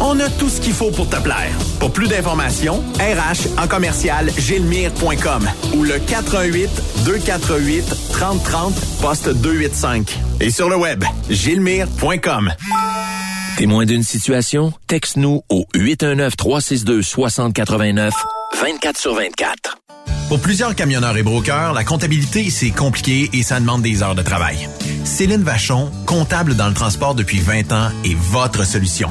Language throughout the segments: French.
On a tout ce qu'il faut pour te plaire. Pour plus d'informations, RH en commercial gilmire.com ou le 418 248 3030 poste 285. Et sur le web, gilmire.com. Témoin d'une situation? Texte-nous au 819-362-6089, 24 sur 24. Pour plusieurs camionneurs et brokers, la comptabilité, c'est compliqué et ça demande des heures de travail. Céline Vachon, comptable dans le transport depuis 20 ans, est votre solution.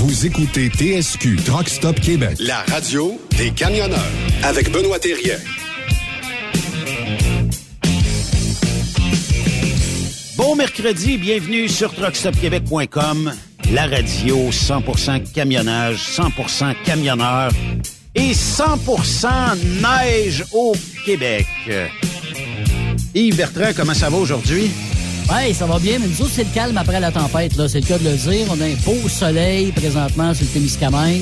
Vous écoutez TSQ Truck Stop Québec, la radio des camionneurs avec Benoît Thérien. Bon mercredi, bienvenue sur truckstopquebec.com, la radio 100% camionnage, 100% camionneur et 100% neige au Québec. Yves Bertrand, comment ça va aujourd'hui? Oui, ça va bien, mais nous autres, c'est le calme après la tempête. là. C'est le cas de le dire. On a un beau soleil présentement sur le Témiscamingue.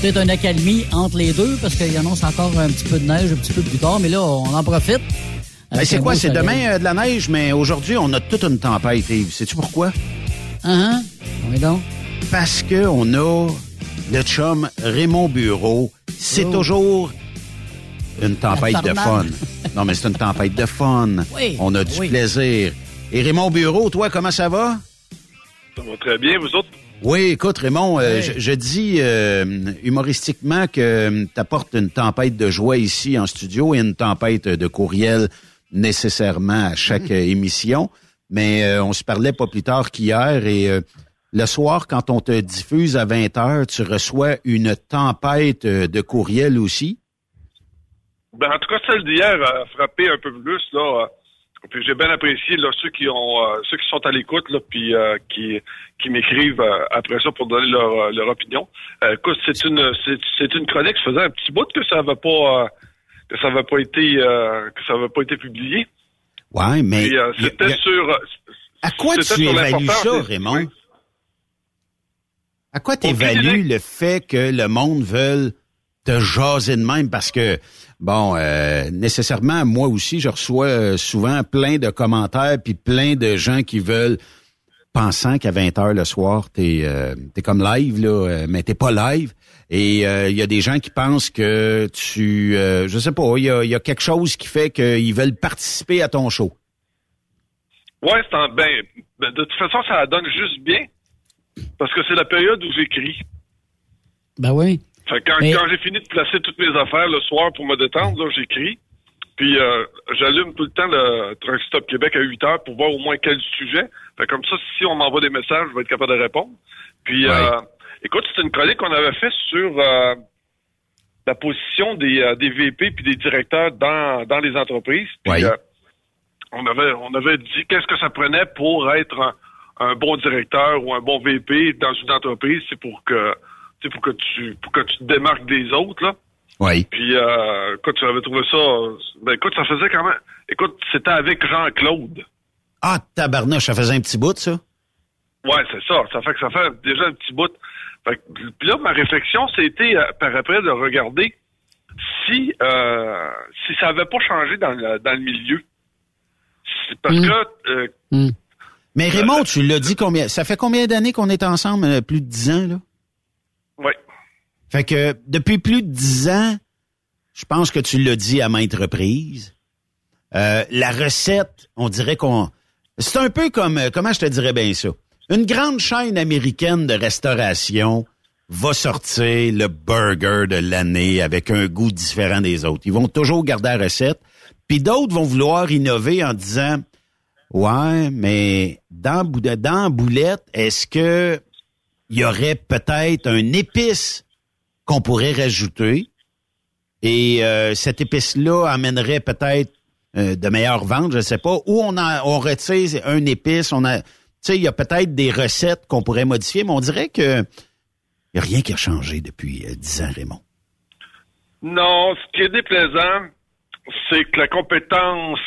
Peut-être une accalmie entre les deux parce qu'il annonce encore un petit peu de neige un petit peu plus tard, mais là, on en profite. Ben, c'est quoi? C'est demain euh, de la neige, mais aujourd'hui, on a toute une tempête, Yves. Sais-tu pourquoi? Ah, hein? Oui, donc. Parce que on a le chum Raymond Bureau. C'est Oh. toujours une tempête de fun. Non, mais c'est une tempête de fun. Oui, On a du oui. plaisir. Et Raymond Bureau, toi, comment ça va? Ça va très bien, vous autres? Oui, écoute, Raymond, euh, je, je dis euh, humoristiquement que tu apportes une tempête de joie ici en studio et une tempête de courriel nécessairement à chaque euh, émission. Mais euh, on se parlait pas plus tard qu'hier et euh, le soir, quand on te diffuse à 20 heures, tu reçois une tempête euh, de courriel aussi? Ben, en tout cas, celle d'hier a frappé un peu plus, là. Puis j'ai bien apprécié là, ceux qui ont euh, ceux qui sont à l'écoute là, puis euh, qui qui m'écrivent euh, après ça pour donner leur, euh, leur opinion. Euh, écoute, c'est une c'est, c'est une chronique. Ça faisait un petit bout que ça avait pas euh, que ça avait pas été euh, que ça avait pas été publié. Ouais, mais Puis, y a- c'était y a- sur à quoi tu évalues ça, des- Raymond? oui. À quoi idée. le fait que le monde veuille te jaser de même? Parce que, bon, euh, nécessairement, moi aussi, je reçois euh, souvent plein de commentaires puis plein de gens qui veulent, pensant qu'à 20 heures le soir, t'es euh, t'es comme live, là, euh, mais t'es pas live. Et euh, il y a des gens qui pensent que tu, euh, je sais pas, il y a, il y a quelque chose qui fait qu'ils veulent participer à ton show. Ouais, c'est en, ben, ben, de toute façon, ça la donne juste bien. Parce que c'est la période où j'écris. Ben oui. Fait que quand, Mais- quand j'ai fini de placer toutes mes affaires le soir pour me détendre, là, j'écris. Puis euh, j'allume tout le temps le Truck Stop Québec à 8 heures pour voir au moins quel sujet. Fait comme ça, si on m'envoie des messages, je vais être capable de répondre. Puis Ouais. euh, écoute, c'est une chronique qu'on avait fait sur euh, la position des, euh, des VP puis des directeurs dans, dans les entreprises. Puis Ouais. euh, on avait on avait dit qu'est-ce que ça prenait pour être un, un bon directeur ou un bon VP dans une entreprise, c'est pour que pour que tu pour que tu te démarques des autres là. Oui. Puis euh, écoute, j'avais trouvé ça ben écoute, ça faisait quand même écoute, c'était avec Jean-Claude. Ah, tabarnouche, ça faisait un petit bout, ça? Ouais, c'est ça. Ça fait que ça fait déjà un petit bout. Fait que, puis là, ma réflexion, c'était euh, par après de regarder si euh, si ça avait pas changé dans le, dans le milieu. Parce Mm. que euh, Hmm. Mais Raymond, tu l'as dit combien? Ça fait combien d'années qu'on est ensemble? Plus de dix ans, là? Fait que depuis plus de dix ans, je pense que tu l'as dit à maintes reprises. euh, la recette, on dirait qu'on. C'est un peu comme euh, comment je te dirais bien ça? Une grande chaîne américaine de restauration va sortir le burger de l'année avec un goût différent des autres. Ils vont toujours garder la recette. Puis d'autres vont vouloir innover en disant Ouais, mais dans, dans Boulette, est-ce que il y aurait peut-être un épice qu'on pourrait rajouter et euh, cette épice-là amènerait peut-être euh, de meilleures ventes, je sais pas, ou on on retire un épice, on a, tu sais, il y a peut-être des recettes qu'on pourrait modifier, mais on dirait que il a rien qui a changé depuis euh, dix ans, Raymond. Non, ce qui est déplaisant, c'est que la compétence,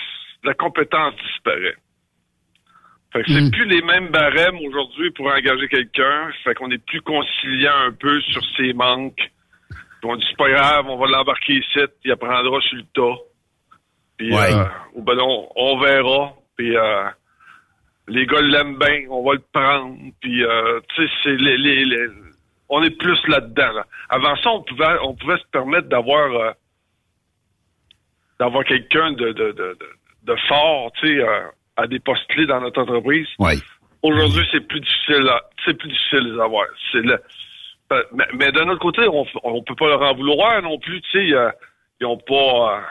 la compétence disparaît. Fait que c'est Mm. plus les mêmes barèmes aujourd'hui pour engager quelqu'un. Fait qu'on est plus conciliant un peu sur ses manques. Puis on dit c'est pas grave, on va l'embarquer ici, il apprendra sur le tas. Puis Ouais. euh, ou ben non, on verra. Puis euh, les gars l'aiment bien, on va le prendre. Puis euh, tu sais, c'est les, les, les- on est plus là-dedans. là. Avant ça, on pouvait on pouvait se permettre d'avoir euh, d'avoir quelqu'un de, de, de, de, fort, tu sais, euh, à des postes clés dans notre entreprise. Oui. Aujourd'hui, c'est plus difficile, c'est plus difficile de les avoir. C'est le, ben, mais, mais d'un autre côté, on, on peut pas leur en vouloir non plus, tu sais, euh, ils ont pas, euh,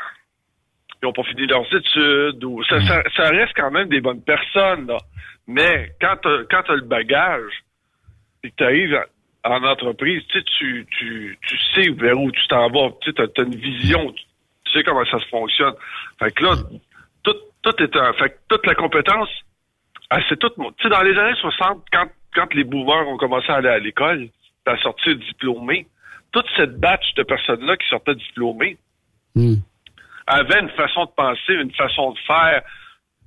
ils ont pas fini leurs études ou ça, ça, ça, reste quand même des bonnes personnes, là. Mais quand t'as, quand t'as le bagage et que t'arrives en entreprise, tu sais, tu, tu, tu sais vers où tu t'en vas, tu t'as, une vision, tu, sais comment ça se fonctionne. Fait que là, tout, est un, fait que toute la compétence, ah, c'est tout, tu sais, dans les années 60, quand, quand les boomers ont commencé à aller à l'école, à sortir diplômé, toute cette batch de personnes-là qui sortaient diplômées Hmm. avaient une façon de penser, une façon de faire,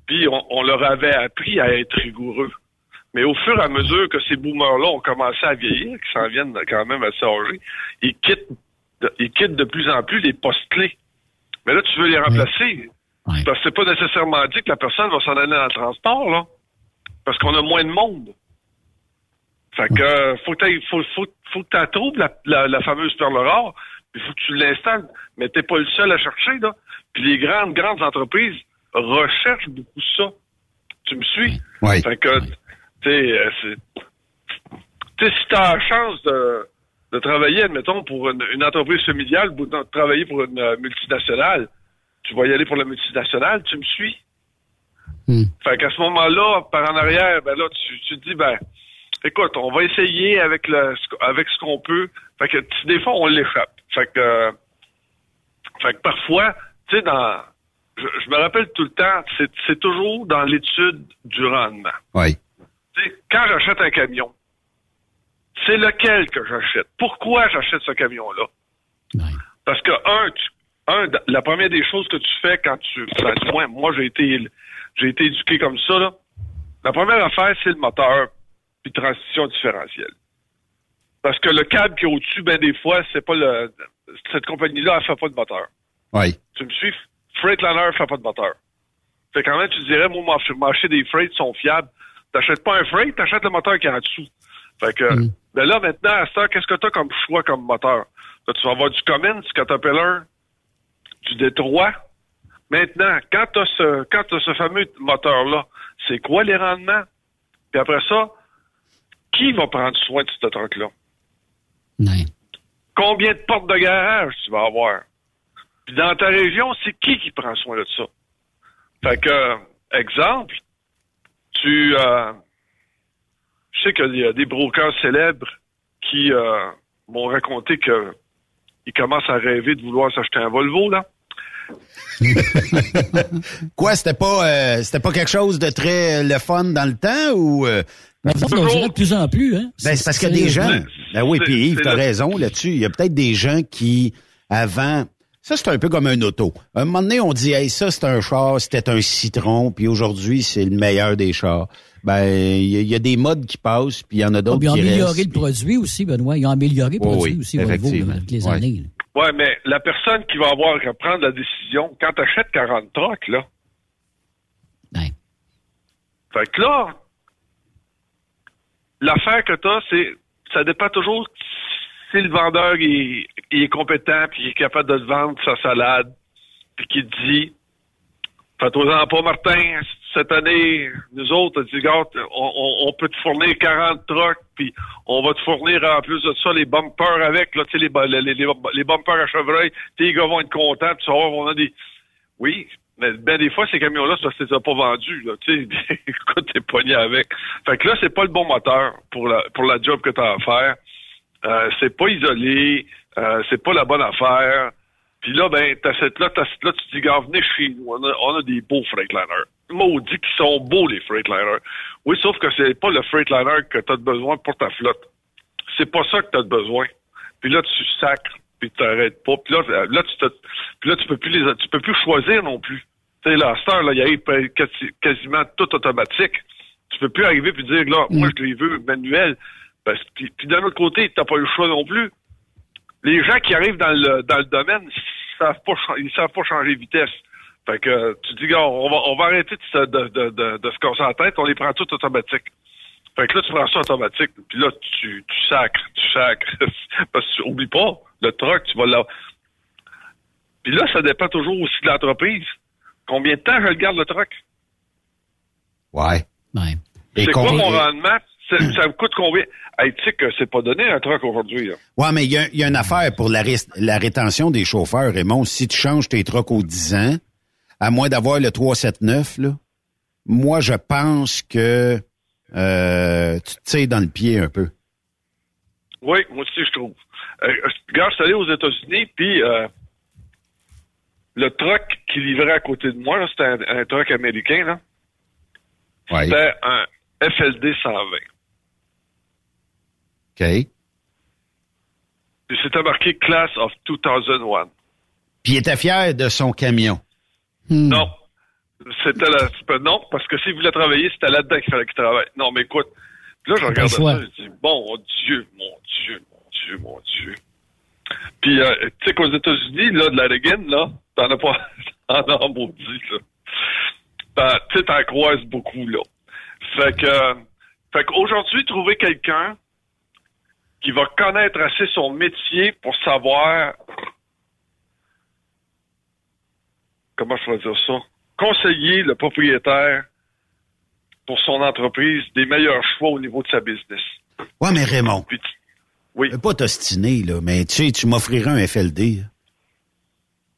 puis on, leur avait appris à être rigoureux. Mais au fur et à mesure que ces boomers-là ont commencé à vieillir, qui s'en viennent quand même assez âgés, ils quittent, ils quittent de plus en plus les postes clés. Mais là, tu veux les remplacer. Parce que c'est pas nécessairement dit que la personne va s'en aller dans le transport, là. Parce qu'on a moins de monde. Fait que, faut que faut, faut, faut que tu trouves la, la, la, fameuse perle rare, il faut que tu l'installes. Mais t'es pas le seul à chercher, là. Puis les grandes, grandes entreprises recherchent beaucoup ça. Tu me suis? Oui. Fait que, tu sais, euh, si t'as la chance de, de travailler, admettons, pour une, une entreprise familiale ou de travailler pour une euh, multinationale, tu vas y aller pour la multinationale, tu me suis? Hmm. Fait qu'à ce moment-là, par en arrière, ben là, tu, tu te dis, ben, écoute, on va essayer avec le avec ce qu'on peut. Fait que des fois, on l'échappe. Fait que, euh, fait que parfois, tu sais, dans je, me rappelle tout le temps, c'est toujours dans l'étude du rendement. Oui. quand j'achète un camion, c'est lequel que j'achète? Pourquoi j'achète ce camion-là? Parce que, un, un, la première des choses que tu fais quand tu. Ben, du moins, moi, j'ai été j'ai été éduqué comme ça, là. La première affaire, c'est le moteur puis transition différentielle. Parce que le câble qui est au-dessus, ben des fois, c'est pas le. Cette compagnie-là, elle fait pas de moteur. Oui. Tu me suis? Freightliner fait pas de moteur. Fait quand même, tu dirais, moi, marcher des freights sont fiables. T'achètes pas un freight, t'achètes le moteur qui est en dessous. Fait que, mm. ben là, maintenant, à ça, qu'est-ce que t'as comme choix comme moteur? Là, tu vas avoir du Cummins, Caterpillar, du Détroit. Maintenant, quand t'as ce, quand t'as ce fameux moteur-là, c'est quoi les rendements? Puis après ça, qui va prendre soin de ce truc-là? Combien de portes de garage tu vas avoir? Puis dans ta région, c'est qui qui prend soin de ça? Fait que, exemple, tu... Euh, je sais qu'il y a des brokers célèbres qui euh, m'ont raconté que ils commencent à rêver de vouloir s'acheter un Volvo, là. Quoi, c'était pas euh, c'était pas quelque chose de très le fun dans le temps ou ben, on dirait de plus en plus, hein? Ben, c'est parce qu'il y a des gens. Ben oui, puis Yves, t'as raison là-dessus. Il y a peut-être des gens qui, avant, ça, c'est un peu comme un auto. un moment donné, on dit, hey, ça, c'est un char, c'était un citron, puis aujourd'hui, c'est le meilleur des chars. Ben, il y, a des modes qui passent, puis il y en a d'autres qui restent. Ils ont amélioré le produit aussi, Benoît. Ils ont amélioré le produit aussi, Volvo, avec les années. Oui, mais la personne qui va avoir à prendre la décision, quand tu achètes 40 trucks, là. Ben. Fait que là, l'affaire que tu as, c'est ça dépend toujours si le vendeur il, est compétent puis il est capable de te vendre sa salade puis qu'il te dit Fais-toi-en pas, Martin, cette année, nous autres, on, peut te fournir 40 trucks, puis on va te fournir en plus de ça les bumpers avec, tu sais, les, les, les, bumpers à chevreuil, tes gars vont être contents, tu vois, on a des... Oui, mais ben des fois, ces camions-là, parce que t'es pas vendu, là. Tu sais, écoute, t'es pogné avec. Fait que là, c'est pas le bon moteur pour la pour la job que t'as à faire. Euh, c'est pas isolé, euh, c'est pas la bonne affaire. Puis là, ben, t'as cette là, t'as cette là, tu te dis, gars, venez chez nous, on a, on a des beaux Freightliner. Maudit qu'ils sont beaux, les Freightliner. Oui, sauf que c'est pas le Freightliner que t'as besoin pour ta flotte. C'est pas ça que t'as besoin. Puis là, tu sacres puis tu t'arrêtes pas. Puis là, là, tu te, puis là, tu peux plus les, tu peux plus choisir non plus. Tu sais, là, à cette heure, là, il y a quasiment tout automatique. Tu peux plus arriver puis dire, là, moi, je les veux manuel. Parce, puis, puis d'un autre côté, t'as pas le choix non plus. Les gens qui arrivent dans le, dans le domaine, ils savent pas, ils savent pas changer de vitesse. Fait que tu dis, gars, on va, on va arrêter de, de, de, de, se casser la tête, on les prend tout automatique. Fait que là, tu prends ça automatique, puis là, tu, tu sacres, tu sacres. Parce que, oublie pas, le truck, tu vas là. Puis là, ça dépend toujours aussi de l'entreprise. Combien de temps je le garde le truck? Ouais. Ouais. Et C'est quoi mon rendement? Ça me coûte combien? Hey, tu sais que c'est pas donné un truck aujourd'hui. là. Ouais, mais il y, a- il y a une affaire pour la, la rétention des chauffeurs, Raymond. Si tu changes tes trucks aux 10 ans, à moins d'avoir le 379, là, moi, je pense que euh, tu te tires dans le pied un peu. Oui, moi aussi, je trouve. Euh, regarde, je suis allé aux États-Unis, puis euh, le truck qui livrait à côté de moi, c'était un, un truck américain, là. Ouais. C'était un FLD 120. OK. C'était marqué Class of 2001. Puis il était fier de son camion. Non. C'était la... Non, parce que s'il voulait travailler, c'était là-dedans qu'il fallait qu'il travaille. Non, mais écoute. Puis là, je le choix. ça, je dis, bon Dieu, mon Dieu, mon Dieu, mon Dieu. Puis, euh, tu sais qu'aux États-Unis, là, de la Reagan, là, t'en as pas, t'en as maudit, là. Ben, tu sais, t'en croises beaucoup, là. Fait que, fait qu'aujourd'hui, trouver quelqu'un qui va connaître assez son métier pour savoir comment je pourrais dire ça, conseiller le propriétaire pour son entreprise des meilleurs choix au niveau de sa business. Ouais, mais Raymond. Puis, oui. Je pas t'ostiner, là, mais tu sais, tu m'offrirais un FLD. là.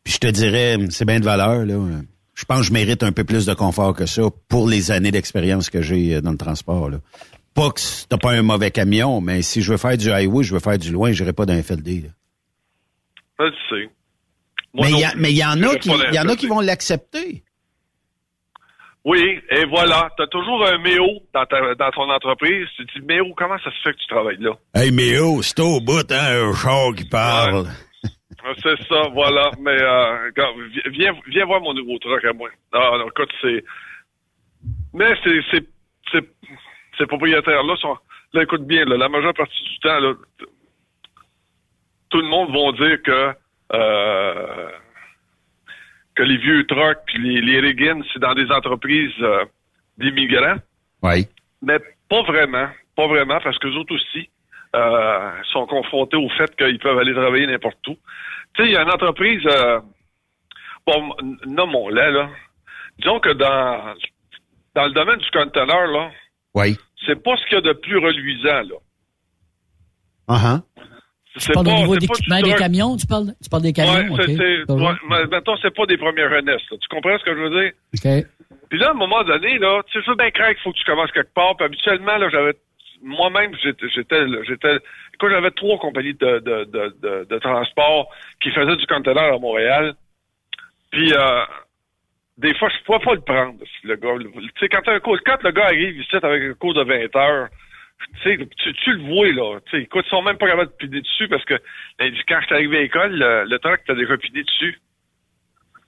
Puis je te dirais, c'est bien de valeur, là. Je pense que je mérite un peu plus de confort que ça pour les années d'expérience que j'ai euh, dans le transport, là. Pas que t'as pas un mauvais camion, mais si je veux faire du highway, je veux faire du loin, j'irai pas d'un FLD, là. Ça, tu sais. Moi Mais il y, en a qui, y en a qui vont l'accepter. Oui, et voilà. Tu as toujours un méo dans, ta, dans ton entreprise. Tu te dis, méo, comment ça se fait que tu travailles là? Hey, oh, c'est au bout, hein, un char qui parle. Ah, C'est ça, voilà. Mais euh, viens, viens voir mon nouveau truck à moi. Ah, non, écoute, c'est. Mais c'est, c'est, c'est, ces propriétaires-là sont. Là, écoute bien, là, la majeure partie du temps, là, tout le monde va dire que euh, que les vieux trucks, puis les, les Riggins, c'est dans des entreprises euh, d'immigrants. Oui. Mais pas vraiment. Pas vraiment, parce que les autres aussi euh, sont confrontés au fait qu'ils peuvent aller travailler n'importe où. Tu sais, il y a une entreprise, bon, nommons-la, là. Disons que dans, dans le domaine du conteneur, là, Oui. c'est pas ce qu'il y a de plus reluisant, là. Uh-huh. Tu parles au niveau c'est d'équipement du des camions, tu parles, tu parles des camions, Ouais, c'est, ok. c'est, Toujours. ouais, mettons, c'est pas des premières jeunesses, là. Tu comprends ce que je veux dire? OK. Puis là, à un moment donné, là, tu sais, bien craindre qu'il faut que tu commences quelque part. Puis habituellement, là, j'avais moi-même, j'étais, j'étais, écoute, j'avais trois compagnies de, de, de, de, de transport qui faisaient du conteneur à Montréal. Puis, euh, des fois, je pouvais pas le prendre, le gars. Tu sais, quand un cours, quand le gars arrive ici avec un cours de 20 heures, tu tu, tu le vois, là. Tu sais, écoute, ils sont même pas capables de piner dessus parce que, ben, quand je suis arrivé à l'école, le, le truck t'as déjà piné dessus.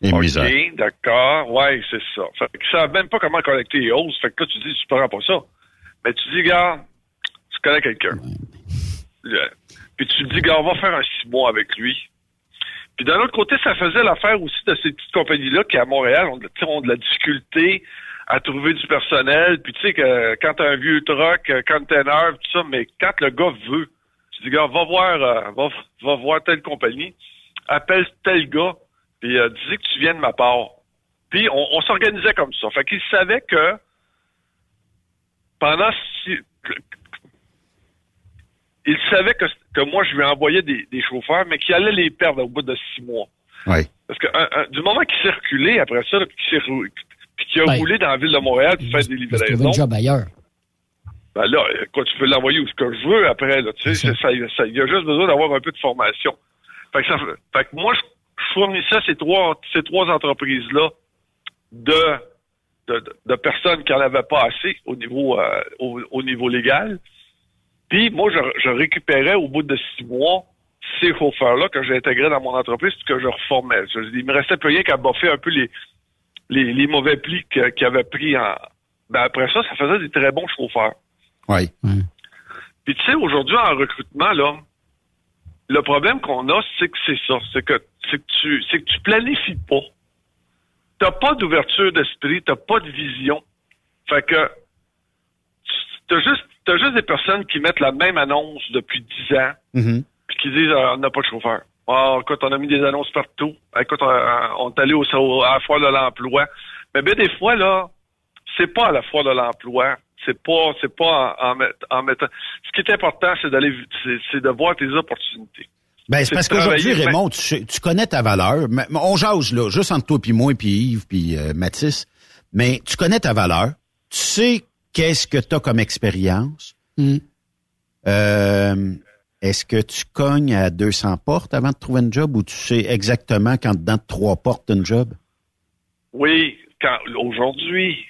Et OK, d'accord. Ouais, c'est ça. Fait qu'ils savent même pas comment collecter les hausses. Fait que là, tu dis, tu prends pas ça. Mais tu dis, gars, je connais quelqu'un. Puis tu te dis, gars, on va faire un six mois avec lui. Puis d'un autre côté, ça faisait l'affaire aussi de ces petites compagnies-là qui, à Montréal, tu ont de la difficulté à trouver du personnel. Puis tu sais que quand t'as un vieux truck, euh, container, tout ça, mais quand le gars veut, tu dis, gars, va voir, euh, va, va voir telle compagnie, appelle tel gars, puis euh, dis que tu viens de ma part. Puis on, on s'organisait comme ça. Fait qu'il savait que pendant six, il savait que, que moi je lui envoyais des, des chauffeurs, mais qu'il allait les perdre au bout de six mois. Oui. Parce que un- un- du moment qu'il reculé après ça, qu'il puis qu'il a Ouais. roulé dans la ville de Montréal pour faire des livraisons, un job ailleurs. ben là, quoi, tu peux l'envoyer où ce que je veux après, là, tu sais, C'est ça. c'est- ça, ça- il y a juste besoin d'avoir un peu de formation. Fait que, ça, fait que moi, je, fournissais ces trois, ces trois entreprises-là de, de, de- de personnes qui n'en avaient pas assez au niveau, euh, au, au niveau légal. Puis moi, je, je récupérais au bout de six mois ces chauffeurs-là que j'ai intégrés dans mon entreprise puis que je reformais. Je, il me restait plus rien qu'à boffer un peu les, les, les mauvais plis qu'ils avaient pris en... Ben après ça, ça faisait des très bons chauffeurs. Oui. Puis tu sais, aujourd'hui, en recrutement, là, le problème qu'on a, c'est que c'est ça. C'est que, c'est que tu, c'est que tu planifies pas. T'as pas d'ouverture d'esprit, t'as pas de vision. Fait que, tu- t'as juste, t'as juste des personnes qui mettent la même annonce depuis 10 ans, Mhm. puis qui disent, Ah, on n'a pas de chauffeur. Ah, écoute, on a mis des annonces partout. Écoute, on, on est allé au, au- à la foire de l'emploi. Mais bien, des fois, là, c'est pas à la foire de l'emploi. C'est pas, c'est pas en, en met- en mettant. Ce qui est important, c'est d'aller, c'est, c'est de voir tes opportunités. Ben, c'est C'est parce qu'aujourd'hui, ben- Raymond, tu, connais ta valeur. On jase, là, juste entre toi puis moi puis Yves puis euh, Mathis. Mais tu connais ta valeur. Tu sais qu'est-ce que tu as comme expérience. Euh, Est-ce que tu cognes à 200 portes avant de trouver une job ou tu sais exactement quand dedans de trois portes t'as une job? Oui, quand, aujourd'hui.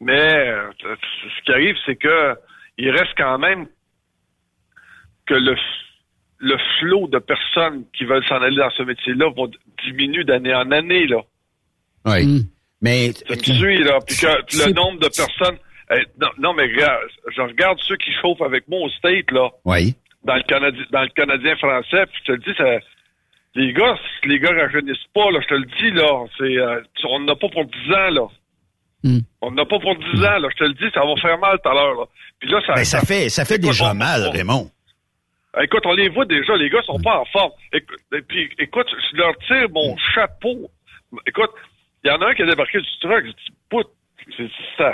Mais euh, ce qui arrive, c'est que il reste quand même que le, flot de personnes qui veulent s'en aller dans ce métier-là va diminuer d'année en année, là. Oui. Mais Ça me suit, là. Puis que le nombre de personnes. non, non, mais regarde, je regarde ceux qui chauffent avec moi au State, là, oui. Dans le Canadien, dans le Canadien français, puis je te le dis, ça, les gars, les gars rajeunissent pas, là, je te le dis, là, c'est, euh, on n'a pas pour 10 ans, là. On n'a pas pour 10 ans, là, je te le dis, ça va faire mal tout à l'heure, là. Puis là, ça, Ben, ça fait, ça fait Écoute, déjà on- mal, on- Raymond. Écoute, on les voit déjà, les gars sont pas en forme. Écoute, et puis, écoute, je leur tire mon chapeau. Écoute, il y en a un qui a débarqué du truck, je dis, c'est ça.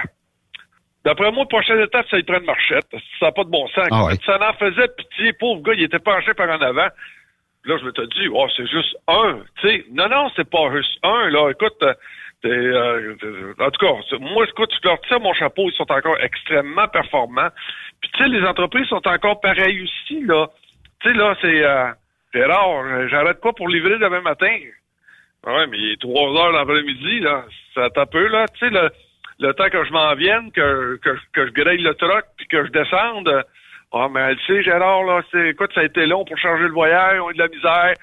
D'après moi, prochaine étape, ça y prend une marchette. Ça n'a pas de bon sens. Ah ouais. Ça en faisait pitié, pauvre gars, il était penché par en avant. Là, je me suis dit, oh, c'est juste un. Sais, non, non, c'est pas juste un. Là, écoute, euh, t'es, euh, en tout cas, moi, écoute, je leur tire mon chapeau. Ils sont encore extrêmement performants. Puis, tu sais, les entreprises sont encore pareilles aussi, là. Tu sais, là, c'est, euh, rare. J'arrête pas pour livrer demain matin. Ouais, mais il est trois heures l'après-midi, là. Ça tape peu, là. Tu sais, le, temps que je m'en vienne, que, que, que je grille le truck, puis que je descende. euh, Ah, mais elle sait, Gérard, là, c'est, écoute, ça a été long pour changer le voyage, on a eu de la misère.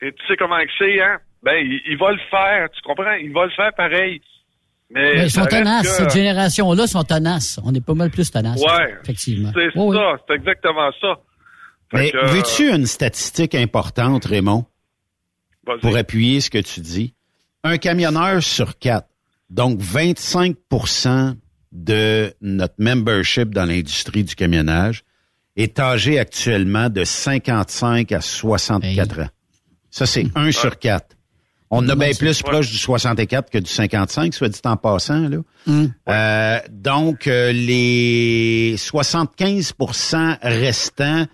Et tu sais comment que c'est, hein? Ben, il, il va le faire, tu comprends? Il va le faire pareil. Mais Mais ils sont tenaces. que- Cette génération-là sont tenaces. On est pas mal plus tenaces. Ouais. Effectivement. C'est oui. ça, c'est exactement ça. Fait Mais que, euh, veux-tu une statistique importante, Raymond, vas-y. pour appuyer ce que tu dis? Un camionneur sur quatre, donc 25% de notre membership dans l'industrie du camionnage, est âgé actuellement de 55 à 64 ans. Ça, c'est un sur quatre. On a bien plus proche du 64 que du 55, soit dit en passant. Là. Euh, donc, euh, les 75% restants,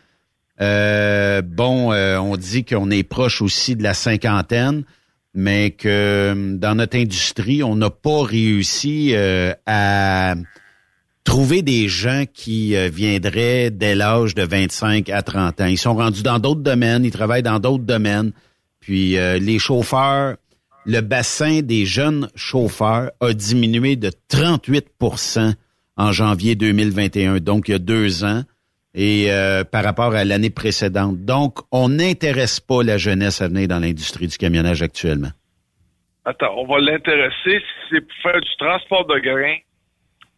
euh, bon, on dit qu'on est proche aussi de la cinquantaine, mais que euh, dans notre industrie, on n'a pas réussi euh, à trouver des gens qui euh, viendraient dès l'âge de 25 à 30 ans. Ils sont rendus dans d'autres domaines, ils travaillent dans d'autres domaines. Puis les chauffeurs, le bassin des jeunes chauffeurs a diminué de 38% en janvier 2021, donc il y a deux ans, et euh, par rapport à l'année précédente. Donc, on n'intéresse pas la jeunesse à venir dans l'industrie du camionnage actuellement. Attends, on va l'intéresser si c'est pour faire du transport de grains,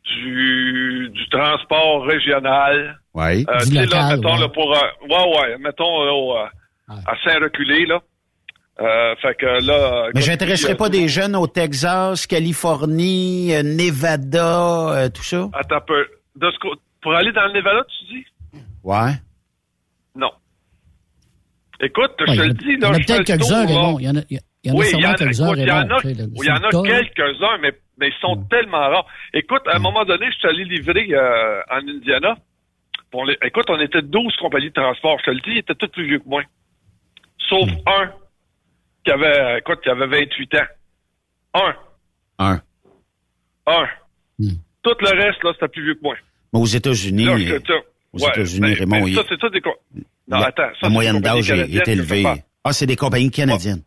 du, du transport régional. Oui. Euh, Du tu sais, là, mettons, ouais. là, pour, euh, ouais, ouais, mettons, là, au, euh, à Saint-Reculé, là. Euh, fait que là... Mais j'intéresserai pas euh, des jeunes au Texas, Californie, Nevada, euh, tout ça? Attends un peu. De ce cô- pour aller dans le Nevada, tu dis? Ouais. Non. Écoute, Ouais, je te le dis, il y en a peut-être quelques-uns. Raymond. Il y en a, il y en a oui, il y en a, quelques-uns, il y en a, quelques-uns, mais, mais ils sont tellement rares. Écoute, à un moment donné, je suis allé livrer euh, en Indiana. Les- écoute, on était 12 compagnies de transport. Je te le dis, ils étaient tous plus vieux que moi. Sauf un qui avait, écoute, qui avait 28 ans. Un. Un. Un. Tout le reste, là, c'était plus vieux que moi. Mais aux États-Unis, Euh, aux ouais, États-Unis, ben, Raymond, ben, ça, c'est ça des Non, la, attends. Ça, la moyenne d'âge est, élevée. Ah, c'est des compagnies canadiennes.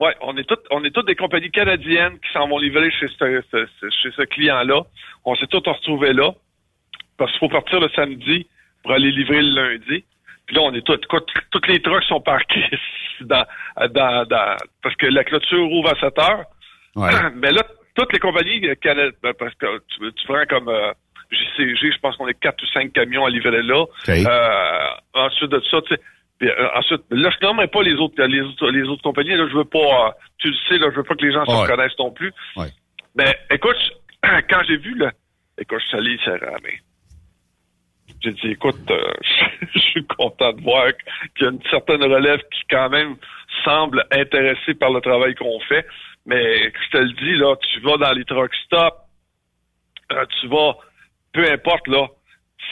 Ouais, on est toutes, on est toutes des compagnies canadiennes qui s'en vont livrer chez ce, ce- ce- chez ce client-là. On s'est tous retrouvés là. Parce qu'il faut partir le samedi pour aller livrer le lundi. Puis là, on est tous, toutes les trucks sont parqués dans, dans, dans, parce que la clôture ouvre à 7 heures. Mais là, toutes les compagnies canadiennes, parce que tu, tu prends comme, euh, JCG, je pense qu'on est quatre ou cinq camions à livrer là. Euh, ensuite de ça, tu sais, puis, euh, ensuite, là, je nommerai pas les autres, les autres, les autres compagnies. Là, je veux pas, euh, tu le sais, là, je veux pas que les gens se Ouais. reconnaissent non plus. Ouais. Ben, écoute, quand j'ai vu, là, écoute, je suis allé, ramé. J'ai dit, écoute, euh, je suis content de voir qu'il y a une certaine relève qui quand même semble intéressée par le travail qu'on fait. Mais je te le dis, là, tu vas dans les truck stops, tu vas, peu importe, là,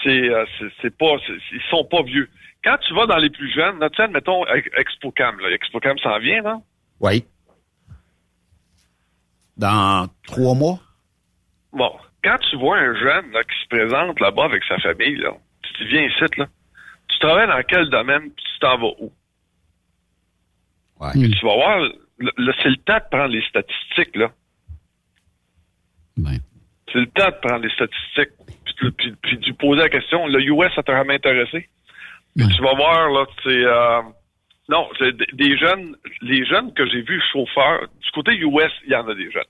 c'est, euh, c'est, pas, ils sont pas vieux. Quand tu vas dans les plus jeunes, là, tiens, mettons Ex- ExpoCam, là, ExpoCam s'en vient, là. Oui. Dans trois mois? Bon, quand tu vois un jeune là, qui se présente là-bas avec sa famille, là, tu viens ici, là. Tu travailles dans quel domaine, puis tu t'en vas où? Ouais. Puis tu vas voir, là, c'est le temps de prendre les statistiques, là. C'est le temps de prendre les statistiques, puis, puis, puis de poser la question. Le US, ça t'a intéressé? Puis tu vas voir, là, c'est... euh, non, c'est des- jeunes, les jeunes que j'ai vus chauffeurs, du côté US, il y en a des jeunes.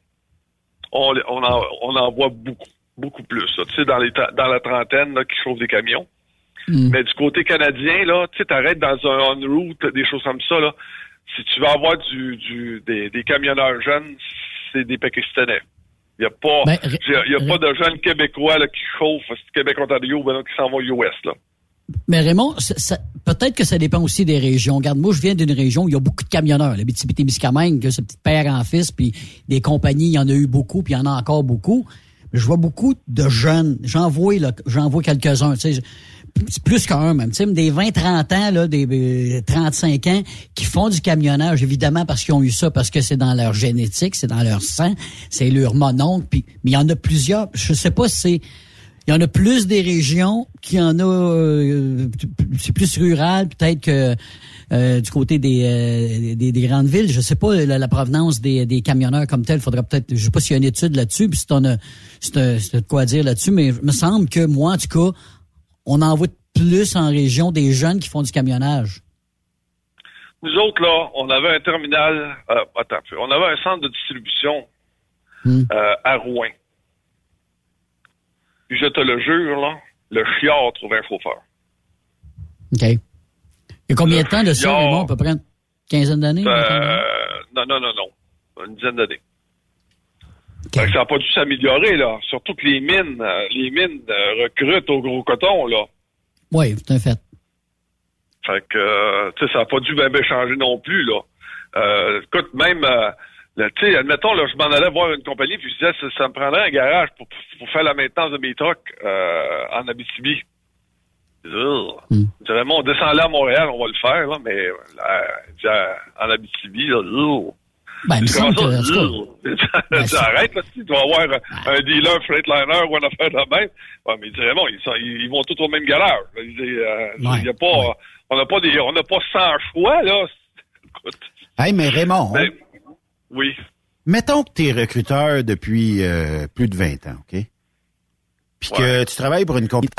On, en, on en voit beaucoup, beaucoup plus. là. Tu sais, dans, les, dans la trentaine, là, qui chauffent des camions. Mais du côté canadien, là, tu sais, t'arrêtes dans un on-route, des choses comme ça, là. Si tu vas avoir du, du, des, des camionneurs jeunes, c'est des Pakistanais. Il n'y a pas, Ben, il y a pas de jeunes Québécois, là, qui chauffent, Québec-Ontario, ben, qui s'en vont US, là. Mais Raymond, peut-être que ça dépend aussi des régions. Regarde, moi, je viens d'une région où il y a beaucoup de camionneurs. La Témiscamingue, que c'est petit père en fils, puis des compagnies, il y en a eu beaucoup, puis il y en a encore beaucoup. Je vois beaucoup de jeunes. J'en vois, quelques-uns. Tu sais, plus qu'un même. Tu des 20-30 ans, là, des euh, 35 ans, qui font du camionnage, évidemment, parce qu'ils ont eu ça, parce que c'est dans leur génétique, c'est dans leur sang, c'est leur mononcle. Puis, mais il y en a plusieurs. Je sais pas si c'est il y en a plus des régions qui en a euh, c'est plus rural peut-être que euh, du côté des, euh, des, des grandes villes. Je sais pas la, provenance des, des camionneurs comme tel. Faudrait peut-être, je sais pas s'il y a une étude là-dessus, puis si t'en as, si de quoi dire là-dessus, mais il me semble que moi, en tout cas, on en voit plus en région des jeunes qui font du camionnage. Nous autres, là, on avait un terminal, euh, attends, un peu. on avait un centre de distribution Hmm. euh, à Rouen. Puis je te le jure, là, le chiard trouvait un chauffeur. OK. Il y a combien de temps de ça. Raymond? À peu près? Une quinzaine d'années? Euh, non, non, non, non. Une dizaine d'années. Fait que ça n'a pas dû s'améliorer, là. Surtout que les mines, euh, les mines euh, recrutent au gros coton, là. Oui, c'est un fait. Fait que, euh, tu sais, ça n'a pas dû bien changer non plus, là. Euh, écoute, même, euh, tu sais, admettons, là, je m'en allais voir une compagnie, puis je disais, ça, ça me prendrait un garage pour, pour faire la maintenance de mes trucks euh, en Abitibi. Je dirais, bon, on descend là à Montréal, on va le faire, là, mais là, en Abitibi, là, ugh. Ben, il me semble que, ça, ugh? Ben, arrête, là, tu dois avoir un, un dealer Freightliner ou un affaire de même. Ouais, mais il dirait, bon, ils, sont- ils, ils vont tous au même dit, euh, y a pas, on n'a pas des, on n'a pas 100 choix, là. Écoute, Hey, mais Raymond, ben, oui. mettons que tu es recruteur depuis euh, plus de 20 ans, OK? Puis que tu travailles pour une compagnie.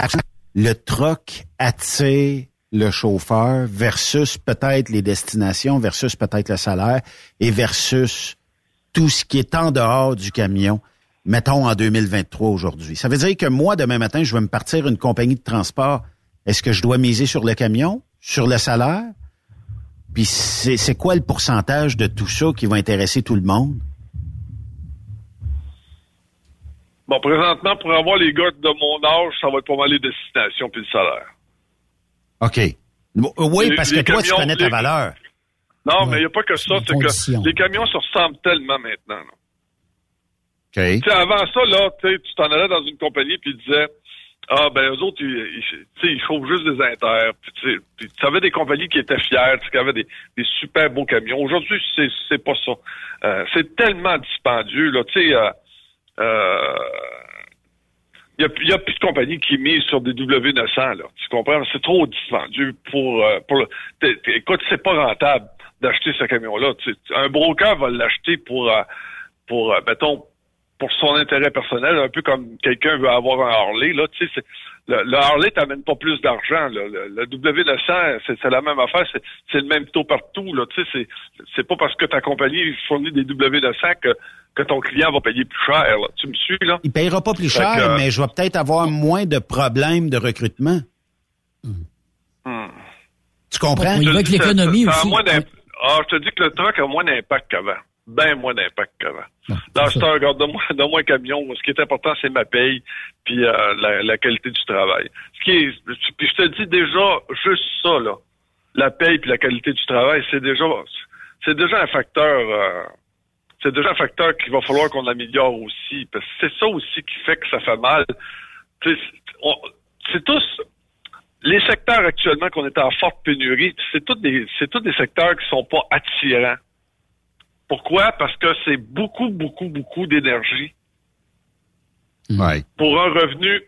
Le troc attire le chauffeur versus peut-être les destinations, versus peut-être le salaire et versus tout ce qui est en dehors du camion, mettons en 2023 aujourd'hui. Ça veut dire que moi, demain matin, je vais me partir une compagnie de transport. Est-ce que je dois miser sur le camion, sur le salaire? Puis c'est quoi le pourcentage de tout ça qui va intéresser tout le monde? Bon, présentement, pour avoir les gars de mon âge, ça va être pas mal les destinations puis le salaire. OK. Bon, Oui, Les- parce que les toi, tu camions, connais ta les- valeur. Non, mais il n'y a pas que ça, c'est que les camions se ressemblent tellement maintenant. là. OK. Tu sais, avant ça, là, tu sais, tu t'en allais dans une compagnie puis disaient Ah ben eux autres, ils, ils, tu ils chauffent juste des inters. Puis tu sais, puis tu avais des compagnies qui étaient fières, tu sais, qui avaient des, des super beaux camions. Aujourd'hui, c'est, c'est pas ça. Euh, c'est tellement dispendieux, là, tu sais. Euh, euh, il y a, plus de compagnies qui misent sur des W900, là. Tu comprends? C'est trop dispendieux pour... euh, pour le- écoute, c'est pas rentable d'acheter ce camion-là. Un broker va l'acheter pour, euh, pour euh, mettons, pour son intérêt personnel, un peu comme quelqu'un veut avoir un Harley. Là, tu sais, le, le Harley t'amène pas plus d'argent. là. Le, le W900, c'est, c'est la même affaire. C'est, le même taux partout. Là, tu sais, c'est, pas parce que ta compagnie fournit des W900 que, que ton client va payer plus cher. là. Tu me suis, là? Il payera pas plus Fait cher, que, euh, mais je vais peut-être avoir moins de problèmes de recrutement. Hmm. Tu comprends? Il va avec l'économie aussi. Ah, je te dis que le truck a moins d'impact qu'avant. Bien moins d'impact qu'avant. Là, c'est un regarde, donne-moi donne un camion. Ce qui est important, c'est ma paye puis euh, la, la, qualité du travail. Ce qui est, puis je te dis déjà, juste ça, là, la paye puis la qualité du travail, c'est déjà, c'est déjà un facteur, euh, c'est déjà un facteur qu'il va falloir qu'on améliore aussi. Parce que c'est ça aussi qui fait que ça fait mal. C'est tous, les secteurs actuellement qu'on est en forte pénurie, c'est tous des, c'est tous des secteurs qui sont pas attirants. Pourquoi? Parce que c'est beaucoup, beaucoup, beaucoup d'énergie. Ouais. Pour un revenu,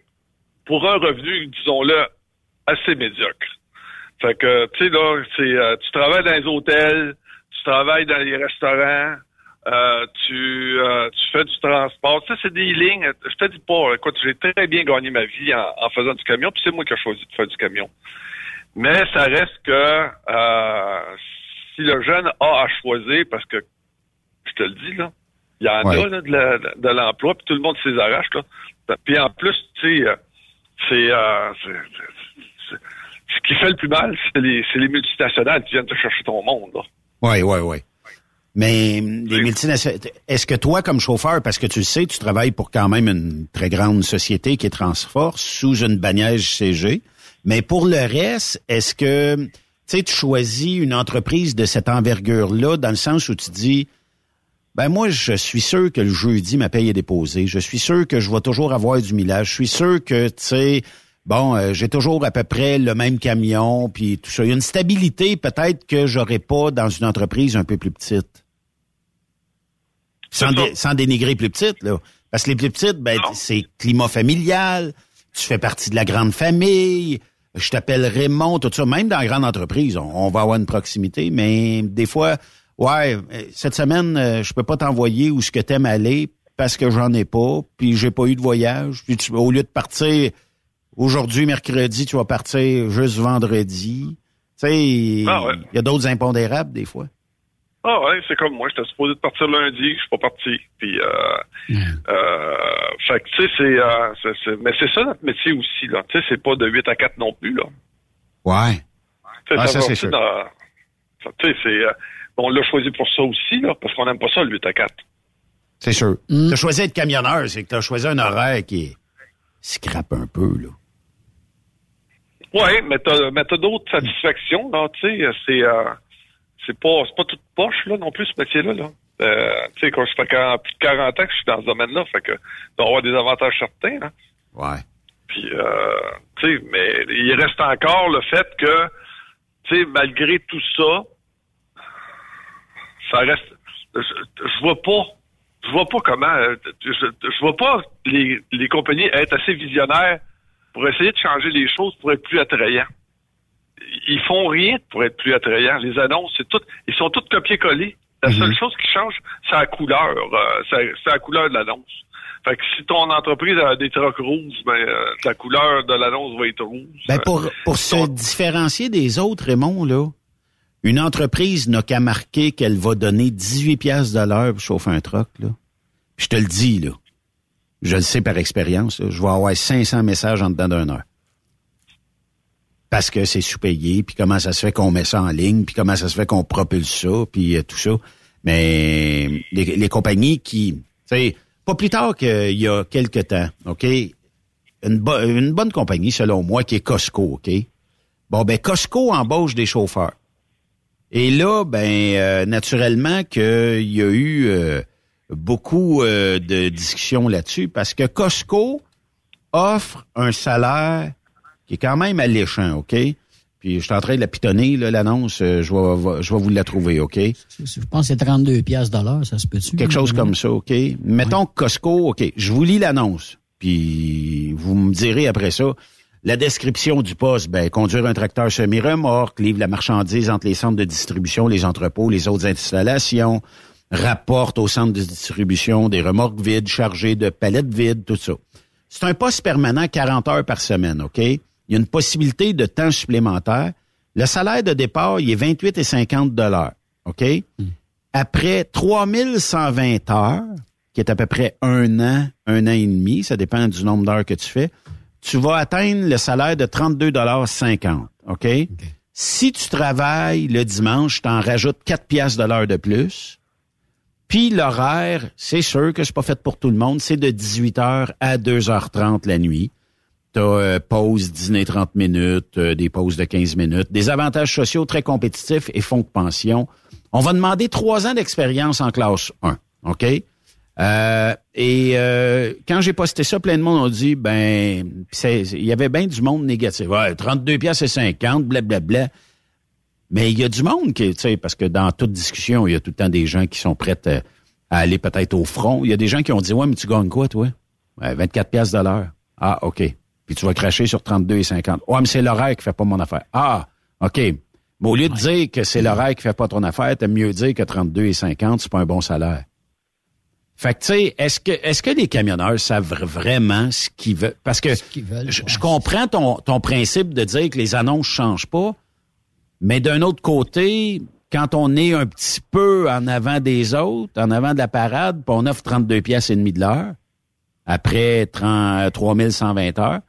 pour un revenu, disons-le, assez médiocre. Fait que, tu sais, là, c'est, euh, tu travailles dans les hôtels, tu travailles dans les restaurants, euh, tu, euh, tu fais du transport. Ça, c'est des lignes. Je te dis pas, écoute, j'ai très bien gagné ma vie en, faisant du camion, puis c'est moi qui ai choisi de faire du camion. Mais ça reste que si le jeune a à choisir, parce que je te le dis, là, il y en a là, de, l'emploi, puis tout le monde s'y arrache. Là. Puis en plus, tu sais, c'est ce qui fait le plus mal, c'est les, les multinationales qui viennent te chercher ton monde. Oui, oui, oui. Mais les multinationales, est-ce que toi, comme chauffeur, parce que tu le sais, tu travailles pour quand même une très grande société qui est Transforce sous une bannière CG, mais pour le reste, est-ce que tu choisis une entreprise de cette envergure-là dans le sens où tu dis, ben moi, je suis sûr que le jeudi, ma paye est déposée. Je suis sûr que je vais toujours avoir du millage. Je suis sûr que, tu sais, bon, euh, j'ai toujours à peu près le même camion, puis tout ça. Il y a une stabilité peut-être que j'aurais pas dans une entreprise un peu plus petite. Sans, sans dénigrer plus petite, là. Parce que les plus petites, ben, c'est climat familial, tu fais partie de la grande famille, je t'appelle Raymond, tout ça. Même dans la grande entreprise, on, va avoir une proximité, mais des fois, ouais, cette semaine, euh, je peux pas t'envoyer où ce que t'aimes aller parce que j'en ai pas, puis j'ai pas eu de voyage. Puis au lieu de partir Aujourd'hui, mercredi, tu vas partir juste vendredi. Tu sais, ah il y a d'autres impondérables des fois. Ah ouais, c'est comme moi. J'étais supposé de partir lundi, je suis pas parti. Puis, euh, euh, fait que, tu sais, c'est, euh, mais c'est ça notre métier aussi, là. Tu sais, c'est pas de 8 à 4 non plus, là. Ouais. Ah, ça, c'est sûr. Tu sais, c'est, on l'a choisi pour ça aussi, là, parce qu'on n'aime pas ça, le 8 à 4. C'est sûr. Mm. Tu as choisi d'être camionneur, c'est que tu as choisi un horaire qui scrape un peu, là. Oui, mais t'as, mais t'as d'autres satisfactions, là, tu sais, c'est, euh, c'est pas, c'est pas toute poche, là, non plus, ce métier-là, là. Euh, tu sais, quand je fais plus de 40 ans que je suis dans ce domaine-là, fait que doit avoir des avantages certains, là. Ouais. Puis, euh, tu sais, mais il reste encore le fait que, tu sais, malgré tout ça, ça reste, je, je vois pas, je vois pas comment, je, je vois pas les, les compagnies être assez visionnaires pour essayer de changer les choses pour être plus attrayants. Ils font rien pour être plus attrayants. Les annonces, c'est tout, ils sont toutes copiés-collés. La mhm. seule chose qui change, c'est la couleur. Euh, c'est la couleur de l'annonce. Fait que si ton entreprise a des trocs rouges, ben, euh, la couleur de l'annonce va être rouge. Ben pour, pour se différencier des autres, Raymond, là, une entreprise n'a qu'à marquer qu'elle va donner 18 pièces de l'heure pour chauffer un troc, là. je te le dis, là je le sais par expérience, je vais avoir 500 messages en dedans d'une heure. Parce que c'est sous-payé, puis comment ça se fait qu'on met ça en ligne, puis comment ça se fait qu'on propulse ça, puis euh, tout ça. Mais les, compagnies qui, tu pas plus tard qu'il y a quelques temps, OK? Une, bonne compagnie, selon moi, qui est Costco, OK? Bon, ben Costco embauche des chauffeurs. Et là, ben, euh, naturellement qu'il y a eu... Euh, beaucoup euh, de discussions là-dessus parce que Costco offre un salaire qui est quand même alléchant, OK? Puis je suis en train de la pitonner, l'annonce, je, vais, je vais vous la trouver, OK? Je pense que c'est 32 pièces dollars, ça se peut-tu? Quelque chose comme ça, OK? Mettons Costco, OK, je vous lis l'annonce, puis vous me direz après ça. La description du poste, ben, conduire un tracteur semi-remorque, livre la marchandise entre les centres de distribution, les entrepôts, les autres installations, rapporte au centre de distribution des remorques vides chargées de palettes vides, tout ça. C'est un poste permanent 40 heures par semaine, OK? Il y a une possibilité de temps supplémentaire. Le salaire de départ, il est 28 et 50 dollars, OK? Hmm. Après 3120 heures, qui est à peu près un an, un an et demi, ça dépend du nombre d'heures que tu fais, tu vas atteindre le salaire de 32 dollars 50, OK? Si tu travailles le dimanche, tu en rajoutes 4 piastres de l'heure de plus Puis l'horaire, c'est sûr que c'est pas fait pour tout le monde. C'est de 18h à 2h30 la nuit. T'as euh, pause, dîner 30 minutes, euh, des pauses de 15 minutes, des avantages sociaux très compétitifs et fonds de pension. On va demander trois ans d'expérience en classe 1, OK? Euh, et euh, quand j'ai posté ça, plein de monde ont dit, ben, il y avait bien du monde négatif. Ouais, 32 pièces et 50, blablabla. Mais il y a du monde qui, tu sais, parce que dans toute discussion, il y a tout le temps des gens qui sont prêts à, aller peut-être au front. Il y a des gens qui ont dit, ouais, mais tu gagnes quoi, toi? Ouais, 24 pièces de l'heure. Ah, OK. Puis tu vas cracher sur 32 et 50. Ouais, mais c'est l'horaire qui fait pas mon affaire. Ah, OK. Mais au lieu de dire que c'est l'horaire qui fait pas ton affaire, t'aimes mieux dire que 32 et 50, c'est pas un bon salaire. Fait que, tu sais, est-ce que, est-ce que les camionneurs savent vraiment ce qu'ils veulent? Parce que je, comprends ton, ton principe de dire que les annonces changent pas, mais d'un autre côté, quand on est un petit peu en avant des autres, en avant de la parade, puis on offre 32 pièces et demi de l'heure, après 30, 3120 heures,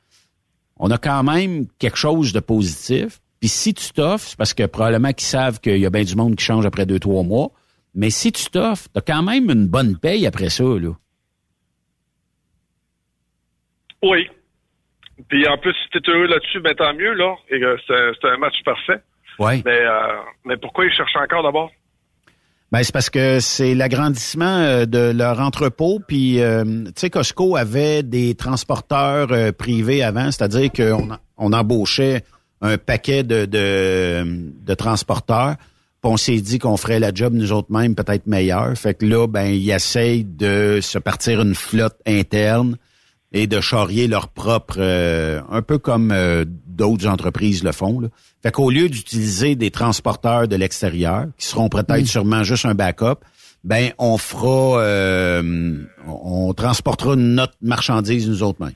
on a quand même quelque chose de positif. Puis si tu t'offres, c'est parce que probablement qu'ils savent qu'il y a bien du monde qui change après deux, trois mois. Mais si tu t'offres, tu as quand même une bonne paye après ça, là. Oui. Puis en plus, si tu es heureux là-dessus, ben tant mieux, là. Et c'est un match parfait. Oui. Mais, euh, mais pourquoi ils cherchent encore d'abord? Ben, c'est parce que c'est l'agrandissement euh, de leur entrepôt. Puis, euh, tu sais, Costco avait des transporteurs privés avant, c'est-à-dire qu'on on embauchait un paquet de, de, de transporteurs on s'est dit qu'on ferait la job nous autres mêmes peut-être meilleur. Fait que là, ben, ils essayent de se partir une flotte interne et de charrier leur propre, euh, un peu comme euh, d'autres entreprises le font. Là. Fait qu'au lieu d'utiliser des transporteurs de l'extérieur, qui seront peut-être sûrement juste un backup, ben on fera, euh, on transportera notre marchandise nous autres mêmes.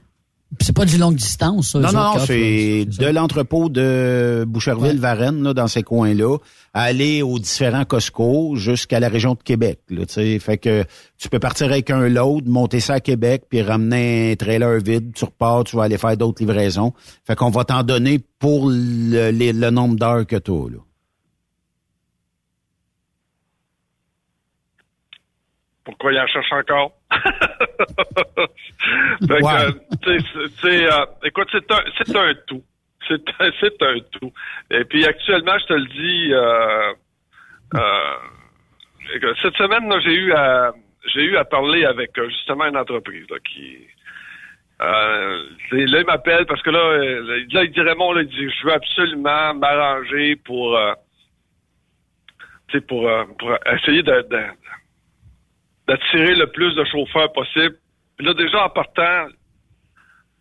C'est pas du longue distance, ça. Non, non, c'est de l'entrepôt de Boucherville-Varennes, dans ces coins-là, aller aux différents Costco jusqu'à la région de Québec. Là, fait que tu peux partir avec un load, monter ça à Québec, puis ramener un trailer vide, tu repars, tu vas aller faire d'autres livraisons. Fait qu'on va t'en donner pour le, le nombre d'heures que tu as. Là. Pourquoi il en cherche encore? euh, écoute, c'est un, c'est un tout. C'est un, c'est un tout. Et puis actuellement, je te le dis, euh, euh, cette semaine, j'ai eu à j'ai eu à parler avec justement une entreprise qui là, il m'appelle parce que là, là, il dit Raymond, là, il dit je veux absolument m'arranger pour pour, pour essayer de d'attirer le plus de chauffeurs possible. Puis là, déjà, en partant,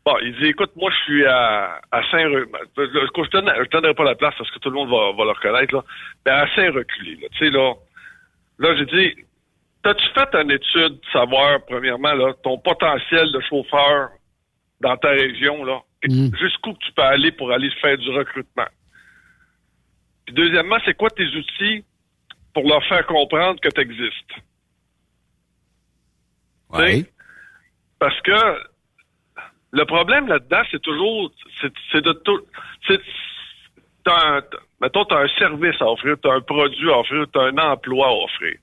bon, il dit, écoute, moi, je suis à, à Saint-Reculé. Je ne donnerai pas la place parce que tout le monde va, va le reconnaître, là. Mais à Saint-Reculé, Tu sais, là, là, j'ai dit, t'as-tu fait une étude de savoir, premièrement, là, ton potentiel de chauffeur dans ta région, là? Mm. Jusqu'où tu peux aller pour aller faire du recrutement? Puis deuxièmement, c'est quoi tes outils pour leur faire comprendre que tu existes? Parce que le problème là-dedans, c'est toujours, c'est de tout, c'est, un, mettons, tu as un service à offrir, tu as un produit à offrir, tu as un emploi à offrir.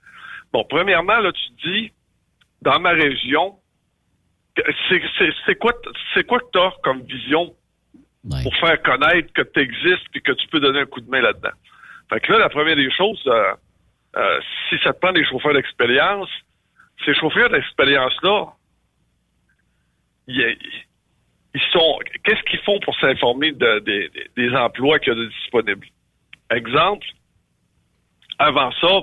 Bon, premièrement, là, tu te dis, dans ma région, c'est quoi, c'est quoi que tu as comme vision pour faire connaître que tu existes et que tu peux donner un coup de main là-dedans? Fait que là, la première des choses, euh, euh, si ça te prend des chauffeurs d'expérience, chauffeurs d'expérience-là, ils, sont. Qu'est-ce qu'ils font pour s'informer des emplois qu'il y a de disponibles? Exemple, avant ça,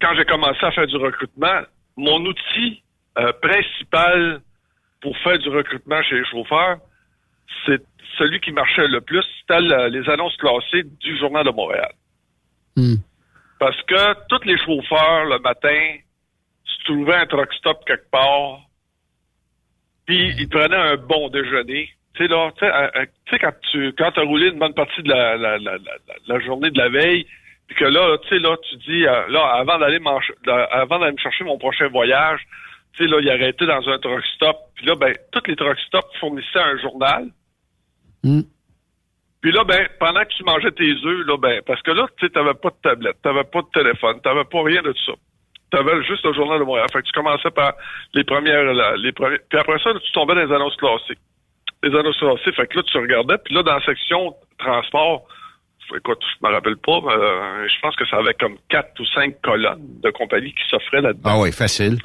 quand j'ai commencé à faire du recrutement, mon outil euh, principal pour faire du recrutement chez les chauffeurs, c'est celui qui marchait le plus, c'était les annonces classées du Journal de Montréal. Hmm. Parce que tous les chauffeurs, le matin, trouvais un truck stop quelque part, puis il prenait un bon déjeuner. Tu sais, là, tu sais, quand tu quand as roulé une bonne partie de la, la, la, la, journée de la veille, puis que là, tu sais, là, tu dis, euh, là, avant d'aller avant d'aller me chercher mon prochain voyage, tu sais, là, il arrêtait dans un truck stop. Puis là, ben, tous les truck stops fournissaient un journal. Hmm. Puis là, ben, pendant que tu mangeais tes œufs, là, ben, parce que là, tu sais, t'avais pas de tablette, t'avais pas de téléphone, t'avais pas rien de tout ça tu avais juste le journal de Montréal. Fait que tu commençais par les premières, la- les premiers, puis après ça, tu tombais dans les annonces classées. Les annonces classées, fait que là, tu regardais, puis là, dans la section transport, écoute, je me rappelle pas, mais, euh, je pense que ça avait comme quatre ou cinq colonnes de compagnies qui s'offraient là-dedans. Ah oui, facile.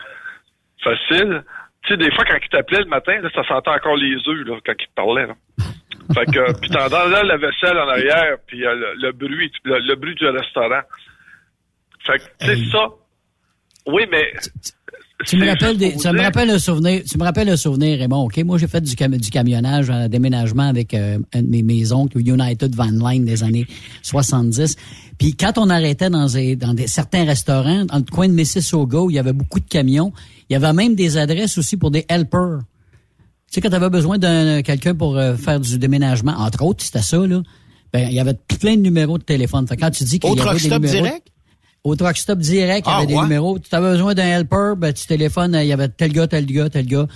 Facile. Tu sais, des fois, quand il t'appelait le matin, là, ça sentait encore les œufs, là, quand il te parlait, là. Fait que, puis là la vaisselle en arrière, puis euh, le, le bruit, le, le bruit du restaurant. Fait que, tu sais, ça. Oui, mais. Tu me rappelles des, vous me dire- rappelle un souvenir, tu me rappelles un souvenir, Raymond, OK? Moi, j'ai fait du, cam- du camionnage, un déménagement avec euh, un de mes, mes oncles, United Van Line des années 70. Puis quand on arrêtait dans, des, dans des, certains restaurants, dans le coin de Mississauga, où il y avait beaucoup de camions, il y avait même des adresses aussi pour des helpers. Tu sais, quand tu avais besoin d'un quelqu'un pour euh, faire du déménagement, entre autres, c'était ça, là, ben, il y avait plein de numéros de téléphone. Fait que quand tu dis qu'il y avait des stop numéros... direct? Au truck stop direct, il y Ah, avait des ouais? numéros. Tu avais besoin d'un helper, ben, tu téléphones, il y avait tel gars, tel gars, tel gars.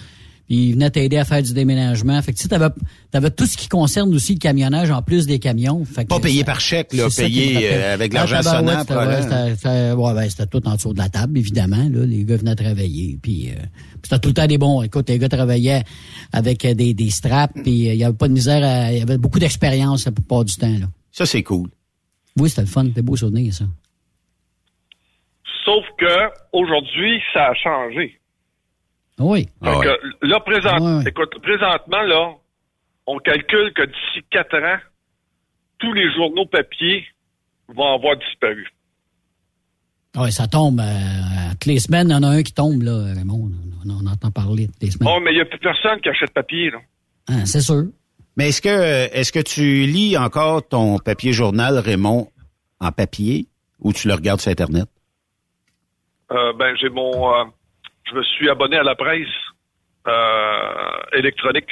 Puis il venait t'aider à faire du déménagement. Fait que tu sais, t'avais, t'avais tout ce qui concerne aussi le camionnage en plus des camions. Fait que Pas payé ça- par chèque, là, payé euh, avec Ah, l'argent sonnant. c'était- ouais, ben, tout en dessous de la table, évidemment. Là, les gars venaient travailler. Puis euh, c'était tout le temps des bons. Écoute, les gars travaillaient avec euh, des, des straps. Puis euh, il y avait pas de misère. à- Il y avait beaucoup d'expérience la plupart du temps. Là. Ça, c'est cool. Oui, c'était le fun. C'était beau souvenir, ça. Sauf que, aujourd'hui, ça a changé. Oui. Fait que, là, présent, ouais. écoute, présentement, là, on calcule que d'ici quatre ans, tous les journaux papier vont avoir disparu. Oui, ça tombe. euh, toutes les semaines, il y en a un qui tombe, là, Raymond. On, on entend parler toutes les semaines. Oh, mais il n'y a plus personne qui achète papier, là. Ah, c'est sûr. Mais est-ce que est-ce que tu lis encore ton papier journal, Raymond, en papier ou tu le regardes sur Internet? Euh, ben, j'ai mon... euh, je me suis abonné à la presse euh, électronique.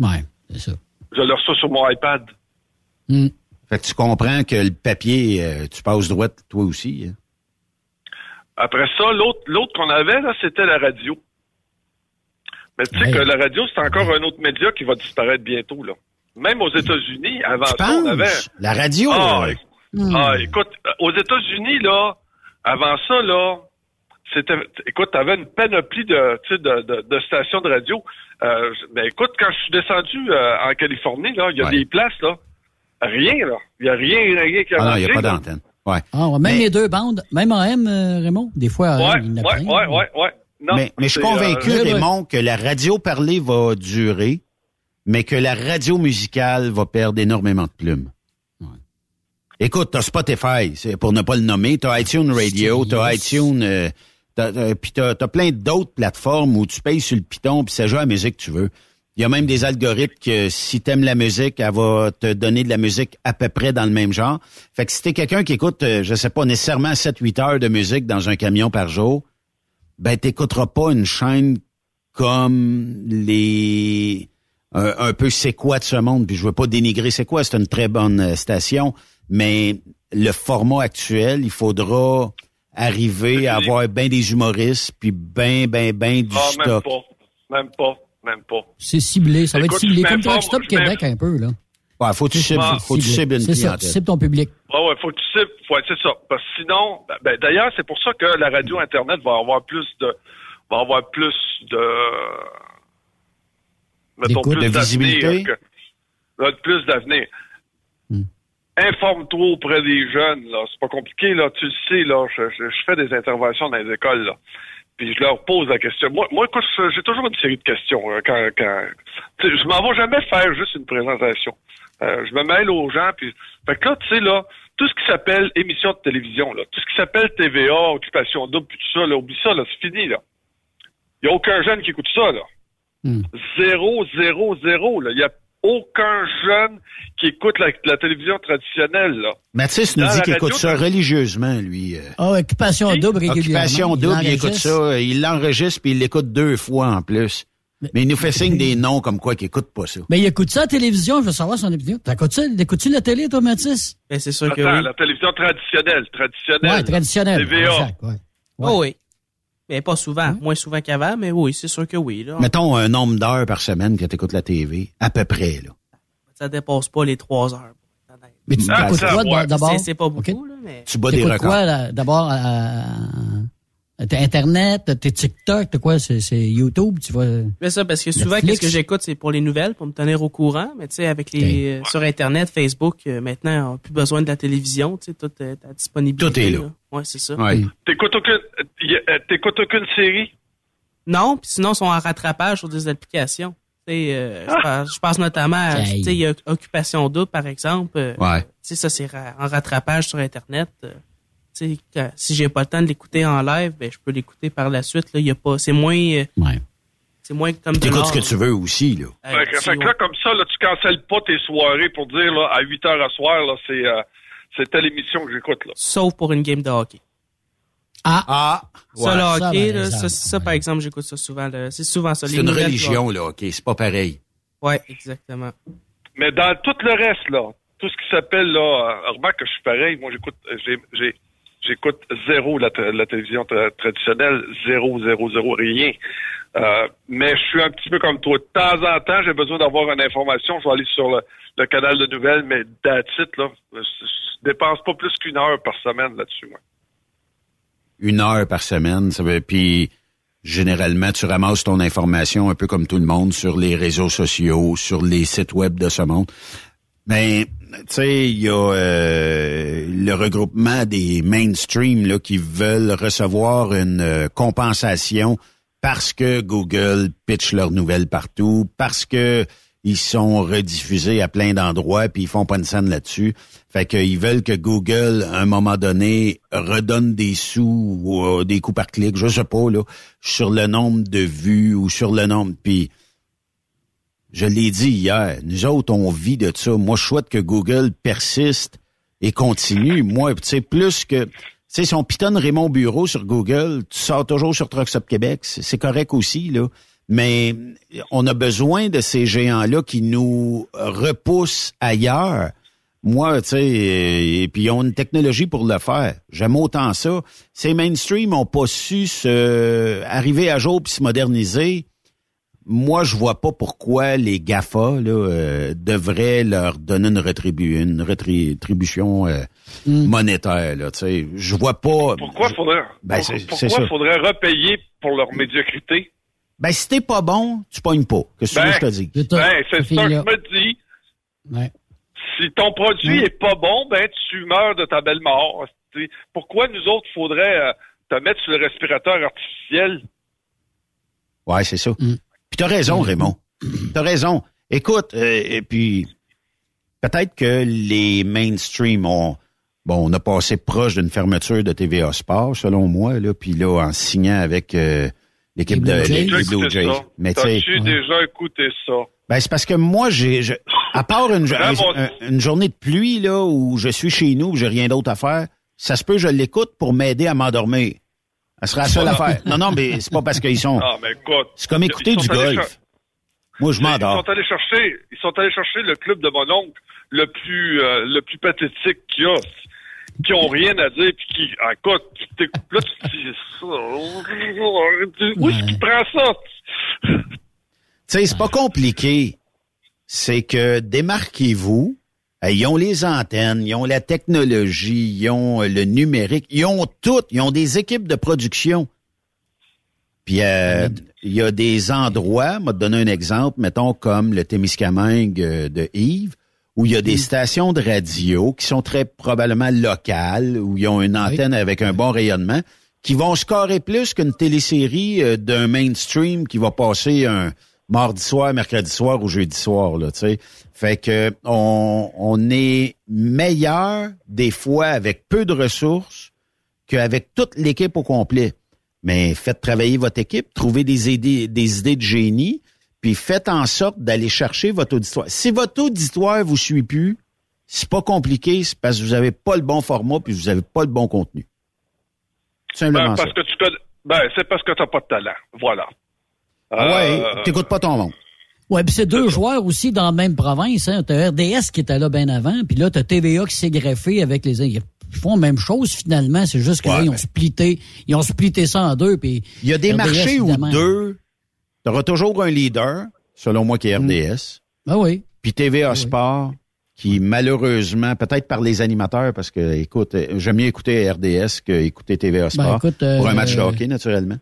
Ouais, c'est ça. Je le reçois sur mon iPad. Hmm. Fait que tu comprends que le papier, euh, tu passes droite toi aussi. hein? Après ça, l'autre l'autre qu'on avait, là, c'était la radio. Mais tu sais Ouais. que la radio, c'est encore un autre média qui va disparaître bientôt, là. Même aux États-Unis, avant Tu ça, on avait... La radio, Ah, ah, écoute, euh, aux États-Unis, là, avant ça, là, c'était, écoute, t'avais une panoplie de, tu sais, de, de, de stations de radio. Euh, mais écoute, quand je suis descendu euh, en Californie, là, il y a Ouais. des places, là, rien, là. Il y a rien, rien qui a Ah non, il n'y a pas d'antenne. Ouais. Ah, ouais, même Mais- les deux bandes, même AM, euh, Raymond, des fois, AM, Ouais, il y en a ouais, ouais, ouais, ouais. Non, mais, mais je suis convaincu, euh, ouais. Raymond, que la radio parlée va durer, mais que la radio musicale va perdre énormément de plumes. Écoute, t'as Spotify, c'est pour ne pas le nommer, t'as iTunes Radio, t'as iTunes, euh, puis t'as, t'as plein d'autres plateformes où tu payes sur le piton puis ça joue à la musique que tu veux. Il y a même des algorithmes que si t'aimes la musique, elle va te donner de la musique à peu près dans le même genre. Fait que si t'es quelqu'un qui écoute, euh, je sais pas, nécessairement 7-8 heures de musique dans un camion par jour, ben t'écouteras pas une chaîne comme les un, un peu c'est quoi de ce monde? Puis je veux pas dénigrer c'est quoi c'est une très bonne euh, station mais le format actuel il faudra arriver à avoir ben des humoristes puis ben ben ben du Ah, même stock pas. Même pas. Même pas. C'est ciblé, ça va être ciblé, comme Truck Stop Québec un peu, là. ouais faut que tu cibles Ah. faut que tu cibles une C'est ça, tu clientèle cibles ton public. Ah ouais, faut que tu cibles. Ouais, c'est ça. Parce que sinon, ben, ben, d'ailleurs, c'est pour ça que la radio Internet va avoir plus de, va avoir plus de, mettons, plus de visibilité? que- plus d'avenir. Informe-toi auprès des jeunes, là. C'est pas compliqué, là. Tu le sais, là. Je, je- je fais des interventions dans les écoles, là. Puis je leur pose la question. Moi, moi écoute, j'ai toujours une série de questions. hein, quand, quand, je m'en vais jamais faire juste une présentation. Euh, je me mêle aux gens, puis fait que là, tu sais là, tout ce qui s'appelle émission de télévision, là, tout ce qui s'appelle TVA, occupation double, puis tout ça, là, oublie ça, là, c'est fini, là. Il y a aucun jeune qui écoute ça, là. Hmm. Zéro, zéro, zéro, là. Il y a aucun jeune qui écoute la, la télévision traditionnelle, là. Mathis nous Dans dit qu'il écoute ça religieusement lui euh. Ah, occupation double régulièrement. Occupation Il double, il écoute enregistre. ça, il l'enregistre puis il l'écoute deux fois en plus. Mais il nous fait signe des noms comme quoi qu'il écoute pas ça. Mais il écoute ça à la télévision, je veux savoir son opinion. T'écoutes ça? Écoutes-tu la télé, toi, Mathis? Ben, c'est sûr que oui. la télévision traditionnelle, traditionnelle. Ouais, traditionnel. TVA. Exact, ouais. Oh, oui. Mais pas souvent. Hein? Moins souvent qu'avant, mais oui, c'est sûr que oui. Là. Mettons un nombre d'heures par semaine que tu écoutes la TV, à peu près là. Ça dépasse pas les trois heures. Mais tu Ah, écoutes quoi d'abord? C'est- pas beaucoup, là, mais... Tu bats des records. quoi, là, d'abord, à, T'as Internet, t'as TikTok, t'as quoi? C'est c'est YouTube, tu vois? Mais ça, parce que souvent, Netflix? qu'est-ce que j'écoute, c'est pour les nouvelles, pour me tenir au courant. Mais tu sais, avec les euh, sur Internet, Facebook, euh, maintenant, on n'a plus besoin de la télévision, tu sais, tout est à disponibilité. Tout est là. Ouais, c'est ça. T'écoutes aucune, y a- euh, t'écoutes aucune série? Non, puis sinon, ils sont en rattrapage sur des applications. Tu sais, euh, je, pense, je pense notamment à, Hey. tu sais, il y a Occupation double, par exemple. euh, Ouais. Tu sais, ça, c'est ra- en rattrapage sur Internet. Tu quand- si j'ai pas le temps de l'écouter en live, ben, je peux l'écouter par la suite. Là, il y a pas, c'est moins, euh, Ouais. c'est moins comme de T'écoutes l'art, ce que tu veux aussi, là. Fait, Euh, fait que là, comme ça, là, tu cancelles pas tes soirées pour dire, là, à 8 heures à soir, là, c'est, euh, c'est telle émission que j'écoute, là. Sauf pour une game de hockey. Ah, Ah, Ça, le Ça, hockey, par là, ça, exemple, ça, par exemple, j'écoute ça souvent. là. C'est souvent ça. c'est une religion, là, OK, c'est pas pareil. Ouais, exactement. Mais dans tout le reste, là, tout ce qui s'appelle, là, euh, remarque que je suis pareil, moi, j'écoute, j'ai, j'ai, j'écoute zéro la, télévision tra- traditionnelle, zéro, zéro, zéro, rien. Euh, mais je suis un petit peu comme toi. De temps en temps, j'ai besoin d'avoir une information. Je vais aller sur le, canal de nouvelles, mais it, là. Je, je dépense pas plus qu'une heure par semaine là-dessus. Une heure par semaine, ça veut, puis généralement, tu ramasses ton information un peu comme tout le monde sur les réseaux sociaux, sur les sites web de ce monde. Mais, tu sais, il y a euh, le regroupement des mainstream là, qui veulent recevoir une euh, compensation parce que Google pitch leurs nouvelles partout, parce que ils sont rediffusés à plein d'endroits, puis ils font pas une scène là-dessus. Fait qu'ils veulent que Google, à un moment donné, redonne des sous ou euh, des coups par clic, je sais pas, là, sur le nombre de vues ou sur le nombre. Puis, je l'ai dit hier, nous autres, on vit de ça. Moi, je souhaite que Google persiste et continue. Moi, tu sais, plus que... Tu sais, si on pitonne Raymond Bureau sur Google, tu sors toujours sur Trucks Québec. C'est correct aussi, là. Mais on a besoin de ces géants-là qui nous repoussent ailleurs. Moi, tu sais, et puis ils ont une technologie pour le faire. J'aime autant ça. Ces mainstream ont pas su se arriver à jour puis se moderniser. Moi, je vois pas pourquoi les GAFA là, euh, devraient leur donner une, rétribu une rétribution euh, monétaire. Là, tu sais. je vois pas. Pourquoi faudrait, Ben, pour- pourquoi ça. faudrait repayer pour leur médiocrité? Ben, si t'es pas bon, tu pognes pas. Qu'est-ce que que je te dis? C'est ça. Ben, c'est ça que je me dis. Ouais. Si ton produit Mm. est pas bon, ben tu meurs de ta belle mort. Tu sais, Pourquoi nous autres faudrait euh, te mettre sur le respirateur artificiel? Ouais, c'est ça. Mm. Puis t'as raison, Raymond. T'as raison. Écoute, euh, et puis peut-être que les mainstream ont bon, on a passé proche d'une fermeture de TVA Sport, selon moi, là, puis là, en signant avec euh, l'équipe de Les Blue Jays. Mais tu sais, déjà écouté ça? ben, c'est parce que moi, j'ai, je- à part une, un- une journée de pluie là où je suis chez nous, où j'ai rien d'autre à faire, ça se peut je l'écoute pour m'aider à m'endormir. Ça sera la seule affaire. Non, non, mais c'est pas parce qu'ils sont. Ah, mais écoute. C'est comme écouter ils du golf. Moi, je Ils m'endors. sont allés chercher, ils sont allés chercher le club de mon oncle le plus, euh, le plus pathétique qu'il y a, qui ont rien à dire, puis qui, ah, écoute, tu t'écoutes, là, tu te dis ça. Où est-ce qu'il prend ça? Tu sais, c'est pas compliqué. C'est que démarquez-vous. Euh, Ils ont les antennes, ils ont la technologie, ils ont euh, le numérique, ils ont tout. Ils ont des équipes de production. Puis euh, il y a des endroits, moi te donner un exemple, mettons comme le Témiscamingue euh, de Yves, où il y a des stations de radio qui sont très probablement locales, où ils ont une antenne avec un bon rayonnement, qui vont scorer plus qu'une télésérie d'un mainstream qui va passer un mardi soir, mercredi soir ou jeudi soir, là, tu sais. Fait que on, on est meilleur des fois avec peu de ressources qu'avec toute l'équipe au complet. Mais faites travailler votre équipe, trouvez des idées, des idées de génie, puis faites en sorte d'aller chercher votre auditoire. Si votre auditoire vous suit plus, c'est pas compliqué, c'est parce que vous avez pas le bon format puis vous avez pas le bon contenu. Simplement Ben, ça. parce que tu connais, ben, c'est parce que t'as pas de talent. Voilà. Ah ouais, Euh, t'écoutes pas ton monde. Ouais, puis c'est deux joueurs aussi dans la même province. Hein. T'as RDS qui était là bien avant, puis là, t'as TVA qui s'est greffé avec les... Ils font la même chose finalement, c'est juste que là, ils ont ben- splitté, ils ont splitté ça en deux, puis... Il y a des RDS, marchés où deux, tu auras toujours un leader, selon moi, qui est RDS, Ben oui. puis TVA Sport, qui malheureusement, peut-être par les animateurs, parce que, écoute, j'aime mieux écouter RDS que écouter TVA Sport. Ben, écoute, euh, pour un match de hockey, naturellement.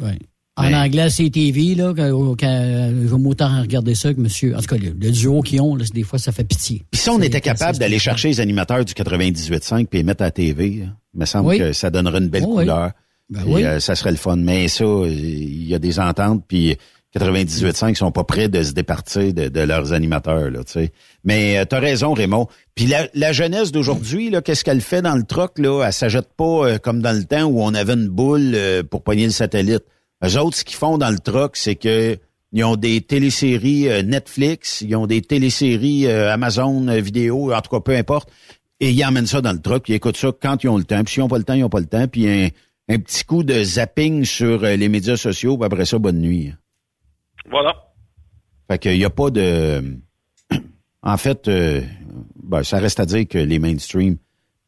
Ouais. En anglais, c'est TV, là, quand, quand, j'aime autant regarder ça que monsieur. En tout cas, le, le duo qu'ils ont, là, des fois, ça fait pitié. Puis si on était capable d'aller chercher les animateurs du 98.5 puis les mettre à la TV, là, il me semble Oui. que ça donnerait une belle Oh, oui. couleur. Ben oui. euh, ça serait le fun. Mais ça, euh, il y a des ententes, puis 98.5 sont pas prêts de se départir de, de leurs animateurs, là, tu sais. Mais euh, t'as raison, Raymond. Puis la, la jeunesse d'aujourd'hui, là, qu'est-ce qu'elle fait dans le truck, là? Elle s'ajoute pas euh, comme dans le temps où on avait une boule euh, pour pogner le satellite. Eux autres, ce qu'ils font dans le truck, c'est que ils ont des téléséries euh, Netflix, ils ont des téléséries euh, Amazon euh, vidéo, en tout cas, peu importe. Et ils emmènent ça dans le truck, ils écoutent ça quand ils ont le temps. Puis s'ils n'ont pas le temps, ils n'ont pas le temps. Puis un, un petit coup de zapping sur les médias sociaux, puis après ça, bonne nuit. Voilà. Fait qu'il n'y a pas de... En fait, euh, ben, ça reste à dire que les mainstream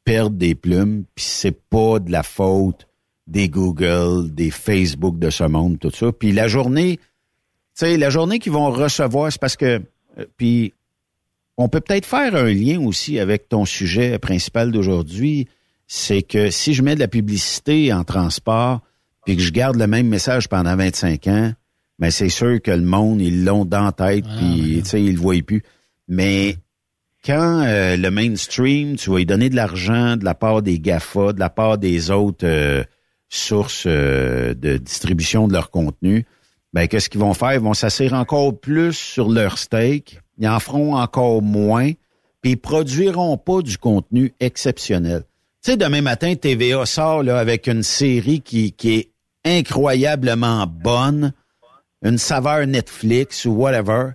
perdent des plumes, puis c'est pas de la faute des Google, des Facebook de ce monde, tout ça. Puis la journée, tu sais, la journée qu'ils vont recevoir, c'est parce que... euh, puis on peut peut-être faire un lien aussi avec ton sujet principal d'aujourd'hui, c'est que si je mets de la publicité en transport, puis que je garde le même message pendant 25 ans, mais c'est sûr que le monde, ils l'ont dans la tête, puis tu sais, ils le voient plus. Mais quand euh, le mainstream, tu vas lui donner de l'argent de la part des GAFA, de la part des autres euh, sources euh, de distribution de leur contenu, ben qu'est-ce qu'ils vont faire? Ils vont s'asseoir encore plus sur leur steak, ils en feront encore moins, puis ils produiront pas du contenu exceptionnel. Tu sais, demain matin, TVA sort avec une série qui, qui est incroyablement bonne, une saveur Netflix ou whatever.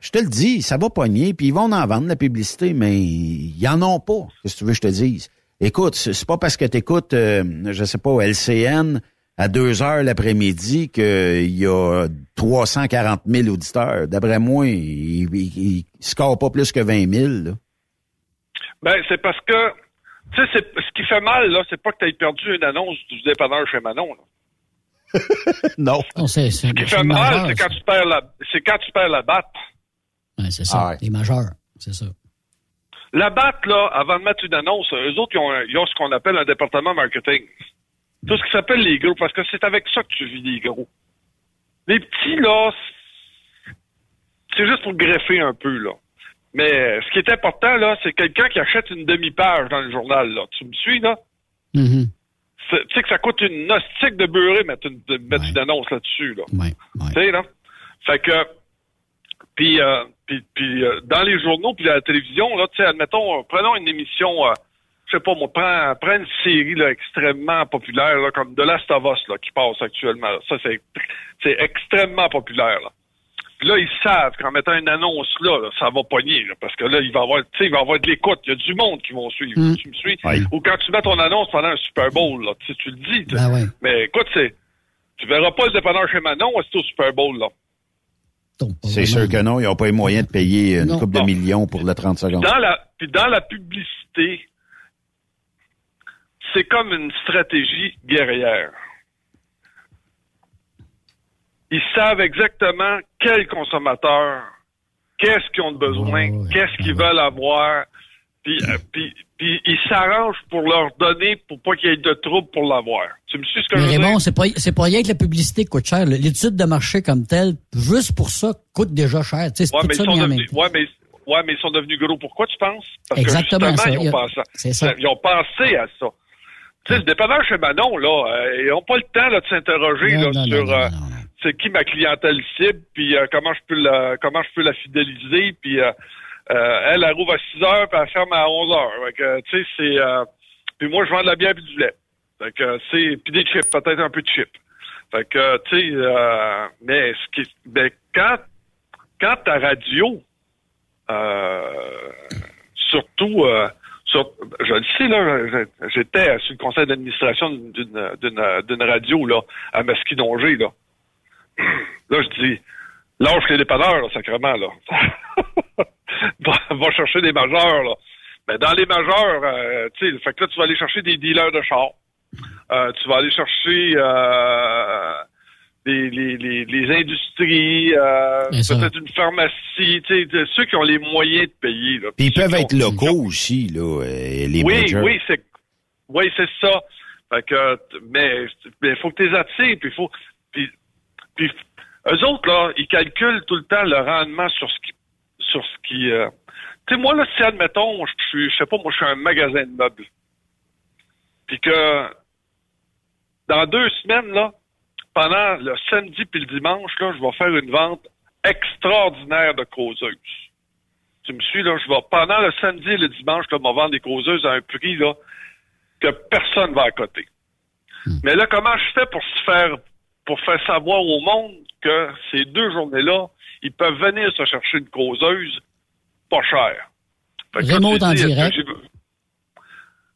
Je te le dis, ça va pogner, puis ils vont en vendre la publicité, mais ils en ont pas. Qu'est-ce que tu veux que je te dise? Écoute, c'est pas parce que tu écoutes, je sais pas, LCN à 2 heures l'après-midi qu'il y a 340 000 auditeurs. D'après moi, ils il, il scorent pas plus que 20 000. là. Ben, c'est parce que, tu sais, ce qui fait mal, là, c'est pas que tu aies perdu une annonce du dépanneur chez Manon. là. non. c'est, c'est, Ce qui fait mal, c'est quand tu perds la, c'est quand tu perds la batte. Ouais, c'est ça. Ah ouais. Les majeurs, c'est ça. La batte, là, avant de mettre une annonce, eux autres, ils ont, ils ont ce qu'on appelle un département marketing. Tout ce qui s'appelle les gros, parce que c'est avec ça que tu vis les gros. Les petits, là, c'est- juste pour greffer un peu, là. Mais ce qui est important, là, c'est quelqu'un qui achète une demi-page dans le journal, là. Tu me suis, là? Mhm. C'est- Tu sais que ça coûte une nosttique de beurrer mettre une, de mettre une annonce là-dessus, là. Ouais, Tu sais, là? Fait que, puis, euh, puis, puis euh, dans les journaux, puis la télévision, là, tu sais, admettons, euh, prenons une émission, euh, je sais pas, moi, prends, prends une série, là, extrêmement populaire, là, comme The Last of Us, là, qui passe actuellement. là. Ça, c'est, c'est extrêmement populaire, là. Puis là, ils savent qu'en mettant une annonce là, là, ça va pogner, là, parce que là, il va y avoir, tu sais, il va y avoir de l'écoute. Il y a du monde qui vont suivre. Tu me suis? Ou quand tu mets ton annonce pendant un Super Bowl, là, tu le dis. Ben ouais. Mais écoute, c'est, tu verras pas le dépanneur chez Manon, c'est au Super Bowl, là. C'est sûr que non, ils n'ont pas les moyens de payer une Non. coupe de millions pour le 30 secondes. Dans la, puis dans la publicité, c'est comme une stratégie guerrière. Ils savent exactement quel consommateur, qu'est-ce qu'ils ont de besoin, qu'est-ce qu'ils veulent avoir, puis, euh, puis, puis ils s'arrangent pour leur donner pour pas qu'il y ait de troubles pour l'avoir. Tu me suis ce que je Mais? Raymond, c'est pas, c'est pas rien que la publicité coûte cher. L'étude de marché comme telle, juste pour ça, coûte déjà cher. Tu sais, c'est Ouais mais, ça ils sont devenus, ouais, mais, ouais, mais ils sont devenus gros. Pourquoi tu penses? Parce Exactement, que ça. justement, ils a- ont pensé. ça. Ils ont pensé à ça. Tu sais, dépanneur chez Manon, là, euh, ils n'ont pas le temps là, de s'interroger là, non, sur non, euh, c'est qui ma clientèle cible, puis euh, comment je peux la comment je peux la fidéliser, puis euh, euh, elle, elle rouvre à 6 heures, puis elle ferme à 11 heures. Tu sais, c'est euh, puis moi je vends de la bière et du lait. Fait que c'est puis des chips, peut-être un peu de chips. Fait que tu sais, euh, mais ce qui ben, quand quand ta radio euh, surtout euh, sur, je le sais là, j'étais sur le conseil d'administration d'une d'une d'une radio là à Masquinongé là. Là je dis lâche les dépanneurs là, sacrément là. va, chercher des majeurs là. Mais dans les majeurs, euh, tu sais, fait que là tu vas aller chercher des dealers de chars. Euh, tu vas aller chercher euh, les, les, les, les industries, euh, peut-être une pharmacie, tu sais, ceux qui ont les moyens de payer. Là. Puis ils peuvent être locaux aussi, là, les oui, majors. oui, c'est oui, c'est ça. Fait que mais il faut que tu les attires, puis faut puis, puis eux autres là, ils calculent tout le temps le rendement sur ce qui sur ce qui euh, tu sais moi là si admettons, je suis je sais pas moi je suis un magasin de meubles. Puis que dans deux semaines là, pendant le samedi puis le dimanche là, je vais faire une vente extraordinaire de causeuses. Tu me suis, là, je vais, pendant le samedi et le dimanche, là, je vais vendre des causeuses à un prix, là, que personne va à côté. Mais là, comment je fais pour se faire, pour faire savoir au monde que ces deux journées-là, ils peuvent venir se chercher une causeuse pas chère. Là, tu en dis, direct.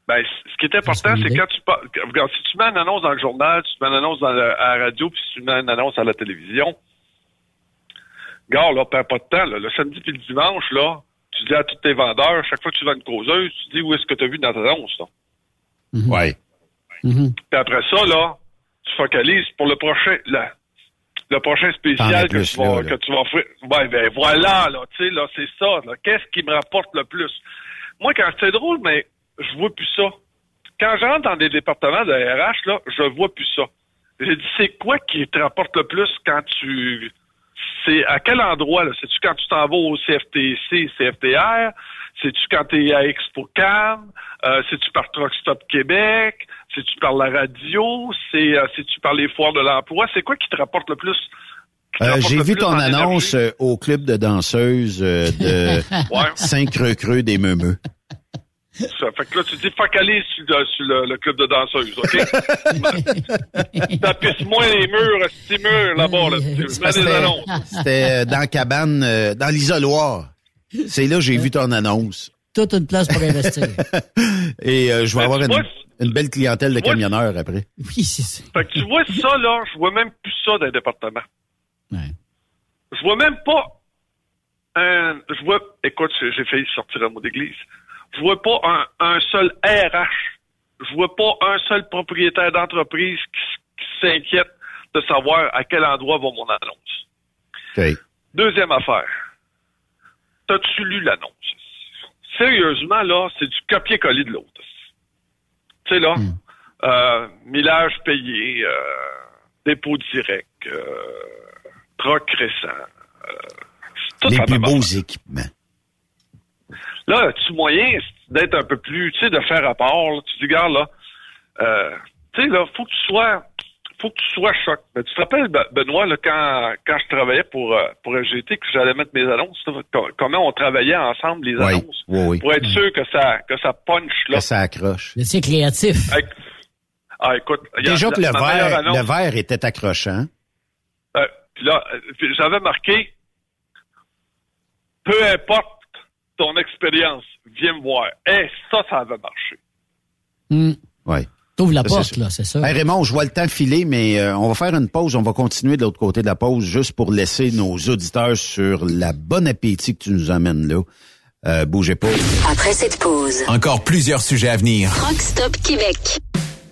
Ben, ce qui est important, c'est quand tu regarde, si tu mets une annonce dans le journal, tu mets une annonce dans la, à la radio, puis si tu mets une annonce à la télévision, Gars, là, perds pas de temps. Là. Le samedi puis le dimanche, là, tu dis à tous tes vendeurs, chaque fois que tu vends une causeuse, tu dis où est-ce que tu as vu dans ta annonce. Là. Ouais. Mm-hmm. Puis après ça, là, tu focalises pour le prochain, la- le prochain spécial que, tu vas, là, là. que tu vas offrir. Ouais, ben voilà, là, tu sais, là, c'est ça. Qu'est-ce qui me rapporte le plus? Moi, quand c'est drôle, mais je vois plus ça. Quand je rentre dans des départements de RH, là, je vois plus ça. J'ai dit, c'est quoi qui te rapporte le plus quand tu... C'est à quel endroit, là? C'est-tu quand tu t'en vas au CFTC, CFTR? C'est-tu quand tu es à Expo Cannes? Euh, C'est-tu par Truck Stop Québec? C'est-tu par la radio? C'est euh, C'est-tu par les foires de l'emploi? C'est quoi qui te rapporte le plus? Euh, J'ai vu ton annonce euh, au club de danseuses euh, de Ouais. Saint-Creux-Creux des Meumeux. Ça fait que là, tu dis focalise sur, le, sur le, le club de danseuses, OK? Tapisse moins les murs, six murs là-bas, là. C'était, euh, dans la cabane, euh, dans l'isoloir. C'est là que j'ai vu ton annonce. Toute une place pour investir. Et euh, je vais avoir une, vois, une belle clientèle de vois, camionneurs après. Oui, c'est ça. Fait que tu vois ça, là, je vois même plus ça dans les départements. Je vois même pas un... Je vois... Écoute, j'ai failli sortir un mot d'église. Je vois pas un, un seul RH. Je vois pas un seul propriétaire d'entreprise qui, s- qui s'inquiète de savoir à quel endroit va mon annonce. OK. Deuxième affaire. T'as-tu lu l'annonce? Sérieusement, là, c'est du copier-coller de l'autre. Tu sais, là, euh, millage payé, euh, dépôt direct, euh, troc récent. euh, c'est tout Les plus beaux équipements. Là, as-tu moyen d'être un peu plus, tu sais, de faire rapport, là, tu dis, regarde, là, euh, tu sais, là, faut que tu sois, faut que tu sois choc. Mais tu te rappelles, Be- Benoît, là, quand, quand je travaillais pour, euh, pour LGT, que j'allais mettre mes annonces, comment on travaillait ensemble les annonces, oui, oui. pour être sûr que ça, que ça punch, là. Que ça accroche. C'est créatif. Ah, écoute, Déjà que le verre, le verre était accrochant. euh, puis là, euh, j'avais marqué, peu importe ton expérience, viens me voir. Eh, ça, ça avait marché. Oui. T'ouvres la Ça, porte, là, c'est ça. Hey Raymond, je vois le temps filer, mais euh, on va faire une pause. On va continuer de l'autre côté de la pause juste pour laisser nos auditeurs sur la bonne appétit que tu nous amènes là. Euh, bougez pas. Après cette pause, Encore plusieurs sujets à venir. Rock Stop Québec.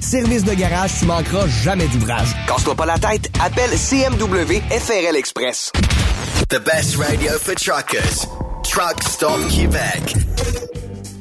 Service de garage, tu manqueras jamais d'ouvrage. Casse-toi pas la tête, appelle CMW FRL Express. The best radio for truckers. Truck Stop Québec.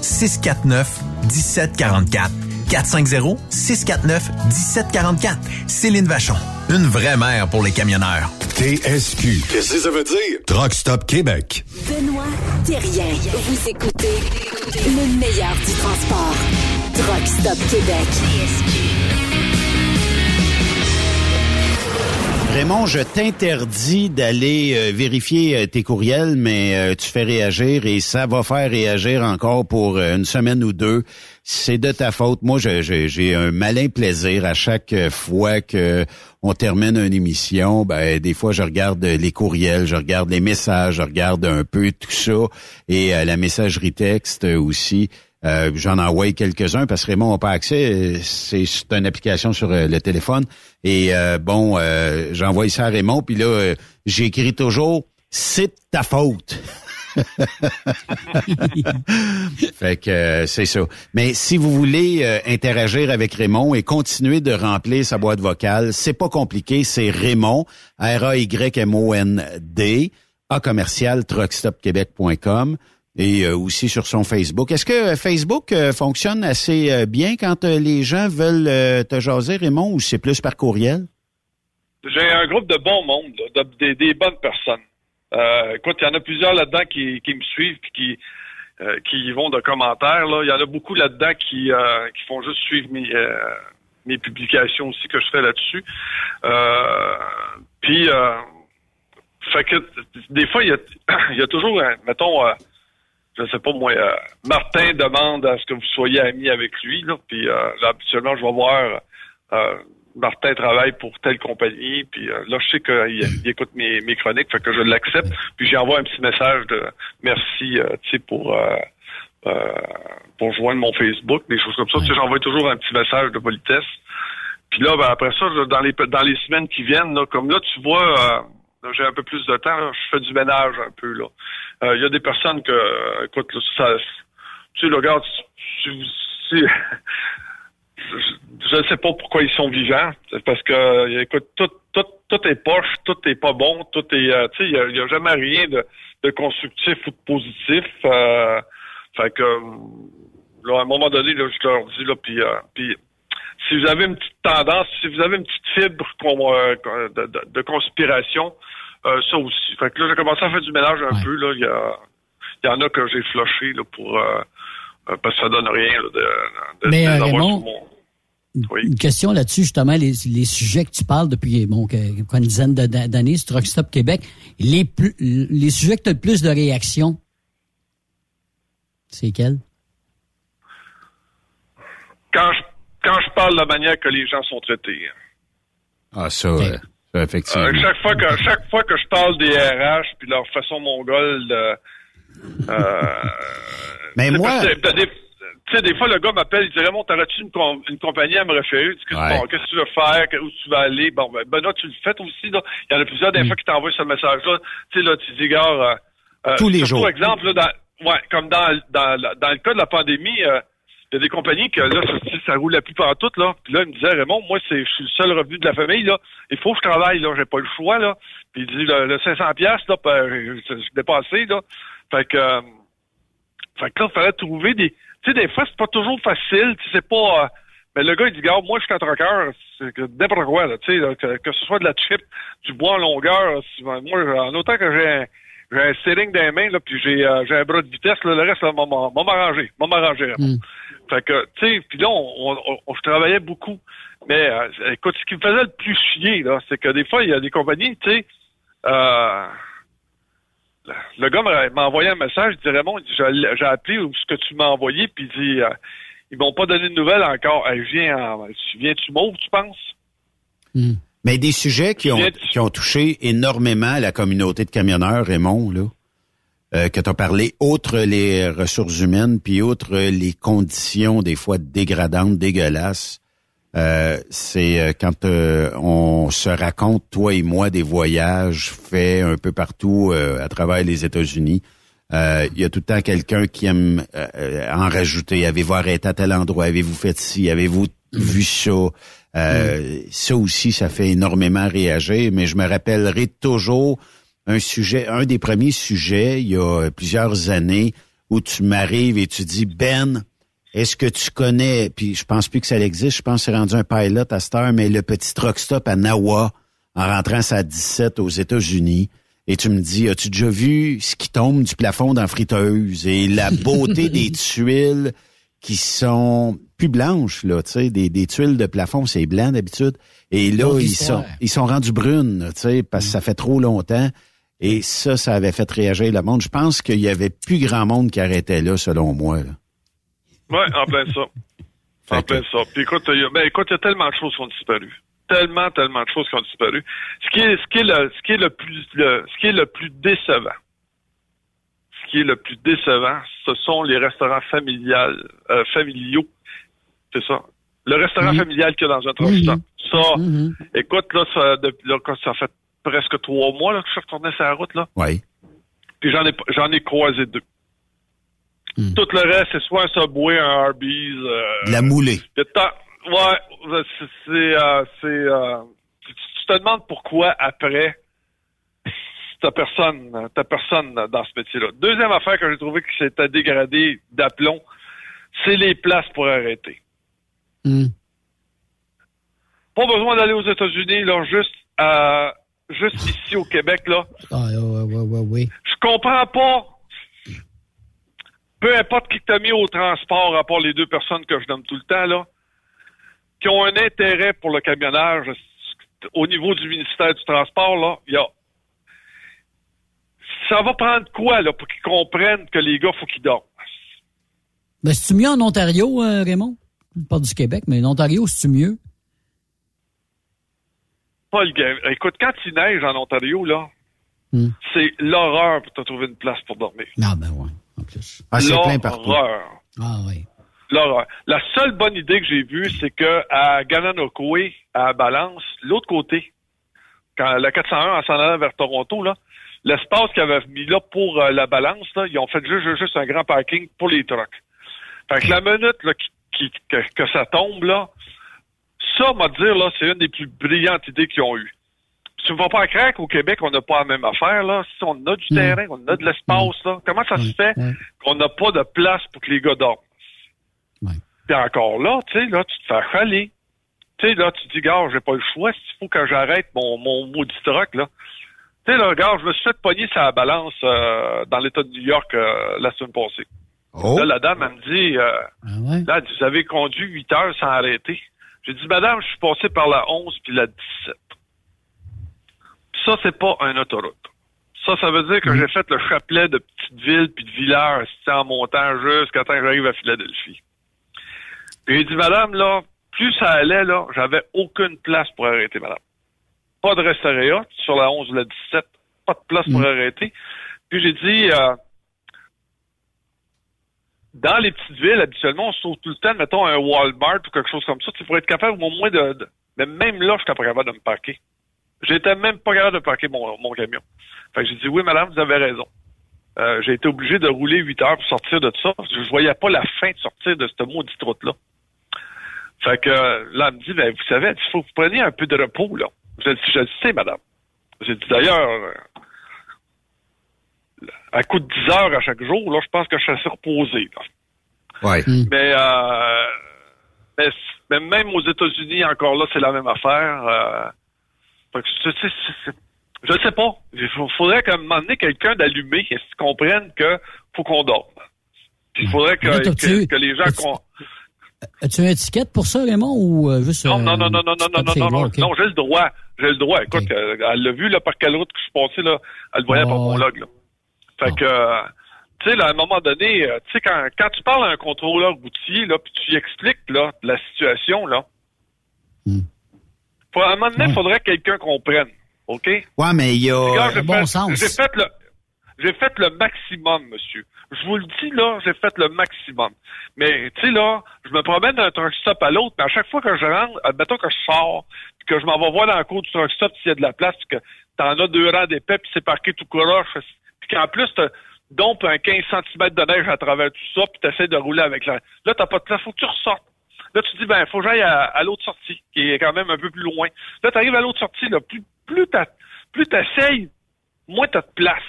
649 1744. 450-649-1744. Céline Vachon. Une vraie mère pour les camionneurs. TSQ. Qu'est-ce que ça veut dire? Truck Stop Québec. Benoît Thérien. Vous écoutez le meilleur du transport. Truck Stop Québec. Raymond, je t'interdis d'aller euh, vérifier euh, tes courriels, mais euh, tu fais réagir et ça va faire réagir encore pour une semaine ou deux. C'est de ta faute. Moi, j'ai un malin plaisir à chaque fois que on termine une émission. Ben, des fois, je regarde les courriels, je regarde les messages, je regarde un peu tout ça et la messagerie texte aussi. J'en envoie quelques-uns parce que Raymond n'a pas accès. C'est une application sur le téléphone. Et euh, bon, euh, j'envoie ça à Raymond, puis là, j'écris toujours C'est ta faute. fait que c'est ça. Mais si vous voulez interagir avec Raymond et continuer de remplir sa boîte vocale, c'est pas compliqué. C'est Raymond, R-A-Y-M-O-N-D, A commercial, truckstopquebec.com et euh, aussi sur son Facebook. Est-ce que euh, Facebook euh, fonctionne assez bien quand les gens veulent te jaser, Raymond, ou c'est plus par courriel? J'ai un groupe de bon monde, des, bonnes personnes. écoute, il y en a plusieurs là-dedans qui, me suivent puis qui y vont de commentaires. Il y en a beaucoup là-dedans qui, qui font juste suivre mes, mes publications aussi que je fais là-dessus. puis fait que des fois, il y a, il y a toujours, mettons, je sais pas moi, euh, Martin demande à ce que vous soyez amis avec lui, là, puis euh, là, habituellement, je vais voir euh, Martin travaille pour telle compagnie, puis là, je sais qu'il écoute mes, chroniques, fait que je l'accepte, puis j'envoie un petit message de merci, tu sais, pour pour joindre mon Facebook, des choses comme ça. Tu j'envoie toujours un petit message de politesse. Puis là, ben, après ça, dans les dans les semaines qui viennent, là, comme là, tu vois, j'ai un peu plus de temps, je fais du ménage un peu, là. Il euh, y a des personnes que, écoute, ça, tu sais, regarde, je ne sais pas pourquoi ils sont vivants. Parce que, écoute, tout, tout, tout est poche, tout est pas bon, tout est, euh, tu sais, il y a, jamais rien de, de constructif ou de positif. Euh, fait que, là, à un moment donné, là, je leur dis, là, puis, euh, si vous avez une petite tendance, si vous avez une petite fibre euh, de, de- de conspiration, euh, ça aussi. Fait que là, j'ai commencé à faire du ménage un peu, là, il y a, il y en a que j'ai flushé, là, pour, euh, euh, parce que ça donne rien, là, de, de, Mais, de euh, Raymond, Une question là-dessus, justement, les, les sujets que tu parles depuis bon, une dizaine d'années sur Truck Stop Québec, les, plus, les sujets que tu as le plus de réactions, c'est quels? quand je, quand je parle de la manière que les gens sont traités. hein. Ah, ça, euh, ça, effectivement. Euh, chaque fois que chaque fois que je parle des RH puis leur façon mongole de euh, Mais moi- tu sais, des fois, le gars m'appelle, il dit Raymond, t'aurais-tu une, com- une compagnie à me référer? Tu dis, Ouais. bon, qu'est-ce que tu veux faire? Que- Où tu vas aller? Bon, ben, Benoît, tu le fais aussi, là. Il y en a plusieurs des fois qui t'envoient ce message-là. Tu sais, là, tu dis, gars, euh, euh, Tous les jours. exemple, là, dans, ouais, comme dans, dans, dans le cas de la pandémie, euh, il y a des compagnies que là, ça, ça roulait plus partout, là. Puis là, il me disait, Raymond, moi, c'est, je suis le seul revenu de la famille, là. Il faut que je travaille, là. J'ai pas le choix, là. Puis il dit, le, le 500 piastres, là, ben, je suis dépassé, là. Fait que, euh, fait que là, il fallait trouver des. Tu sais, des fois, c'est pas toujours facile. Tu sais, pas. euh, mais le gars, il dit, gars, moi, je suis troqueur. C'est que n'importe quoi, là. Tu sais, que, que ce soit de la chip, du bois en longueur. si- moi, en autant que j'ai un, j'ai un steering dans les mains, là, puis j'ai, euh, j'ai un bras de vitesse, là, le reste, là, m'a m'a- m'a m'arranger. M'a m'arranger. Fait que, tu sais, puis là, on, on, on- je travaillais beaucoup. Mais, euh, écoute, ce qui me faisait le plus chier, là, c'est que des fois, il y a des compagnies, tu sais, euh, le gars m'a envoyé un message, il dit Raymond, j'ai appelé ou ce que tu m'as envoyé, puis il dit euh, ils m'ont pas donné de nouvelles encore. Hey, je viens, en- tu viens tu m'ouvres, tu penses? Mais des sujets qui ont, qui ont touché énormément la communauté de camionneurs, Raymond, là, euh, que tu as parlé, outre les ressources humaines, puis outre les conditions des fois dégradantes, dégueulasses, euh, c'est euh, quand euh, on se raconte, toi et moi, des voyages faits un peu partout euh, à travers les États-Unis. Euh, Il y a tout le temps quelqu'un qui aime en rajouter. Avez-vous arrêté à tel endroit? Avez-vous fait ci? Avez-vous vu ça? Euh, Ça aussi, ça fait énormément réagir, mais je me rappellerai toujours un sujet, un des premiers sujets, il y a plusieurs années, où tu m'arrives et tu dis, Ben, est-ce que tu connais, puis je pense plus que ça existe, je pense que c'est rendu un pilot à cette heure, mais le petit truck stop à Nawa, en rentrant à 17 aux États-Unis, et tu me dis, as-tu déjà vu ce qui tombe du plafond dans friteuse et la beauté des tuiles qui sont plus blanches, là, tu sais, des, des tuiles de plafond, c'est blanc d'habitude. Et là, ils sont, ils sont rendus brunes, tu sais, parce que ça fait trop longtemps. Et ça, ça avait fait réagir le monde. Je pense qu'il y avait plus grand monde qui arrêtait là, selon moi. là. Ouais, en plein ça. en plein ça. Puis écoute, il y a, ben, écoute, il y a tellement de choses qui ont disparu. Tellement, tellement de choses qui ont disparu. Ce qui est, ce qui est le, ce qui est le plus, le, ce qui est le plus décevant. Qui est le plus décevant, ce sont les restaurants euh, familiaux. C'est ça. Le restaurant Mhm. familial qu'il y a dans un truck Mhm. stop. Ça, Mhm. écoute, là, ça, depuis, là, quand ça fait presque trois mois, là, que je suis retourné sur la route, là. Oui. Puis j'en ai, j'en ai croisé deux. Tout le reste, c'est soit un Subway, un Arby's. euh, la moulée. de temps- Ouais, c'est, c'est, euh, c'est, euh, tu te demandes pourquoi après ta personne, ta personne dans ce métier-là. Deuxième affaire que j'ai trouvé que c'était dégradé d'aplomb, c'est les places pour arrêter. Hmm. Pas besoin d'aller aux États-Unis, là, juste, euh, juste ici au Québec, là. Ah, ouais, ouais, ouais, ouais. Je comprends pas. Peu importe qui t'a mis au transport, à part les deux personnes que je donne tout le temps, là, qui ont un intérêt pour le camionnage au niveau du ministère du Transport, là, il y a. Ça va prendre quoi, là, pour qu'ils comprennent que les gars, faut qu'ils dorment? Ben, c'est-tu mieux en Ontario, euh, Raymond? Pas du Québec, mais en Ontario, c'est-tu mieux? Pas le game. Écoute, quand il neige en Ontario, là, Hmm. c'est l'horreur pour te trouver une place pour dormir. Ah, ben ouais, en plus. Ah, c'est plein partout. L'horreur. Ah, oui. L'horreur. La seule bonne idée que j'ai vue, c'est que à Gananoque, à Balance, l'autre côté, quand la 401 en s'en allant vers Toronto, là, l'espace qu'ils avaient mis là pour euh, la balance, là, ils ont fait juste, un grand parking pour les trucks. Fait que la minute là, qui, qui- que, que ça tombe, là, ça, m'a dire, là, c'est une des plus brillantes idées qu'ils ont eues. tu me vas pas à crack, au Québec, on n'a pas la même affaire, là. Si on a du terrain, on a de l'espace, là. Comment ça se fait qu'on n'a pas de place pour que les gars dorment? Puis encore là, tu sais, là, tu te fais chaler. Tu sais, là, tu te dis, gars, j'ai pas le choix. Il faut que j'arrête mon, mon maudit truck, là. Tu sais, là, gars, je me suis fait pogner sa balance euh, dans l'État de New York euh, la semaine passée. Là, la dame, elle me dit, euh, là, elle dit, vous avez conduit 8 heures sans arrêter. J'ai dit, madame, je suis passé par la 11 puis la 17. Ça, c'est pas un autoroute. Ça, ça veut dire que j'ai fait le chapelet de petites villes puis de villages en montant jusqu'à temps que j'arrive à Philadelphie. Puis j'ai dit, madame, là, plus ça allait, là, j'avais aucune place pour arrêter, madame. Pas de restaurant sur la 11 ou la 17. Pas de place pour arrêter. Puis j'ai dit, euh, dans les petites villes, habituellement, on se trouve tout le temps, mettons, un Walmart ou quelque chose comme ça. Tu pourrais être capable au moins de... de- mais même là, je n'étais pas capable de me parquer. J'étais même pas capable de parquer mon, mon camion. Fait que j'ai dit, oui, madame, vous avez raison. Euh, j'ai été obligé de rouler 8 heures pour sortir de ça. Je voyais pas la fin de sortir de cette maudite route-là. Fait que euh, là, elle me dit, ben, vous savez, il faut que vous preniez un peu de repos, là. Je, le- je le sais, madame. J'ai dit, d'ailleurs, euh, à coup de 10 heures à chaque jour, là, je pense que je suis assez reposé. là. Ouais. Mais, euh, mais, mais même aux États-Unis, encore là, c'est la même affaire. Euh, c'est- c'est- c'est- je sais pas. Il faudrait qu'à un moment donné, quelqu'un d'allumé qu'ils comprenne que faut qu'on dorme. Puis il faudrait que, Là, que, t'as-tu- que les gens... As-tu une étiquette pour ça, Raymond, ou euh, juste... Non, euh, non, non, non, non, non, non, non, non, non, non, j'ai le droit. J'ai le droit. Écoute, euh, elle l'a vu, là, par quelle route que je suis passé, là. Elle le voyait par mon log, là. Fait que, euh, tu sais, là, à un moment donné, euh, tu sais, quand, quand tu parles à un contrôleur routier, là, puis tu lui expliques, là, la situation, là, faut, à un moment donné, il faudrait que quelqu'un comprenne. OK? Ouais, mais il y a... J'ai bon fait- sens. J'ai fait le, j'ai fait le maximum, monsieur. Je vous le dis, là, j'ai fait le maximum. Mais, tu sais, là, je me promène d'un truck stop à l'autre, mais à chaque fois que je rentre, admettons que je sors, que je m'en vais voir dans le cours du truck stop s'il y a de la place, puis que t'en as deux rangs d'épais, puis c'est parqué tout croche, puis qu'en plus, t'as donc un 15 cm de neige à travers tout ça, puis t'essaies de rouler avec la... Là, t'as pas de place, faut que tu ressortes. Là, tu te dis, ben, faut que j'aille à, à l'autre sortie, qui est quand même un peu plus loin. Là, t'arrives à l'autre sortie, là, plus, plus t'as, plus t'essayes, moins t'as de place.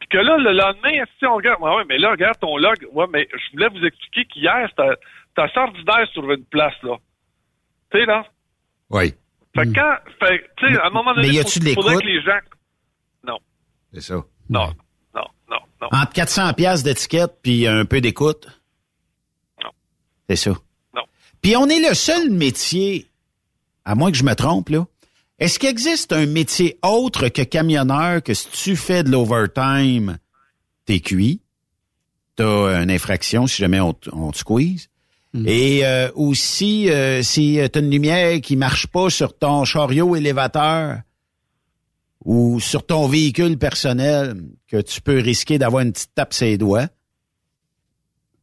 Puis que là, le lendemain, si on regarde, ouais, mais là, regarde ton log. Ouais, mais je voulais vous expliquer qu'hier, c'était, c'était assez ordinaire sur une place, là. Tu sais, là? Oui. Fait que quand, fait, tu sais, à un moment donné, de faudrait l'écoute? que les gens, non, C'est ça. non, non, non, non. Entre 400 pièces d'étiquette puis un peu d'écoute? Non. C'est ça. Non. Puis on est le seul métier, à moins que je me trompe, là. Est-ce qu'il existe un métier autre que camionneur que si tu fais de l'overtime, t'es cuit, t'as une infraction si jamais on, on te squeeze? Et euh, aussi, euh, si t'as une lumière qui marche pas sur ton chariot élévateur ou sur ton véhicule personnel, que tu peux risquer d'avoir une petite tape ses doigts,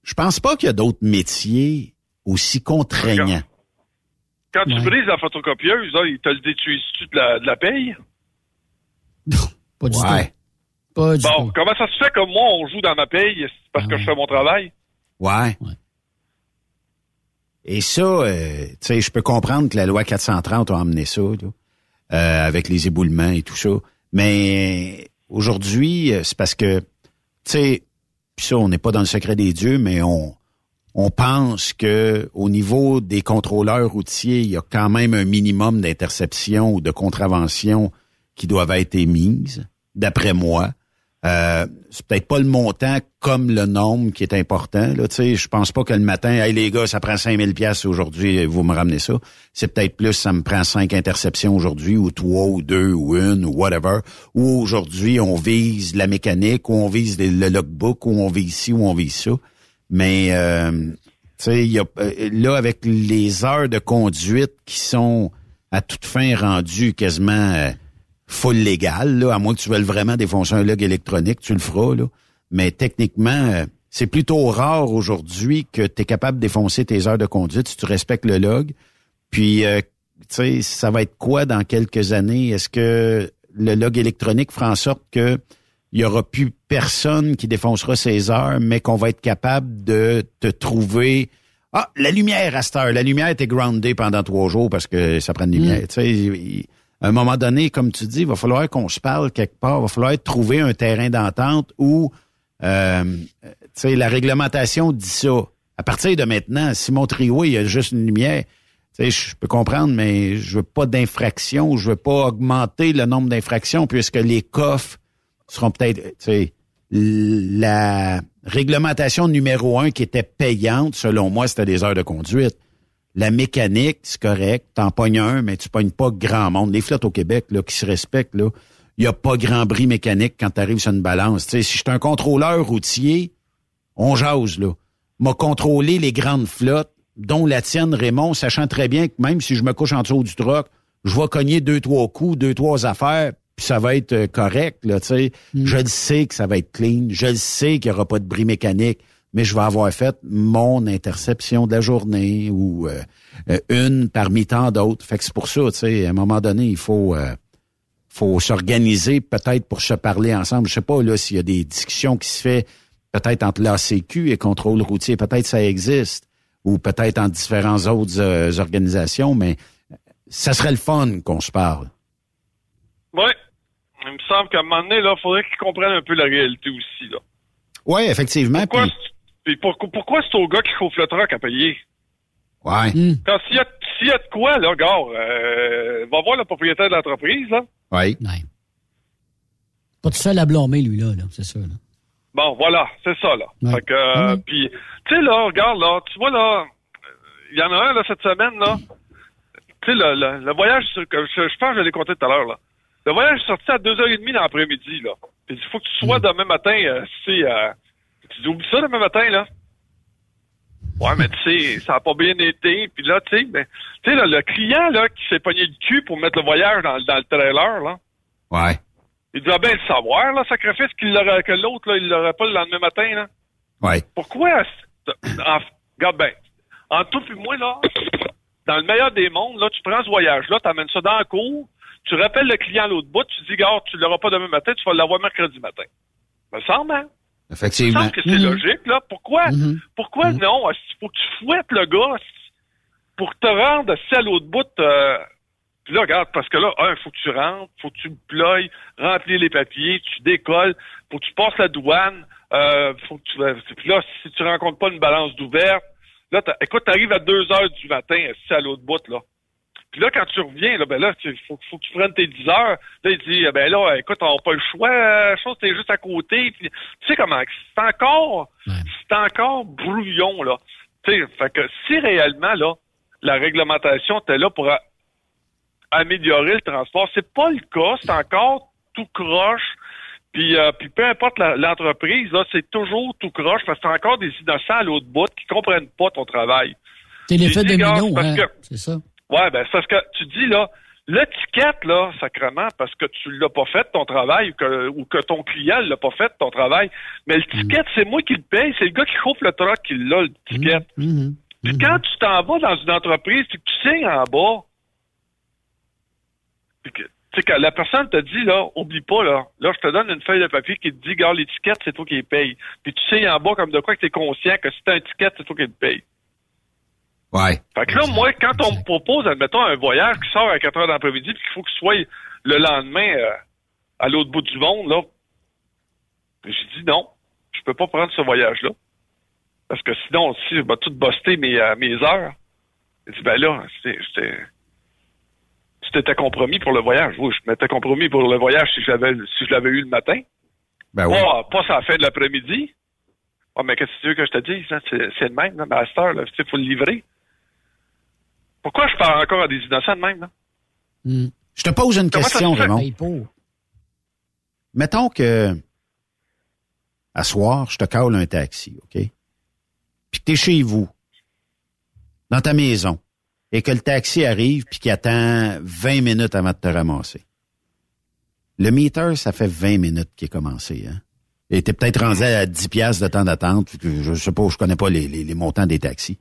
je pense pas qu'il y a d'autres métiers aussi contraignants. Quand tu brises la photocopieuse, là, ils te le détruisent-tu de la, de la paye? Pas du Ouais. tout. Pas du Bon, tout. comment ça se fait que moi, on joue dans ma paye parce que je fais mon travail? Ouais. Et ça, euh, tu sais, je peux comprendre que la loi 430 a emmené ça, là, euh, avec les éboulements et tout ça. Mais aujourd'hui, euh, c'est parce que, tu sais, puis ça, on n'est pas dans le secret des dieux, mais on, on pense que au niveau des contrôleurs routiers, il y a quand même un minimum d'interception ou de contraventions qui doivent être émises, d'après moi. Euh, c'est peut-être pas le montant comme le nombre qui est important. Là, je pense pas que le matin, hey les gars, ça prend 5000 pièces aujourd'hui, vous me ramenez ça. C'est peut-être plus, ça me prend cinq interceptions aujourd'hui, ou trois, ou deux, ou une, ou whatever. Ou aujourd'hui, on vise la mécanique, ou on vise le logbook, ou on vise ci, ou on vise ça. Mais euh, y a euh, là avec les heures de conduite qui sont à toute fin rendues quasiment euh, full légal, là, à moins que tu veuilles vraiment défoncer un log électronique, tu le feras, là. Mais techniquement, euh, c'est plutôt rare aujourd'hui que tu es capable de défoncer tes heures de conduite si tu respectes le log. Puis, euh, tu sais, ça va être quoi dans quelques années? Est-ce que le log électronique fera en sorte que il y aura plus personne qui défoncera ses heures, mais qu'on va être capable de te trouver ah, la lumière à cette heure. La lumière était groundée pendant trois jours parce que ça prend une lumière. Tu sais, il- À un moment donné, comme tu dis, il va falloir qu'on se parle quelque part. Il va falloir trouver un terrain d'entente où euh, la réglementation dit ça. À partir de maintenant, si mon trio, il y a juste une lumière, je peux comprendre, mais je veux pas d'infraction, je veux pas augmenter le nombre d'infractions puisque les coffres seront peut-être, la réglementation numéro un qui était payante, selon moi, c'était des heures de conduite. La mécanique, c'est correct, t'en pognes un, mais tu pognes pas grand monde. Les flottes au Québec, là, qui se respectent, là, il n'y a pas grand bris mécanique quand tu arrives sur une balance. Si je suis un contrôleur routier, on jase, là. M'a contrôlé les grandes flottes, dont la tienne, Raymond, sachant très bien que même si je me couche en dessous du troc, je vais cogner deux, trois coups, deux, trois affaires, puis ça va être euh, correct, là, tu sais. Je le sais que ça va être clean, je le sais qu'il n'y aura pas de bris mécanique, mais je vais avoir fait mon interception de la journée ou euh, euh, une parmi tant d'autres. Fait que c'est pour ça, tu sais, à un moment donné, il faut... euh, faut s'organiser peut-être pour se parler ensemble. Je sais pas là s'il y a des discussions qui se fait peut-être entre l'ACQ et contrôle routier, peut-être ça existe ou peut-être en différentes autres euh, organisations, mais ça serait le fun qu'on se parle. Oui. Il me semble qu'à un moment donné, là, faudrait qu'ils comprennent un peu la réalité aussi, là. Oui, effectivement. Pourquoi, puis- c'est- puis pour- pourquoi c'est au gars qui chauffe le truck à payer? Ouais. Quand s'il y, a- s'il y a de quoi, là, gars, euh, va voir le propriétaire de l'entreprise, là. Oui. Pas tout seul à blâmer, lui, là, là c'est sûr. Là. Bon, voilà, c'est ça, là. Ouais. Fait que, euh, puis, tu sais, là, regarde, là, tu vois, là, il y en a un, là, cette semaine, là. Tu sais, le, le, le voyage, je, je pense que je l'ai compté tout à l'heure, là. Le voyage est sorti à 2h30 dans l'après-midi, là. Puis il faut que tu sois demain matin, euh, si, euh, tu dis, oublie ça demain matin, là. Ouais, mais tu sais, ça a pas bien été. Puis là, tu sais, ben, tu sais, le client, là, qui s'est pogné le cul pour mettre le voyage dans, dans le trailer, là. Ouais. Il doit bien le savoir, là, sacrifice qu'il que l'autre, là, il l'aurait pas le lendemain matin, là. Ouais. Pourquoi, en, regarde bien, entre toi et moi, là, dans le meilleur des mondes, là, tu prends ce voyage-là, tu amènes ça dans la cour, tu rappelles le client à l'autre bout, tu dis, gars, tu l'auras pas demain matin, tu vas l'avoir mercredi matin. Me semble, hein? Me Effectivement. semble que c'est logique, là. Pourquoi, pourquoi non? Il faut que tu fouettes le gars pour te rendre à l'autre bout. Euh, puis là, regarde, parce que là, un, faut que tu rentres, faut que tu ployes, remplir les papiers, tu décolles, faut que tu passes la douane, euh, faut que tu, puis là, si tu rencontres pas une balance d'ouverte, là, écoute, t'arrives à 2 heures du matin, assis à l'autre bout, là. Puis là, quand tu reviens, là, ben là, il faut, faut que tu prennes tes 10 heures. Là, il dit, ben là, écoute, on n'a pas le choix, euh, chose, t'es juste à côté. Puis, tu sais comment, c'est encore, c'est encore brouillon, là. Tu sais, fait que si réellement, là, la réglementation était là pour améliorer le transport, c'est pas le cas, c'est encore tout croche. Puis, euh, puis peu importe l'entreprise, là, c'est toujours tout croche parce que t'as encore des innocents à l'autre bout qui comprennent pas ton travail. C'est l'effet domino, hein. C'est ça. Ouais, ben, c'est parce que tu dis, là, l'étiquette, là, sacrement, parce que tu l'as pas fait, ton travail, ou que, ou que ton client l'a pas fait, ton travail. Mais l'étiquette, c'est moi qui le paye, c'est le gars qui chauffe le truck qui l'a, l'étiquette. Puis quand tu t'en vas dans une entreprise, que tu signes en bas, tu sais, que la personne te dit, là, oublie pas, là, là, je te donne une feuille de papier qui te dit, gars, l'étiquette, c'est toi qui le paye. Puis tu signes en bas comme de quoi que tu es conscient que si t'as une étiquette, c'est toi qui le paye. Ouais. Fait que là, moi, quand on me propose, admettons, un voyage qui sort à 4 heures d'après-midi, puis qu'il faut que je sois le lendemain euh, à l'autre bout du monde, là, j'ai dit non, je peux pas prendre ce voyage-là. Parce que sinon, si je vais tout buster mes, euh, mes heures, j'ai dit, ben là, j'étais- tu t'étais compromis pour le voyage. Oui, je m'étais compromis pour le voyage si je l'avais si je l'avais eu le matin. Ben oui. Pas, pas à la fin de l'après-midi. Ah, mais qu'est-ce que tu veux que je te dise? C'est le même, là, mais à cette heure, il faut le livrer. Pourquoi je parle encore à des innocents de même? Là? Je te pose une Comment question? Raymond. Mettons que à soir, je te cale un taxi, OK? Puis que t'es chez vous, dans ta maison, et que le taxi arrive puis qu'il attend 20 minutes avant de te ramasser. Le meter, ça fait 20 minutes qu'il est commencé, hein? Et t'es peut-être rendu à 10 piastres de temps d'attente. Je sais pas, je connais pas les, les- les montants des taxis.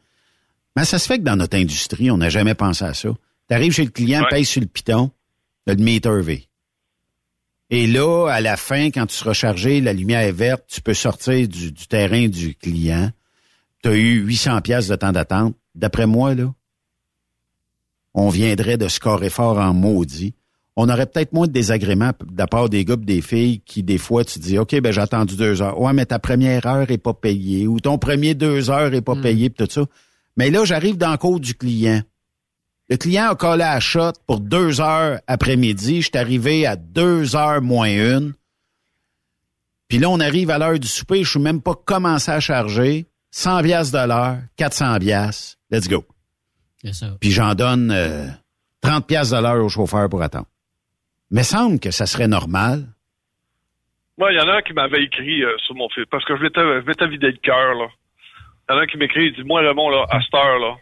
Mais ça se fait que dans notre industrie, on n'a jamais pensé à ça. T'arrives chez le client, Ouais. paye sur le piton, le meter V. Et là, à la fin, quand tu seras chargé, la lumière est verte, tu peux sortir du, du terrain du client. Tu as eu 800 pièces de temps d'attente. D'après moi, là, on viendrait de scorer fort en maudit. on aurait peut-être moins de désagréments de la part des gars des filles qui, des fois, tu dis, OK, ben j'ai attendu deux heures. Ouais, mais ta première heure est pas payée ou ton premier deux heures est pas payé pis tout ça. Mais là, j'arrive dans le cours du client. Le client a collé à shot pour deux heures après-midi. Je suis arrivé à deux heures moins une. Puis là, on arrive à l'heure du souper. Je suis même pas commencé à charger. 100 bias de l'heure, 400 bias. Let's go. Puis j'en donne euh, 30 pièces de l'heure au chauffeur pour attendre. Mais semble que ça serait normal. Moi, il y en a un qui m'avait écrit euh, sur mon fil, parce que je m'étais vidé le cœur, là. Il y en a un qui m'écrit, il dit, moi, Raymond, là, à cette heure, là,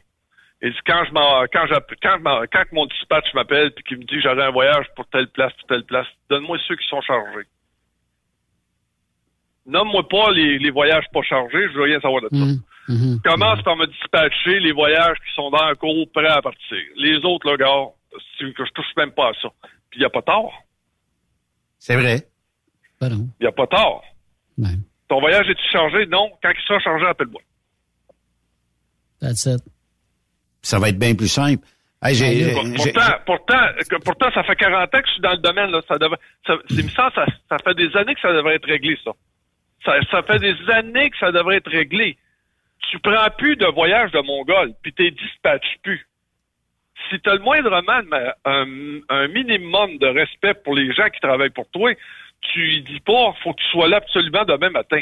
il dit, quand je m'en, quand quand, je m'en- quand mon dispatch m'appelle puis qu'il me dit j'aurai un voyage pour telle place, pour telle place, donne-moi ceux qui sont chargés. Nomme-moi pas les, les voyages pas chargés, je veux rien savoir de ça. Mhm. Commence par me dispatcher les voyages qui sont dans un cours prêts à partir. Les autres, là, gars, c'est que je touche même pas à ça. Puis il y a pas tort. C'est vrai. Il y a pas tort. Ouais. Ton voyage est-tu chargé? Non. Quand il sera chargé, appelle-moi. That's it. Ça va être bien plus simple. Hey, j'ai, Pour- j'ai- pourtant, pourtant, que- pourtant, ça fait 40 ans que je suis dans le domaine. Là. Ça devrait, ça, c'est- me semble, ça, ça fait des années que ça devrait être réglé, ça. ça. Ça fait des années que ça devrait être réglé. Tu prends plus de voyage de Mongol, puis t'es dispatches plus. Si tu as le moindrement un, un minimum de respect pour les gens qui travaillent pour toi, tu dis pas faut que tu sois là absolument demain matin.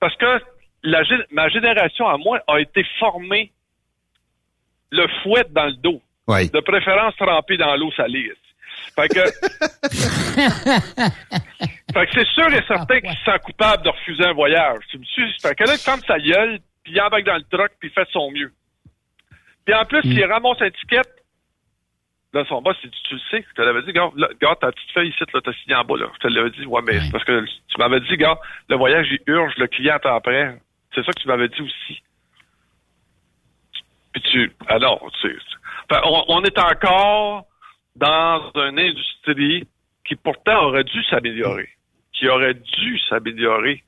Parce que la, ma génération à moi a été formée le fouet dans le dos. Oui. De préférence trempé dans l'eau salée. Fait que, fait que c'est sûr et certain qu'il se sent coupable de refuser un voyage. Tu me suis? Fait que là, il ferme sa gueule, puis il embarque dans le truck, puis il fait son mieux. Puis en plus, il ramasse un ticket. Là, son boss, il dit, tu le sais, je te l'avais dit, gars, là, gars, ta petite feuille ici, là, t'as signé en bas, là. Je te l'avais dit, ouais, mais parce que tu m'avais dit, gars, le voyage, il urge, le client attend après. C'est ça que tu m'avais dit aussi. Puis tu, alors, tu sais, fait, on, on est encore dans une industrie qui pourtant aurait dû s'améliorer, qui aurait dû s'améliorer.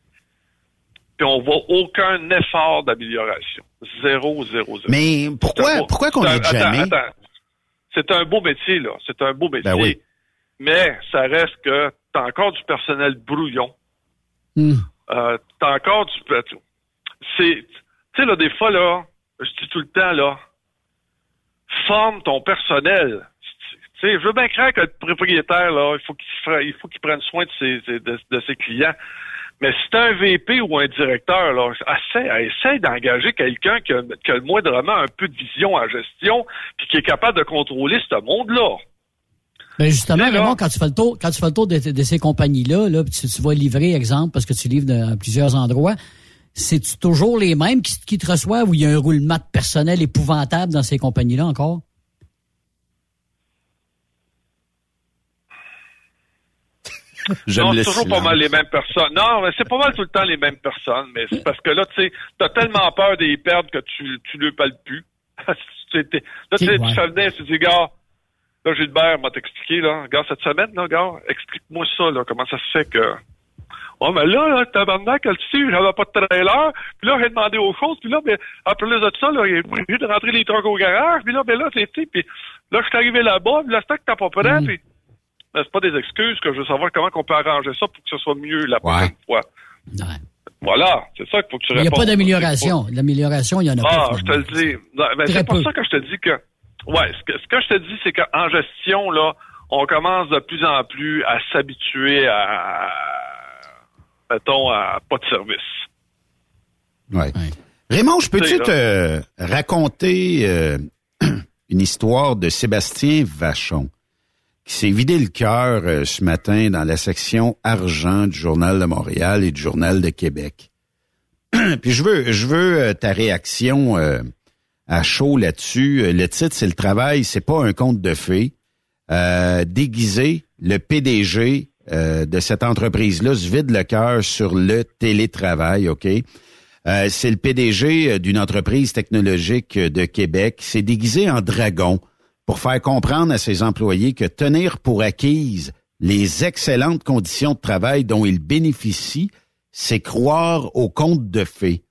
Puis on voit aucun effort d'amélioration. Zéro, zéro, zéro. Mais pourquoi, beau- pourquoi qu'on n'aide attends, jamais? attends. C'est un beau métier, là. C'est un beau métier. Ben oui. Mais ça reste que t'as encore du personnel brouillon. Hmm. Euh, t'as encore du... C'est... Tu sais, là, des fois, là, je dis tout le temps, là, forme ton personnel. Tu sais, je veux bien croire que le propriétaire, là, il faut qu'il il faut qu'il prenne soin de ses, de, de ses clients. Mais si t'es un VP ou un directeur, là, essaie, essaie d'engager quelqu'un qui a, qui a moindrement un peu de vision en gestion, puis qui est capable de contrôler ce monde-là. Ben justement, là- Raymond, quand tu fais le tour, quand tu fais le tour de, de ces compagnies-là, là, tu, tu vas livrer, exemple, parce que tu livres dans plusieurs endroits, c'est toujours les mêmes qui, qui te reçoivent ou il y a un roulement de personnel épouvantable dans ces compagnies-là encore? J'aime non, c'est toujours silence. pas mal les mêmes personnes. Non, mais c'est pas mal tout le temps les mêmes personnes, mais c'est parce que là, tu sais, t'as tellement peur d'y perdre que tu, tu le parles plus. Là, tu sais, Ouais. tu fais venir, tu dis, gars, là, Gilbert m'a t'expliqué, là, gars, cette semaine, là, gars, explique-moi ça, là, comment ça se fait que... Oh, mais là, là, tabarnak, le dessus, j'avais pas de trailer, puis là, j'ai demandé aux choses, puis là, ben, en plus de ça, là, il est obligé de rentrer les trucs au garage, puis là, ben là, c'est, tu sais, puis là, je suis arrivé là-bas, puis là, c'est que t'as pas prêt, puis... Ben, c'est pas des excuses que je veux savoir comment on peut arranger ça pour que ce soit mieux la prochaine fois. Voilà, c'est ça qu'il faut que tu Il n'y a répondes. pas d'amélioration. L'amélioration, il y en a Ah, pas. je te le dis. Ben, c'est pour peu. ça que je te dis que. Ouais, ce que, ce que je te dis, c'est qu'en gestion, là, on commence de plus en plus à s'habituer à. Mettons, à pas de service. Ouais. Raymond, je peux-tu te raconter euh, une histoire de Sébastien Vachon qui s'est vidé le cœur euh, ce matin dans la section argent du Journal de Montréal et du Journal de Québec? Puis je veux, je veux euh, ta réaction euh, à chaud là-dessus. Le titre, c'est le travail, c'est pas un conte de fées. Euh, déguisé, le PDG euh, de cette entreprise-là se vide le cœur sur le télétravail, OK? Euh, c'est le PDG d'une entreprise technologique de Québec. C'est déguisé en dragon pour faire comprendre à ses employés que tenir pour acquise les excellentes conditions de travail dont ils bénéficient, c'est croire au conte de fées.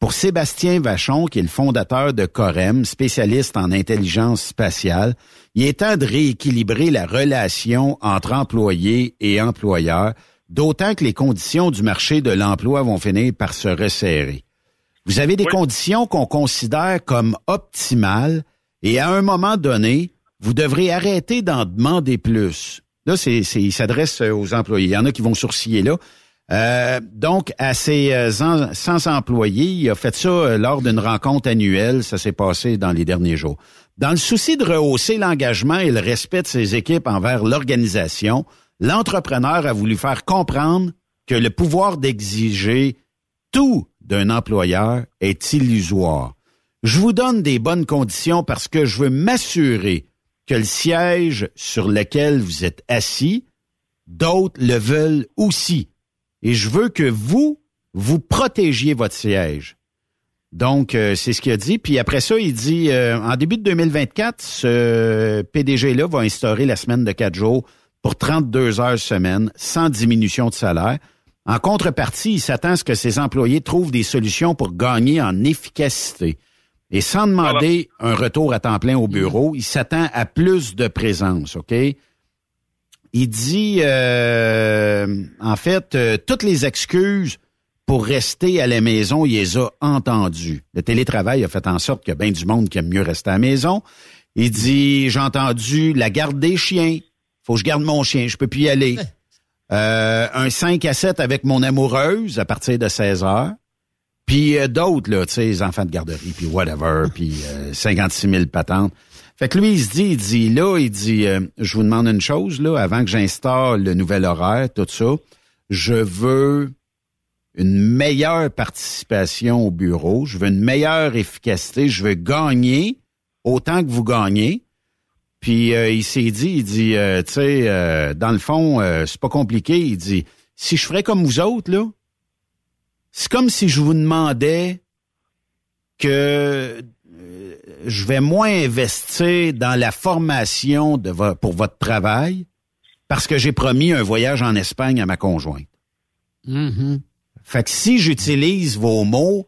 Pour Sébastien Vachon, qui est le fondateur de Corem, spécialiste en intelligence spatiale, il est temps de rééquilibrer la relation entre employés et employeurs, d'autant que les conditions du marché de l'emploi vont finir par se resserrer. Vous avez des conditions qu'on considère comme optimales et à un moment donné, vous devrez arrêter d'en demander plus. Là, c'est, c'est, il s'adresse aux employés. Il y en a qui vont sourciller là. Euh, donc, à ses euh, 100 employés, il a fait ça euh, lors d'une rencontre annuelle. Ça s'est passé dans les derniers jours. Dans le souci de rehausser l'engagement et le respect de ses équipes envers l'organisation, l'entrepreneur a voulu faire comprendre que le pouvoir d'exiger tout d'un employeur est illusoire. Je vous donne des bonnes conditions parce que je veux m'assurer que le siège sur lequel vous êtes assis, d'autres le veulent aussi. Et je veux que vous, vous protégiez votre siège. Donc, euh, c'est ce qu'il a dit. Puis après ça, il dit, euh, en début de 2024, ce PDG-là va instaurer la semaine de quatre jours pour 32 heures semaine, sans diminution de salaire. En contrepartie, il s'attend à ce que ses employés trouvent des solutions pour gagner en efficacité. Et sans demander un retour à temps plein au bureau, il s'attend à plus de présence, OK? Il dit, euh, en fait, euh, toutes les excuses pour rester à la maison, il les a entendues. Le télétravail a fait en sorte qu'il y a bien du monde qui aime mieux rester à la maison. Il dit, j'ai entendu la garde des chiens. Faut que je garde mon chien, je peux plus y aller. Euh, un 5 à 7 avec mon amoureuse à partir de 16 heures. Puis d'autres, là, tu sais, les enfants de garderie, puis whatever, puis euh, 56 000 patentes. Fait que lui, il se dit, il dit, là, il dit, euh, je vous demande une chose, là, avant que j'installe le nouvel horaire, tout ça, je veux une meilleure participation au bureau, je veux une meilleure efficacité, je veux gagner autant que vous gagnez. Puis euh, il s'est dit, il dit, euh, tu sais, euh, dans le fond, c'est pas compliqué. Il dit, si je ferais comme vous autres, là, c'est comme si je vous demandais que je vais moins investir dans la formation de vo- pour votre travail parce que j'ai promis un voyage en Espagne à ma conjointe. Fait que si j'utilise vos mots,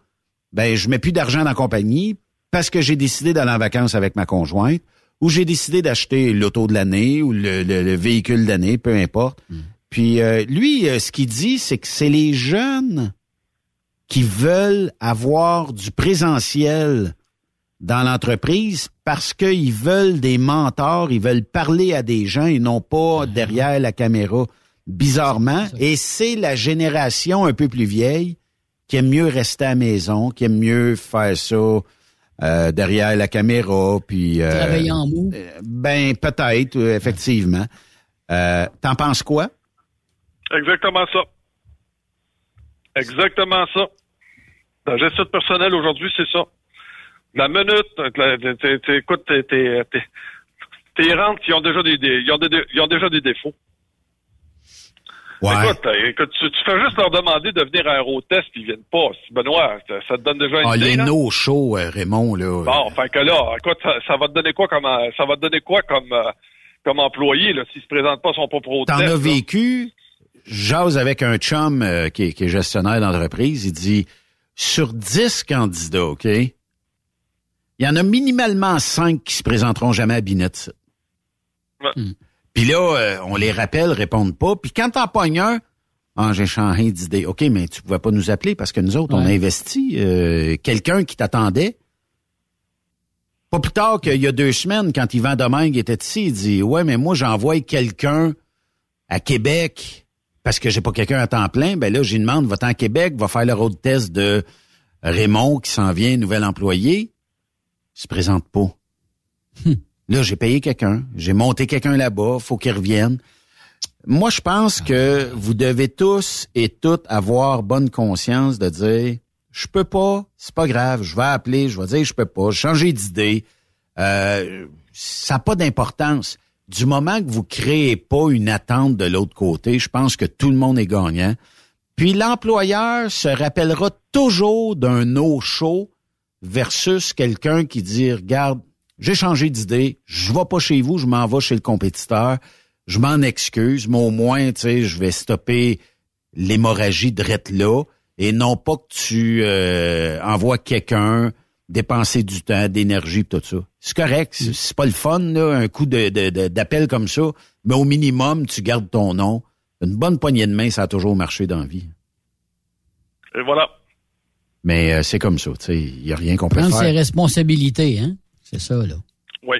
ben je mets plus d'argent dans la compagnie parce que j'ai décidé d'aller en vacances avec ma conjointe ou j'ai décidé d'acheter l'auto de l'année ou le, le- le véhicule d'année, peu importe. Puis euh, lui, euh, ce qu'il dit, c'est que c'est les jeunes qui veulent avoir du présentiel dans l'entreprise parce qu'ils veulent des mentors, ils veulent parler à des gens et non pas derrière la caméra, bizarrement. Et c'est la génération un peu plus vieille qui aime mieux rester à la maison, qui aime mieux faire ça euh, derrière la caméra, puis... euh, Travailler en mou. euh, Ben, peut-être, euh, effectivement. Euh, T'en penses quoi? Exactement ça. Exactement ça. La gestion de personnel aujourd'hui, c'est ça. La minute, écoute, t'es, t'es, t'es, tes rentes, ils ont déjà des, des- ils ont des, ils ont déjà des défauts. Écoute, euh, écoute tu, tu fais juste leur demander de venir à un road test puis ils viennent pas. Benoît, ça, ça te donne déjà une Ah, idée, les là? no show, euh, Raymond, là. Bon, fait que là, écoute, ça, ça va te donner quoi comme, ça va te donner quoi comme, euh, comme employé, là, s'ils se présentent pas son propre road T'en as vécu? J'ose avec un chum euh, qui, est, qui est gestionnaire d'entreprise. Il dit, sur 10 candidats, OK? Il y en a minimalement 5 qui se présenteront jamais à Binette. Puis là, euh, on les rappelle, répondent pas. Puis quand t'en pognes un, ah, j'ai changé d'idée. OK, mais tu pouvais pas nous appeler parce que nous autres, on a Ouais. investi euh, quelqu'un qui t'attendait. Pas plus tard qu'il y a deux semaines, quand Yvan Domingue était ici, il dit Ouais, mais moi, j'envoie quelqu'un à Québec parce que j'ai pas quelqu'un à temps plein. Ben là, j'y demande, va-t'en à Québec, va faire le road test de Raymond qui s'en vient, nouvel employé. Se présente pas. Là, j'ai payé quelqu'un, j'ai monté quelqu'un là-bas, faut qu'il revienne. Moi, je pense que vous devez tous et toutes avoir bonne conscience de dire je peux pas, c'est pas grave, je vais appeler, je vais dire je peux pas, changer d'idée. Euh, ça n'a pas d'importance. Du moment que vous créez pas une attente de l'autre côté, je pense que tout le monde est gagnant. Puis l'employeur se rappellera toujours d'un no-show versus quelqu'un qui dit regarde, j'ai changé d'idée, je vais pas chez vous, je m'en vais chez le compétiteur, je m'en excuse, mais au moins, tu sais, je vais stopper l'hémorragie de là. et non pas que tu euh, envoies quelqu'un dépenser du temps, d'énergie, tout ça. C'est correct, c'est pas le fun, là, un coup d'appel comme ça, mais au minimum, tu gardes ton nom. Une bonne poignée de main, ça a toujours marché dans la vie. Et voilà. Mais euh, c'est comme ça, tu sais, il n'y a rien qu'on peut Prendre ses faire. responsabilités, hein? C'est ça, là. Oui.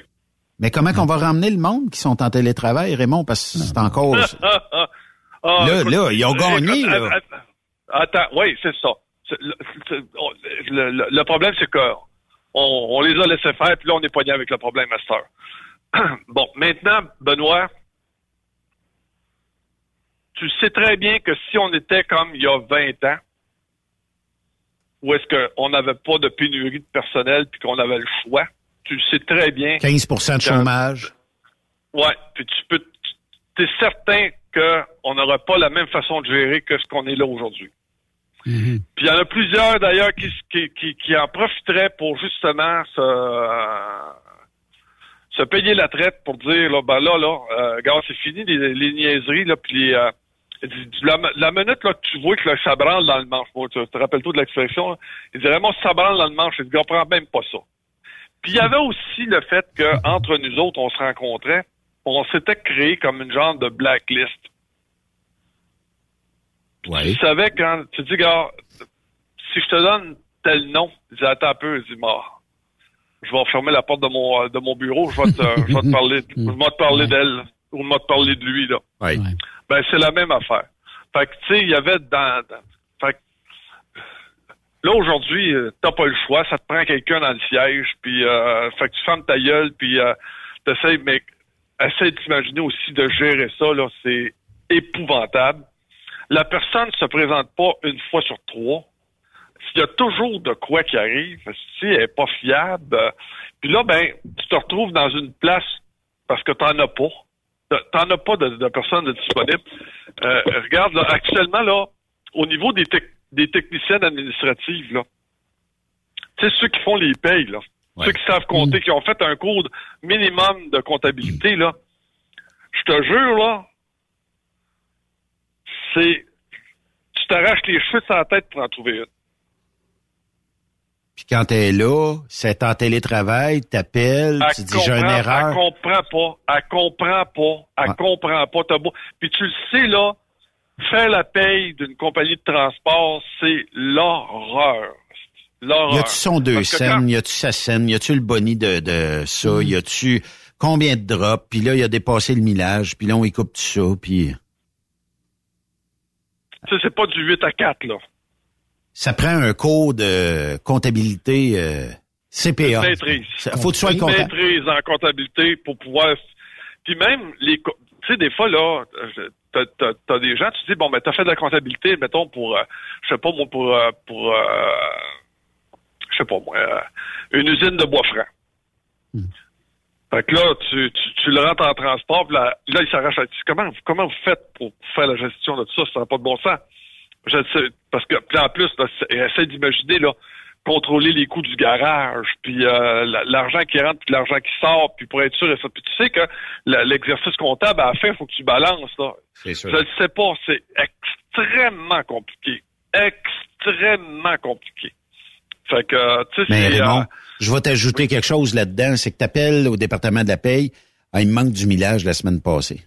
Mais comment qu'on va ramener le monde qui sont en télétravail, Raymond, parce que c'est encore... Ah, Là, écoute, là, ils ont gagné, écoute, là. att- att- Attends, oui, c'est ça. C'est- Le, c'est- on- le- le- le problème, c'est que on, on les a laissés faire, puis là, on est poigné avec le problème, Master. bon, maintenant, Benoît, tu sais très bien que si on était comme il y a 20 ans, où est-ce qu'on n'avait pas de pénurie de personnel, puis qu'on avait le choix, tu sais très bien 15% de chômage. Ouais, puis tu peux, tu es certain qu'on n'aura pas la même façon de gérer que ce qu'on est là aujourd'hui. Puis il y en a plusieurs d'ailleurs qui, qui, qui, qui en profiteraient pour justement se, euh, se payer la traite pour dire là, ben là, là, euh, gars, c'est fini les, les niaiseries, là, puis les, euh, la, la minute là, que tu vois que là, ça branle dans le manche, moi, tu te rappelles-toi de l'expression, là, il dit vraiment ça branle dans le manche, je ne comprends même pas ça. Puis il y avait aussi le fait que entre nous autres, on se rencontrait, on s'était créé comme une genre de blacklist. Ouais. Tu savais quand tu dis, gars, si je te donne tel nom, je dis, attends un peu, je dis, mort. Je vais fermer la porte de mon, euh, de mon bureau, je vais te, je vais te parler, je vais te parler d'elle, ou je vais te parler de lui, là. Ouais. Ben, c'est la même affaire. Fait que, tu sais, il y avait dans, fait que, là, aujourd'hui, euh, t'as pas le choix, ça te prend quelqu'un dans le siège, puis, euh, que tu fermes ta gueule, puis, euh, t'essayes, mais, essaye d'imaginer aussi de gérer ça, là, c'est épouvantable. La personne se présente pas une fois sur trois. S'il y a toujours de quoi qui arrive, si elle est pas fiable, euh, puis là, ben, tu te retrouves dans une place parce que t'en as pas. T'en- as pas de, de personnes disponibles. Euh, regarde, là, actuellement, là, au niveau des, tec- des techniciennes administratives, là, tu sais, ceux qui font les payes, là, ceux qui savent compter, qui ont fait un cours minimum de comptabilité, là, je te jure, là, c'est, tu t'arraches les cheveux sur la tête pour en trouver une. Puis quand t'es là, c'est en télétravail, t'appelles, Elle tu dis j'ai une erreur. Elle comprend pas. Elle comprend pas. Elle comprend pas. T'as beau- Puis tu le sais, là, faire la paye d'une compagnie de transport, c'est l'horreur. L'horreur. Y a-tu son deux scènes, quand- y a-tu sa scène, y a-tu le boni de, de ça, y a-tu combien de drops, puis là, il a dépassé le millage, puis là, on y coupe tout ça, puis sais, c'est pas du 8 à 4, là. Ça prend un cours de comptabilité euh, CPA. Maîtrise. Ça- Faut que tu sois comptable. maîtrise en comptabilité pour pouvoir. Puis même les, tu sais, des fois là, t'as, t'as, t'as des gens, tu dis bon ben t'as fait de la comptabilité, mettons pour, euh, je sais pas moi pour euh, pour, euh, je sais pas moi, euh, une usine de bois franc. Hmm. Fait que là, tu, tu, tu le rentres en transport, puis là, là il s'arrache à comment, comment vous faites pour faire la gestion de tout ça? Ça n'a pas de bon sens. Je sais, parce que en plus, là, essaie d'imaginer là, contrôler les coûts du garage, puis euh, la- l'argent qui rentre, puis l'argent qui sort, puis pour être sûr et ça. Puis tu sais que l'exercice comptable à la fin, il faut que tu balances là. C'est sûr. Je ne sais pas, c'est extrêmement compliqué, extrêmement compliqué. Fait que euh, tu sais, Mais Raymond, euh, je vais t'ajouter quelque chose là-dedans, c'est que tu appelles au département de la paye, ah, il me manque du millage la semaine passée.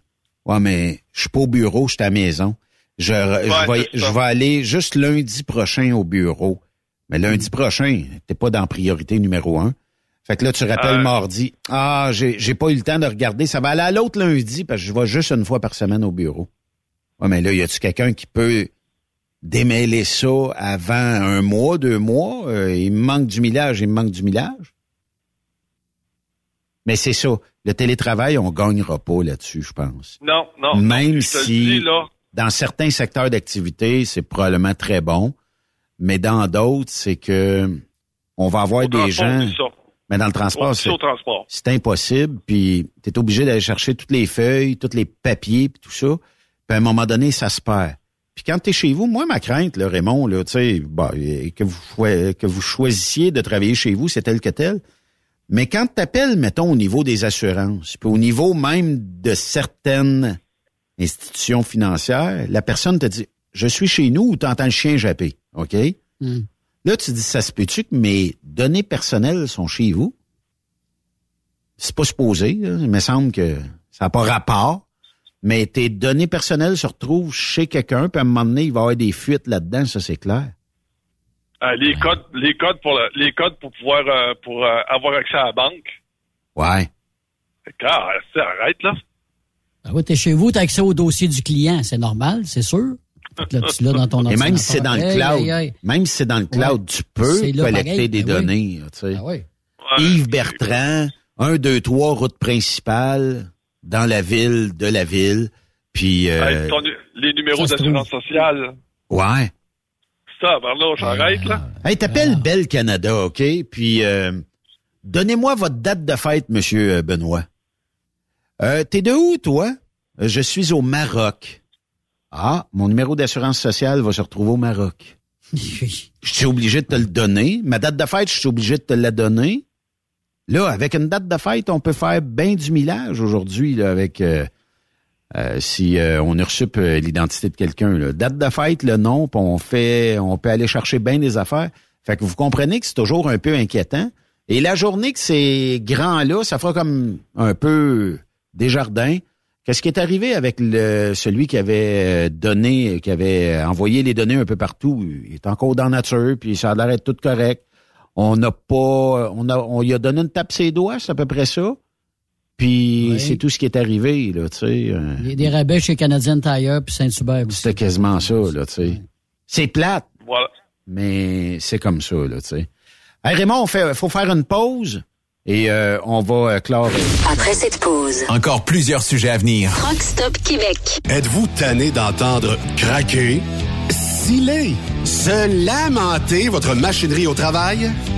Ouais, mais je suis pas au bureau, je suis à la maison. Je, je, vais, je aller juste lundi prochain au bureau. Mais lundi prochain, t'es pas dans priorité numéro un. Fait que là, tu rappelles Euh. mardi. Ah, j'ai pas eu le temps de regarder. Ça va aller à l'autre lundi parce que je vais juste une fois par semaine au bureau. Ouais, mais là, y a-tu quelqu'un qui peut démêler ça avant un mois, deux mois? Euh, il me manque du millage, il me manque du millage. Mais c'est ça. Le télétravail, on gagnera pas là-dessus, je pense. non, non. Même je te le si dis, là, dans certains secteurs d'activité, c'est probablement très bon, mais dans d'autres, c'est que on va avoir au des gens. Mais dans le transport, c'est impossible. Puis tu es obligé d'aller chercher toutes les feuilles, tous les papiers, puis tout ça. Puis à un moment donné, ça se perd. Puis quand tu es chez vous, moi, ma crainte, là, Raymond, là, tu sais, bah, que, vous, que vous choisissiez de travailler chez vous, c'est tel que tel. Mais quand tu appelles, mettons, au niveau des assurances, puis au niveau même de certaines institutions financières, la personne te dit je suis chez nous où tu entends le chien japper, OK? Hmm. Là, tu dis, ça se peut-tu que mes données personnelles sont chez vous? C'est pas supposé. là. Il me semble que ça n'a pas rapport. Mais tes données personnelles se retrouvent chez quelqu'un, puis à un moment donné, il va y avoir des fuites là-dedans, ça c'est clair. Euh, les codes, les codes pour le- les codes pour pouvoir euh, pour euh, avoir accès à la banque. Ouais. C'est- arrête là. Ah oui, t'es chez vous, t'as accès au dossier du client, c'est normal, c'est sûr. Là, tu l'as dans ton Et même si c'est dans le cloud, Hey, hey, hey. même si c'est dans le cloud, Ouais. tu peux collecter pareil, des ben oui. données. tu sais. Ah oui. Yves Bertrand, 1, 2, 3, route principale, dans la ville, de la ville. Puis, euh, ton les numéros d'assurance sociale. ouais. Ça, par là, j'arrête là. Hey, t'appelles Belle Canada, OK? Puis, euh, donnez-moi votre date de fête, Monsieur euh, Benoît. Euh, T'es de où, toi? Euh, Je suis au Maroc. Ah, mon numéro d'assurance sociale va se retrouver au Maroc. Je suis obligé de te le donner. Ma date de fête, je suis obligé de te la donner. Là, avec une date de fête, on peut faire bien du millage aujourd'hui, là, avec euh, euh, si euh, on usurpe l'identité de quelqu'un. Date de fête, le nom, puis on fait, on peut aller chercher bien des affaires. Fait que vous comprenez que c'est toujours un peu inquiétant. Et la journée que c'est grand là, ça fera comme un peu des jardins. Qu'est-ce qui est arrivé avec le, celui qui avait euh, donné, qui avait envoyé les données un peu partout? Il est encore dans la nature, puis ça a l'air d'être tout correct. On n'a pas, on a, on lui a donné une tape ses doigts, c'est à peu près ça. Puis Oui. c'est tout ce qui est arrivé, là, tu sais. euh, Il y a des rabais chez Canadian Tire puis Saint-Hubert. aussi. C'était quasiment ça, là, tu sais. C'est plate, Voilà. mais c'est comme ça, là, tu sais. Hey, Raymond, on fait, faut faire une pause et euh, on va euh, clore. Après cette pause, Encore plusieurs sujets à venir. Truck Stop Québec. Êtes-vous tanné d'entendre craquer, siler, se lamenter votre machinerie au travail?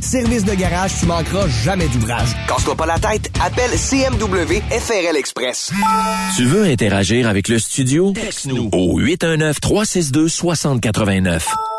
Service de garage, tu manqueras jamais d'ouvrage. Casse-toi pas la tête, appelle CMW FRL Express. Tu veux interagir avec le studio? Texte-nous au 819-362-6089.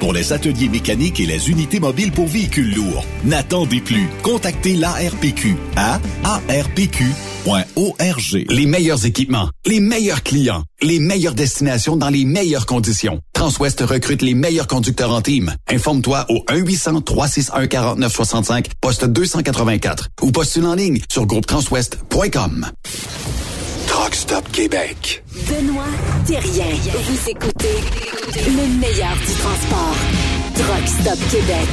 pour les ateliers mécaniques et les unités mobiles pour véhicules lourds. N'attendez plus. Contactez l'ARPQ à arpq.org. Les meilleurs équipements, les meilleurs clients, les meilleures destinations dans les meilleures conditions. Transwest recrute les meilleurs conducteurs en team. Informe-toi au 1-800-361-4965, poste 284 ou postule en ligne sur groupetranswest.com. Truck Stop Québec. Benoît Thérien. Vous écoutez le meilleur du transport. Truck Stop Québec.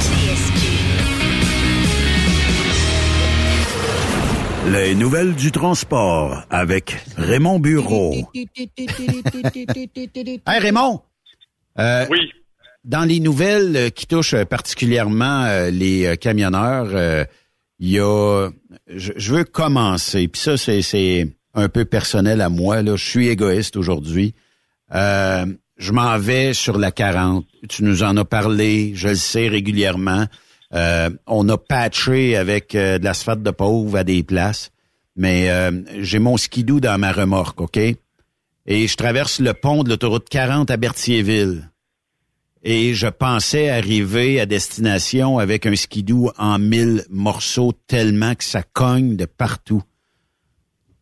Les nouvelles du transport avec Raymond Bureau. Hey Raymond! Euh, oui. Dans les nouvelles euh, qui touchent euh, particulièrement euh, les camionneurs, euh, il y a... Je, je veux commencer, puis ça, c'est un peu personnel à moi. Là. Je suis égoïste aujourd'hui. Euh, je m'en vais sur la 40. Tu nous en as parlé, je le sais régulièrement. Euh, on a patché avec euh, de l'asphalte de pauvre à des places, mais j'ai mon skidoo dans ma remorque, OK? Et je traverse le pont de l'autoroute 40 à Berthierville. Et je pensais arriver à destination avec un skidoo en mille morceaux tellement que ça cogne de partout.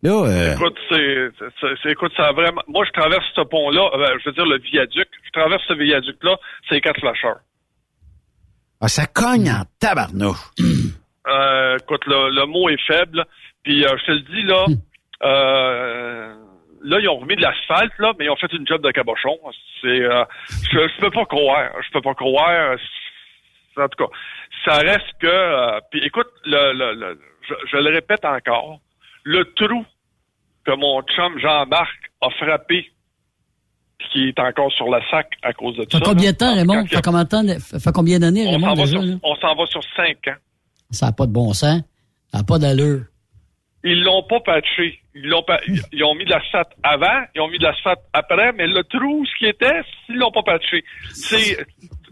Là, euh, Écoute, c'est, écoute, ça a vraiment. Moi, je traverse ce pont-là, euh, je veux dire le viaduc. Je traverse ce viaduc-là, c'est quatre flasheurs. ah, ça cogne en tabarnouche. Euh, écoute, le, le mot est faible. Puis euh, je te le dis là, euh, là ils ont remis de l'asphalte là, mais ils ont fait une job de cabochon. C'est, euh, je, je peux pas croire, je peux pas croire. En tout cas, ça reste que. euh, puis écoute, le, le, le- je, je le répète encore, le trou que mon chum Jean-Marc a frappé, puis qui est encore sur la sac à cause de Ça ça. fait combien de temps, Raymond? Ça fait combien de temps, fait combien d'années, on Raymond, s'en va déjà, sur, là? on s'en va sur cinq ans. Ça n'a pas de bon sens. Ça n'a pas d'allure. ils l'ont pas patché. Ils l'ont pa- ils ont mis de l'asphalte avant, ils ont mis de l'asphalte après, mais le trou, ce qui était, ils l'ont pas patché. C'est,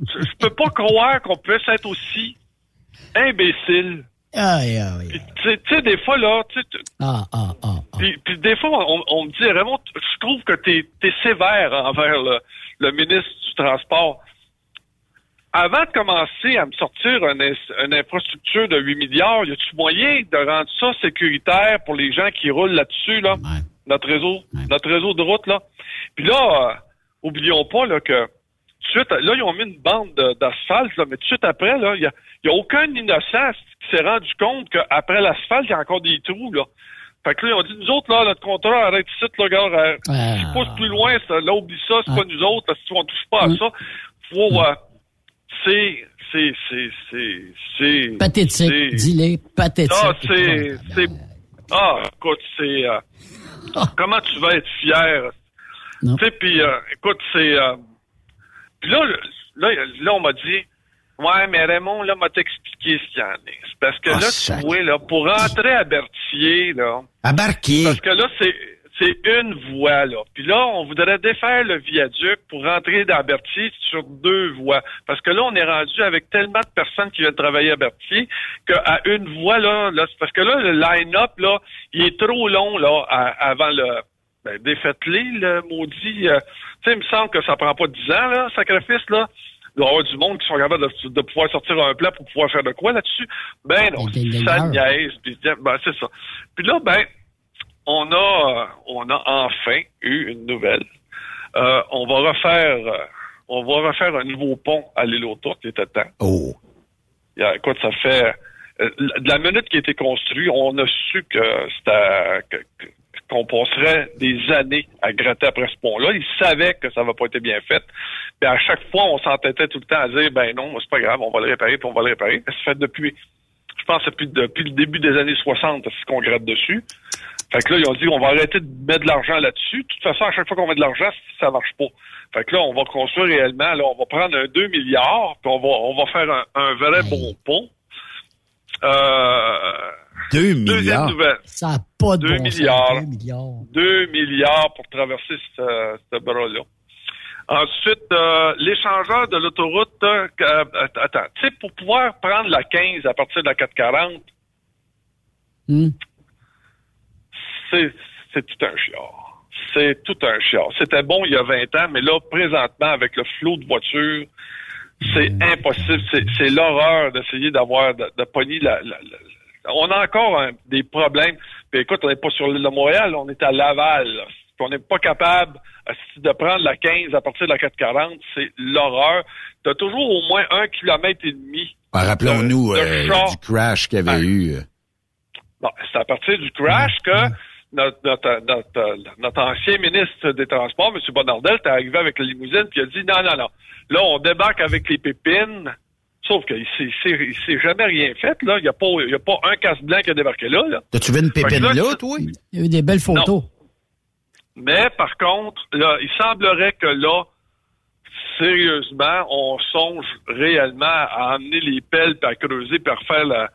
je peux pas croire qu'on puisse être aussi imbécile. Aïe, aïe. Puis, Tu sais- des fois, là, tu sais, tu- Ah, ah, ah. puis, puis des fois, on, on me dit, Raymond, je trouve que t'es es sévère envers le, le ministre du Transport. Avant de commencer à me sortir une, une infrastructure de 8 milliards, y a-tu moyen de rendre ça sécuritaire pour les gens qui roulent là-dessus, là? Notre réseau, notre réseau de route, là. Puis là, euh, oublions pas, là, que suite, là, ils ont mis une bande de- d'asphalte, là, mais tout de suite après, là, il y a, y a aucun innocent qui s'est rendu compte qu'après l'asphalte, il y a encore des trous, là. Fait que là, ils ont dit, nous autres, là, notre contrat arrête ici, là, regarde, euh, Ah. je pousse plus loin, ça, là, oublie ça, c'est pas nous autres, parce qu'on touche pas à ça. Faut, euh, c'est, c'est, c'est, c'est, c'est... Pathétique. Dis-les, pathétique. ah, c'est, c'est, ah, écoute, c'est, euh, comment tu vas être fier? Tu sais, puis, euh, écoute, c'est, euh, puis là, là, là, on m'a dit, ouais, mais Raymond, là, m'a t'expliqué ce qu'il y en a. C'est parce que Ah, là, sac. tu vois, là, pour rentrer à Berthier, là, À Barquier. parce que là, c'est c'est une voie, là. Puis là, on voudrait défaire le viaduc pour rentrer dans Berthier sur deux voies. Parce que là, on est rendu avec tellement de personnes qui viennent travailler à Berthier qu'à une voie, là, là parce que là, le line-up, là, il est trop long, là, à- avant le... Ben, défaites-les, le maudit. euh, tu sais, il me semble que ça prend pas dix ans, là, sacrifice, là. Il doit y avoir du monde qui sont capables de, de pouvoir sortir un plat pour pouvoir faire de quoi là-dessus? Ben non, ça niaise. Puis, ben, c'est ça. Puis là, ben, on a, euh, on a enfin eu une nouvelle. Euh, on va refaire, euh, on va refaire un nouveau pont à l'île aux Tourtes, il était temps. Oh. Il y a- écoute, ça fait euh, de la minute qui a été construit, on a su que c'était que- que- qu'on passerait des années à gratter après ce pont-là. Ils savaient que ça n'avait pas été bien fait. Mais à chaque fois, on s'entêtait tout le temps à dire ben non, c'est pas grave, on va le réparer, puis on va le réparer. Ça fait depuis, je pense, depuis, le début des années 60, c'est ce qu'on gratte dessus. Fait que là, ils ont dit, on va arrêter de mettre de l'argent là-dessus. De toute façon, à chaque fois qu'on met de l'argent, ça marche pas. Fait que là, on va construire réellement, là, on va prendre un 2 milliards, puis on va, on va faire un, un vrai bon pont. Euh, 2 deuxième milliards. nouvelle. Ça n'a pas de 2 bon milliards. sens. 2 milliards. 2 milliards pour traverser ce, ce bras-là. Ensuite, euh, l'échangeur de l'autoroute, euh, euh, attends, tu sais, pour pouvoir prendre la 15 à partir de la 440, Hmm. c'est c'est tout un chiard. C'est tout un chiard. C'était bon il y a 20 ans, mais là, présentement, avec le flot de voitures, c'est impossible. C'est- l'horreur d'essayer d'avoir, de, de pogner la, la- la- On a encore hein, des problèmes. Puis écoute, on n'est pas sur l'île de Montréal, on est à Laval. là. Puis on n'est pas capable de prendre la 15 à partir de la 440. C'est l'horreur. Tu as toujours au moins un kilomètre et demi. Rappelons-nous de euh, du crash qu'il y avait eu. euh. Bon, c'est à partir du crash que notre, notre, notre, notre ancien ministre des Transports, M. Bonardel, est arrivé avec la limousine puis il a dit non, non, non. Là, on débarque avec les pépines. Sauf qu'il s'est, s'est- jamais rien fait, là. Il n'y a, pas- il y a pas un casse blanc qui a débarqué là, là. T'as-tu vu une pépine là, là, toi? Il y a eu des belles photos. Mais par contre, là, il semblerait que là, sérieusement, on songe réellement à emmener les pelles puis à creuser puis à refaire la,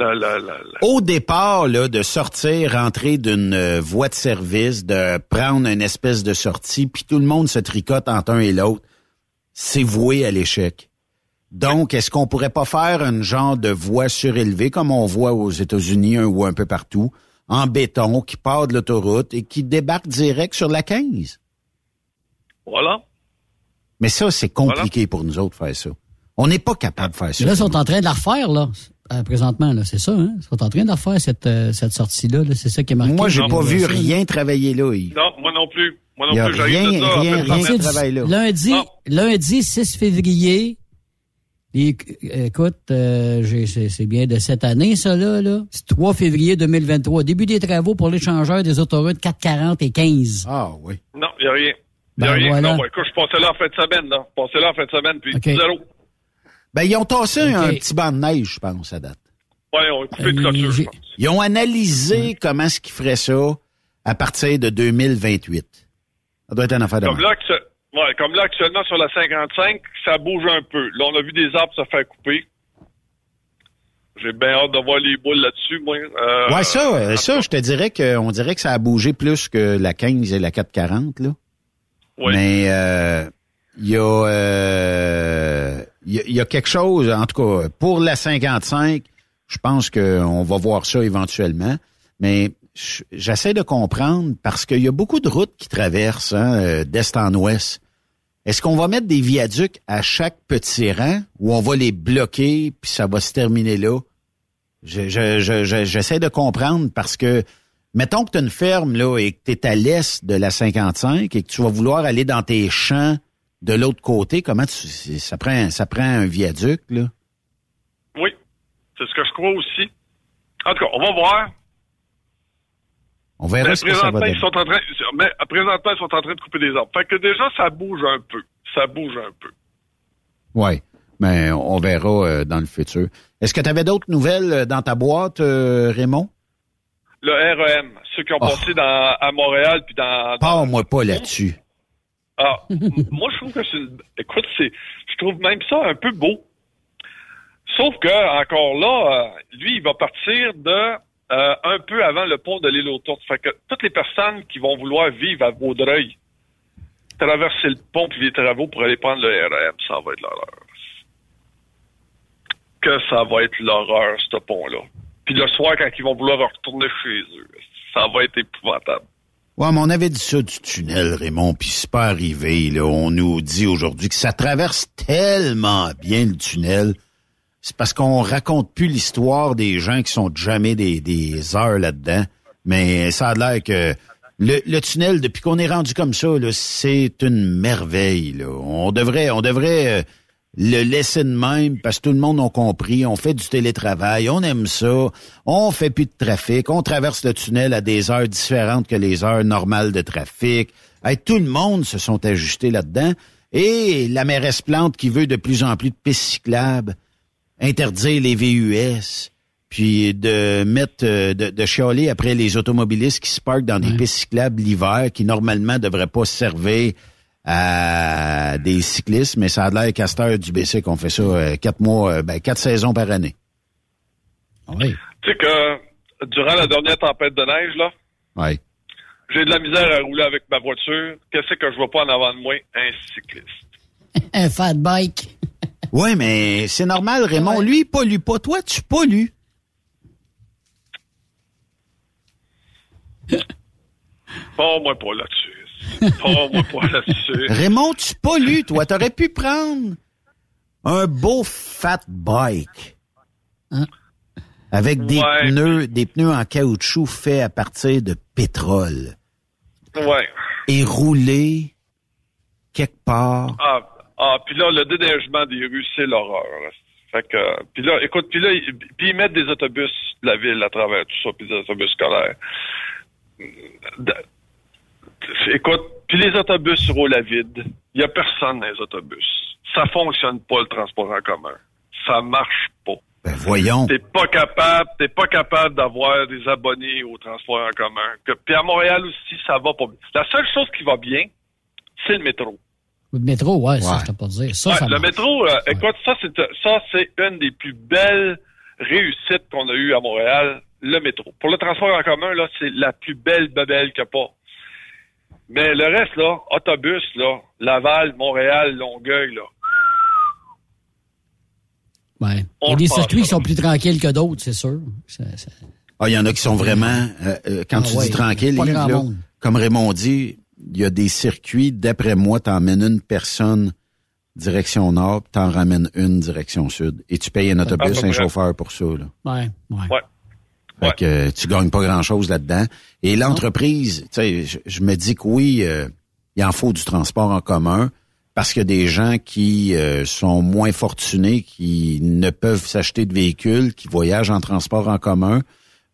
la, la, la- la- Au départ, là, de sortir, rentrer d'une euh, voie de service, de prendre une espèce de sortie, puis tout le monde se tricote entre un et l'autre, c'est voué à l'échec. Donc, est-ce qu'on pourrait pas faire un genre de voie surélevée, comme on voit aux États-Unis un ou un peu partout, en béton, qui part de l'autoroute et qui débarque direct sur la 15? Voilà. Mais ça, c'est compliqué pour nous autres de faire ça. On n'est pas capable de faire ça. Là, ils sont en train de la refaire, là. Euh, présentement, là, c'est ça, hein? Ils sont en train de la refaire, cette, euh, cette sortie-là. Là. C'est ça qui est marqué. Moi, j'ai pas vu rien travailler là. Non, moi non plus. Moi non Il y a plus, rien, de ça. rien, En fait, rien ça de fait- travail là. Lundi, lundi 6 février. Et, écoute, euh, j'ai- c'est c'est bien de cette année, ça, là. là. C'est 3 février 2023. Début des travaux pour l'échangeur des autoroutes 440 et 15. Ah, oui. Non, il n'y a rien. Il n'y a Ben rien. voilà. Non, écoute, je passais là en fin de semaine, là. Je passais là en fin de semaine, puis OK. zéro. Ben, ils ont tassé un petit banc de neige, je pense, à date. Ouais, on a coupé Euh, de clôture, je pense. Ils ont analysé comment est-ce qu'ils feraient ça à partir de 2028. Ça doit être une affaire de Comme là, ouais, comme là, actuellement, sur la 55, ça bouge un peu. Là, on a vu des arbres se faire couper. J'ai bien hâte de voir les boules là-dessus, moi. Euh, ouais, ça, euh, ça, je te dirais que on dirait que ça a bougé plus que la 15 et la 440, là. Oui. Mais euh, il y a euh, il y, a- il y a quelque chose, en tout cas, pour la 55, je pense qu'on va voir ça éventuellement. Mais je- j'essaie de comprendre parce qu'il y a beaucoup de routes qui traversent hein, euh, d'est en ouest. Est-ce qu'on va mettre des viaducs à chaque petit rang ou on va les bloquer puis ça va se terminer là? Je- je- je- J'essaie de comprendre parce que, mettons que tu as une ferme là, et que tu es à l'est de la 55 et que tu vas vouloir aller dans tes champs de l'autre côté, comment tu, ça prend, ça prend un viaduc, là? Oui, c'est ce que je crois aussi. En tout cas, on va voir. On verra Mais ce que ça va présentement, donner. ils sont en train, mais présentement, ils sont en train de couper des arbres. Fait que déjà, ça bouge un peu. Ça bouge un peu. Oui, mais on verra euh, dans le futur. Est-ce que tu avais d'autres nouvelles euh, dans ta boîte, euh, Raymond? Le REM, ceux qui ont Oh. passé dans, à Montréal puis dans, dans- Parle-moi pas là-dessus. Ah, moi, je trouve que c'est. Écoute, c'est. Je trouve même ça un peu beau. Sauf que, encore là, euh, lui, il va partir de euh, un peu avant le pont de l'île aux Tourtes. Fait que toutes les personnes qui vont vouloir vivre à Vaudreuil, traverser le pont puis les travaux pour aller prendre le REM, ça va être l'horreur. Que ça va être l'horreur, ce pont-là. Puis le soir, quand ils vont vouloir retourner chez eux, ça va être épouvantable. Ouais, mais on avait dit ça du tunnel, Raymond, puis c'est pas arrivé. Là. On nous dit aujourd'hui que ça traverse tellement bien le tunnel. C'est parce qu'on raconte plus l'histoire des gens qui sont jamais des, des heures là-dedans. Mais ça a l'air que le, le tunnel, depuis qu'on est rendu comme ça, c'est une merveille. Là. On devrait, on devrait euh, le laisser de même parce que tout le monde a compris. On fait du télétravail, on aime ça. On fait plus de trafic. On traverse le tunnel à des heures différentes que les heures normales de trafic. Hey, tout le monde se sont ajustés là-dedans. Et la mairesse Plante qui veut de plus en plus de pistes cyclables, interdire les VUS, puis de mettre, euh, de, de chialer après les automobilistes qui se parquent dans des pistes cyclables l'hiver, qui normalement devraient pas servir à des cyclistes, mais ça a l'air heure du BC qu'on fait ça euh, quatre mois, euh, ben, quatre saisons par année. Oui. Tu sais que durant la dernière tempête de neige, là, Oui. j'ai de la misère à rouler avec ma voiture. Qu'est-ce que je vois pas en avant de moi? Un cycliste. Un fat bike. Oui, mais c'est normal, Raymond. Lui, il pollue pas. Toi, tu pollues. Pas moi pas là-dessus. Pas moi pas là-dessus. Raymond, tu pollues, toi. T'aurais pu prendre un beau fat bike. Avec des Ouais. pneus, des pneus en caoutchouc faits à partir de pétrole. Ouais. Et rouler quelque part. Ah, ah puis là, le déneigement des rues, c'est l'horreur. Fait que, puis là, écoute, puis là, ils- puis ils mettent des autobus de la ville à travers tout ça, puis des autobus scolaires. De- écoute, puis les autobus roulent à vide. Il y a personne dans les autobus. Ça fonctionne pas, le transport en commun. Ça marche pas. Ben voyons. T'es pas capable, t'es pas capable d'avoir des abonnés au transport en commun. Que, puis à Montréal aussi, ça va pas bien. La seule chose qui va bien, c'est le métro. De métro, ouais, ça, je peux pas dire. Ça, Ouais, ça le marche. métro, euh, écoute, ça c'est ça c'est une des plus belles réussites qu'on a eues à Montréal, le métro. Pour le transport en commun, là, c'est la plus belle babelle qu'il y a pas. Mais le reste, là, autobus, là, Laval, Montréal, Longueuil, là. Ouais. Il y On a des circuits qui sont plus tranquilles que d'autres, c'est sûr. Ça- ça- Ah, il y en a qui sont vraiment, euh, euh, quand Ah tu ouais, dis tranquille, Yves, là, comme Raymond dit, il y a des circuits, d'après moi, t'emmènes une personne direction nord, puis t'en ramènes une direction sud. Et tu payes un autobus, un chauffeur pour ça. Là. Ouais, ouais. Ouais. Fait que tu gagnes pas grand-chose là-dedans. Et l'entreprise, tu sais, je, je me dis que oui, euh, il en faut du transport en commun parce qu'il y a des gens qui euh, sont moins fortunés, qui ne peuvent s'acheter de véhicules, qui voyagent en transport en commun.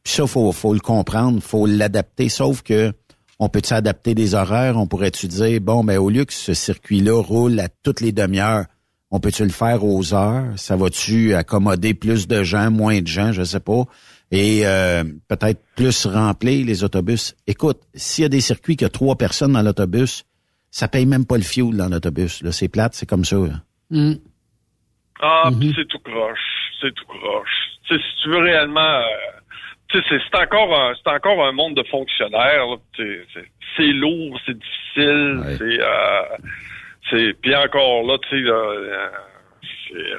Puis ça, faut, faut le comprendre, faut l'adapter. Sauf que on peut s'adapter des horaires? On pourrait-tu dire, bon, ben au lieu que ce circuit-là roule à toutes les demi-heures, on peut-tu le faire aux heures? Ça va-tu accommoder plus de gens, moins de gens, je sais pas. Et euh, peut-être plus remplir les autobus. Écoute, s'il y a des circuits qui a trois personnes dans l'autobus, ça paye même pas le fuel dans l'autobus. Là, c'est plate, c'est comme ça. là. Mm. Ah, puis c'est tout croche. c'est tout croche. Tu sais, si tu veux réellement... euh, tu sais, c'est c'est encore un, c'est encore un monde de fonctionnaires. là. Tu sais, C'est c'est lourd, c'est difficile, c'est, euh, c'est, puis encore là, tu sais, là, euh, c'est, euh,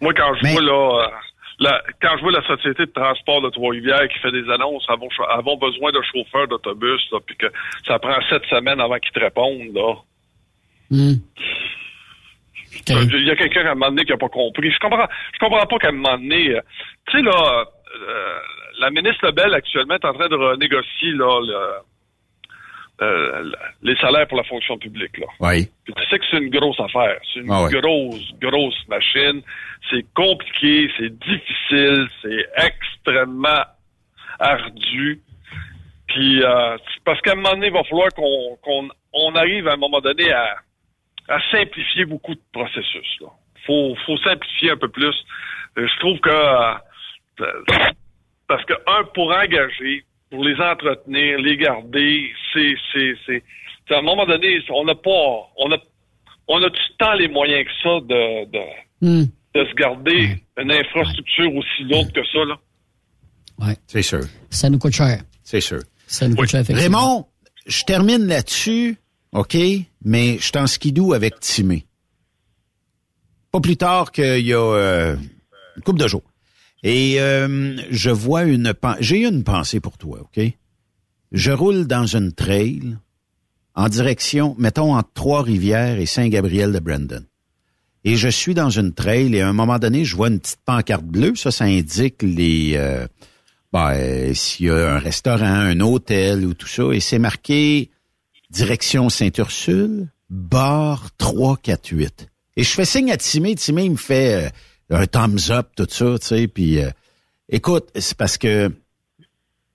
moi quand je vois là, euh, la- quand je vois la société de transport de Trois-Rivières qui fait des annonces, avons, avons besoin de chauffeurs d'autobus, puis que ça prend sept semaines avant qu'ils te répondent, là. Hmm. Il y a quelqu'un à un moment donné qui n'a pas compris. Je comprends, je comprends pas qu'à un moment donné, euh, tu sais là, euh, la ministre Lebel actuellement est en train de renégocier là le- euh, les salaires pour la fonction publique là. Oui. Puis tu sais que c'est une grosse affaire, c'est une Ah grosse, grosse machine. C'est compliqué, c'est difficile, c'est extrêmement ardu. Puis euh, parce qu'à un moment donné, il va falloir qu'on qu'on on arrive à un moment donné à, à simplifier beaucoup de processus. Là. Faut, faut simplifier un peu plus. Euh, je trouve que euh, parce que un pour engager, pour les entretenir, les garder, c'est c'est c'est à un moment donné, on n'a pas on a on a tout le temps les moyens que ça de de, Hmm. de se garder une infrastructure aussi lourde que ça là. C'est sûr. Ça nous coûte cher. C'est sûr. Ça nous coûte cher, effectivement. Raymond, je termine là-dessus, OK, mais je suis en skidou avec Timé. Pas plus tard qu'il y a euh, une couple de jours. Et euh, je vois une... J'ai une pensée pour toi, OK? Je roule dans une trail en direction, mettons, entre Trois-Rivières et Saint-Gabriel de Brandon. Et je suis dans une trail et à un moment donné, je vois une petite pancarte bleue. Ça, ça indique les... euh, ben, s'il y a un restaurant, un hôtel ou tout ça. Et c'est marqué direction Saint-Ursule, bar 348. Et je fais signe à Timé. Timé, il me fait euh, un thumbs up, tout ça, tu sais. Puis, euh, écoute, c'est parce que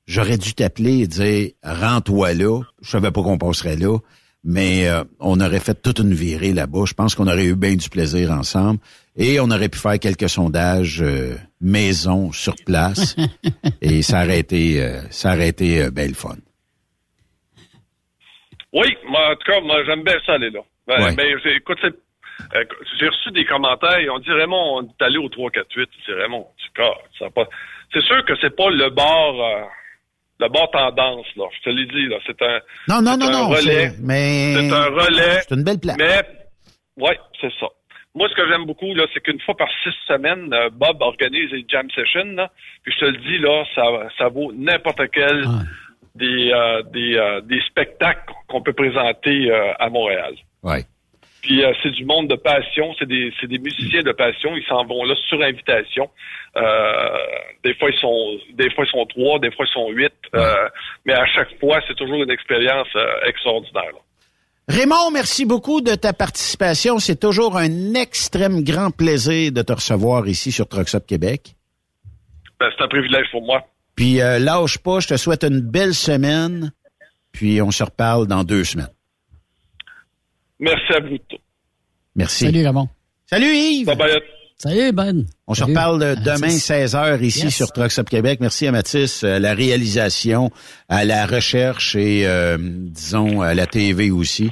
j'aurais dû t'appeler et dire, rends-toi là. Je savais pas qu'on passerait là. Mais euh, on aurait fait toute une virée là-bas. Je pense qu'on aurait eu bien du plaisir ensemble. Et on aurait pu faire quelques sondages euh, maison sur place. et ça aurait été, euh, ça aurait été euh, belle fun. Oui, moi, en tout cas, moi, j'aime bien ça aller là. Ben, Ouais. ben, écoute, c'est- euh, j'ai reçu des commentaires, et on dit Raymond, on est allé au 348. C'est Raymond, tu pas. C'est sûr que c'est pas le bar, euh, le bar tendance, là. Je te l'ai dit, là. C'est un. Non, non, non, un non. relais. c'est- Mais C'est un relais. C'est une belle place. Mais, ouais, c'est ça. Moi, ce que j'aime beaucoup, là, c'est qu'une fois par six semaines, euh, Bob organise les jam sessions, là. Puis je te le dis, là, ça, ça vaut n'importe quel des, euh, des, euh, des spectacles qu'on peut présenter euh, à Montréal. Ouais. Puis euh, c'est du monde de passion, c'est des, c'est des musiciens de passion, ils s'en vont là sur invitation. Euh, des fois ils sont des fois ils sont trois, des fois ils sont huit, euh, mais à chaque fois c'est toujours une expérience euh, extraordinaire. là. Raymond, merci beaucoup de ta participation. C'est toujours un extrême grand plaisir de te recevoir ici sur Trucks Québec. Ben, c'est un privilège pour moi. Puis euh, lâche pas, je te souhaite une belle semaine. Puis on se reparle dans deux semaines. Merci à vous tous. Merci. Salut, Ramon. Salut Yves. Bye bye. Salut, Ben. On se reparle euh, À demain 10. 16h ici Yes. sur Trucks Up Québec. Merci à Mathis, à la réalisation, à la recherche et euh, disons à la TV aussi.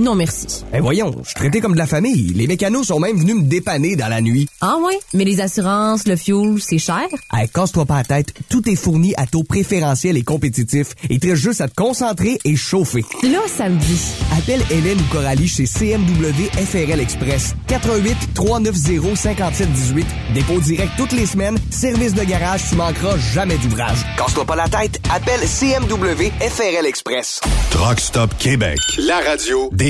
Non, merci. Eh voyons, je suis traité comme de la famille. Les mécanos sont même venus me dépanner dans la nuit. Ah ouais? Mais les assurances, le fuel, c'est cher? Hey, casse-toi pas la tête, tout est fourni à taux préférentiel et compétitif. Il te reste juste à te concentrer et chauffer. Là, ça me dit. Appelle Hélène ou Coralie chez CMW FRL Express. 88 390 5718. Dépôt direct toutes les semaines. Service de garage, tu manqueras jamais d'ouvrage. Casse-toi pas la tête, appelle CMW FRL Express. Truck Stop Québec. La radio Des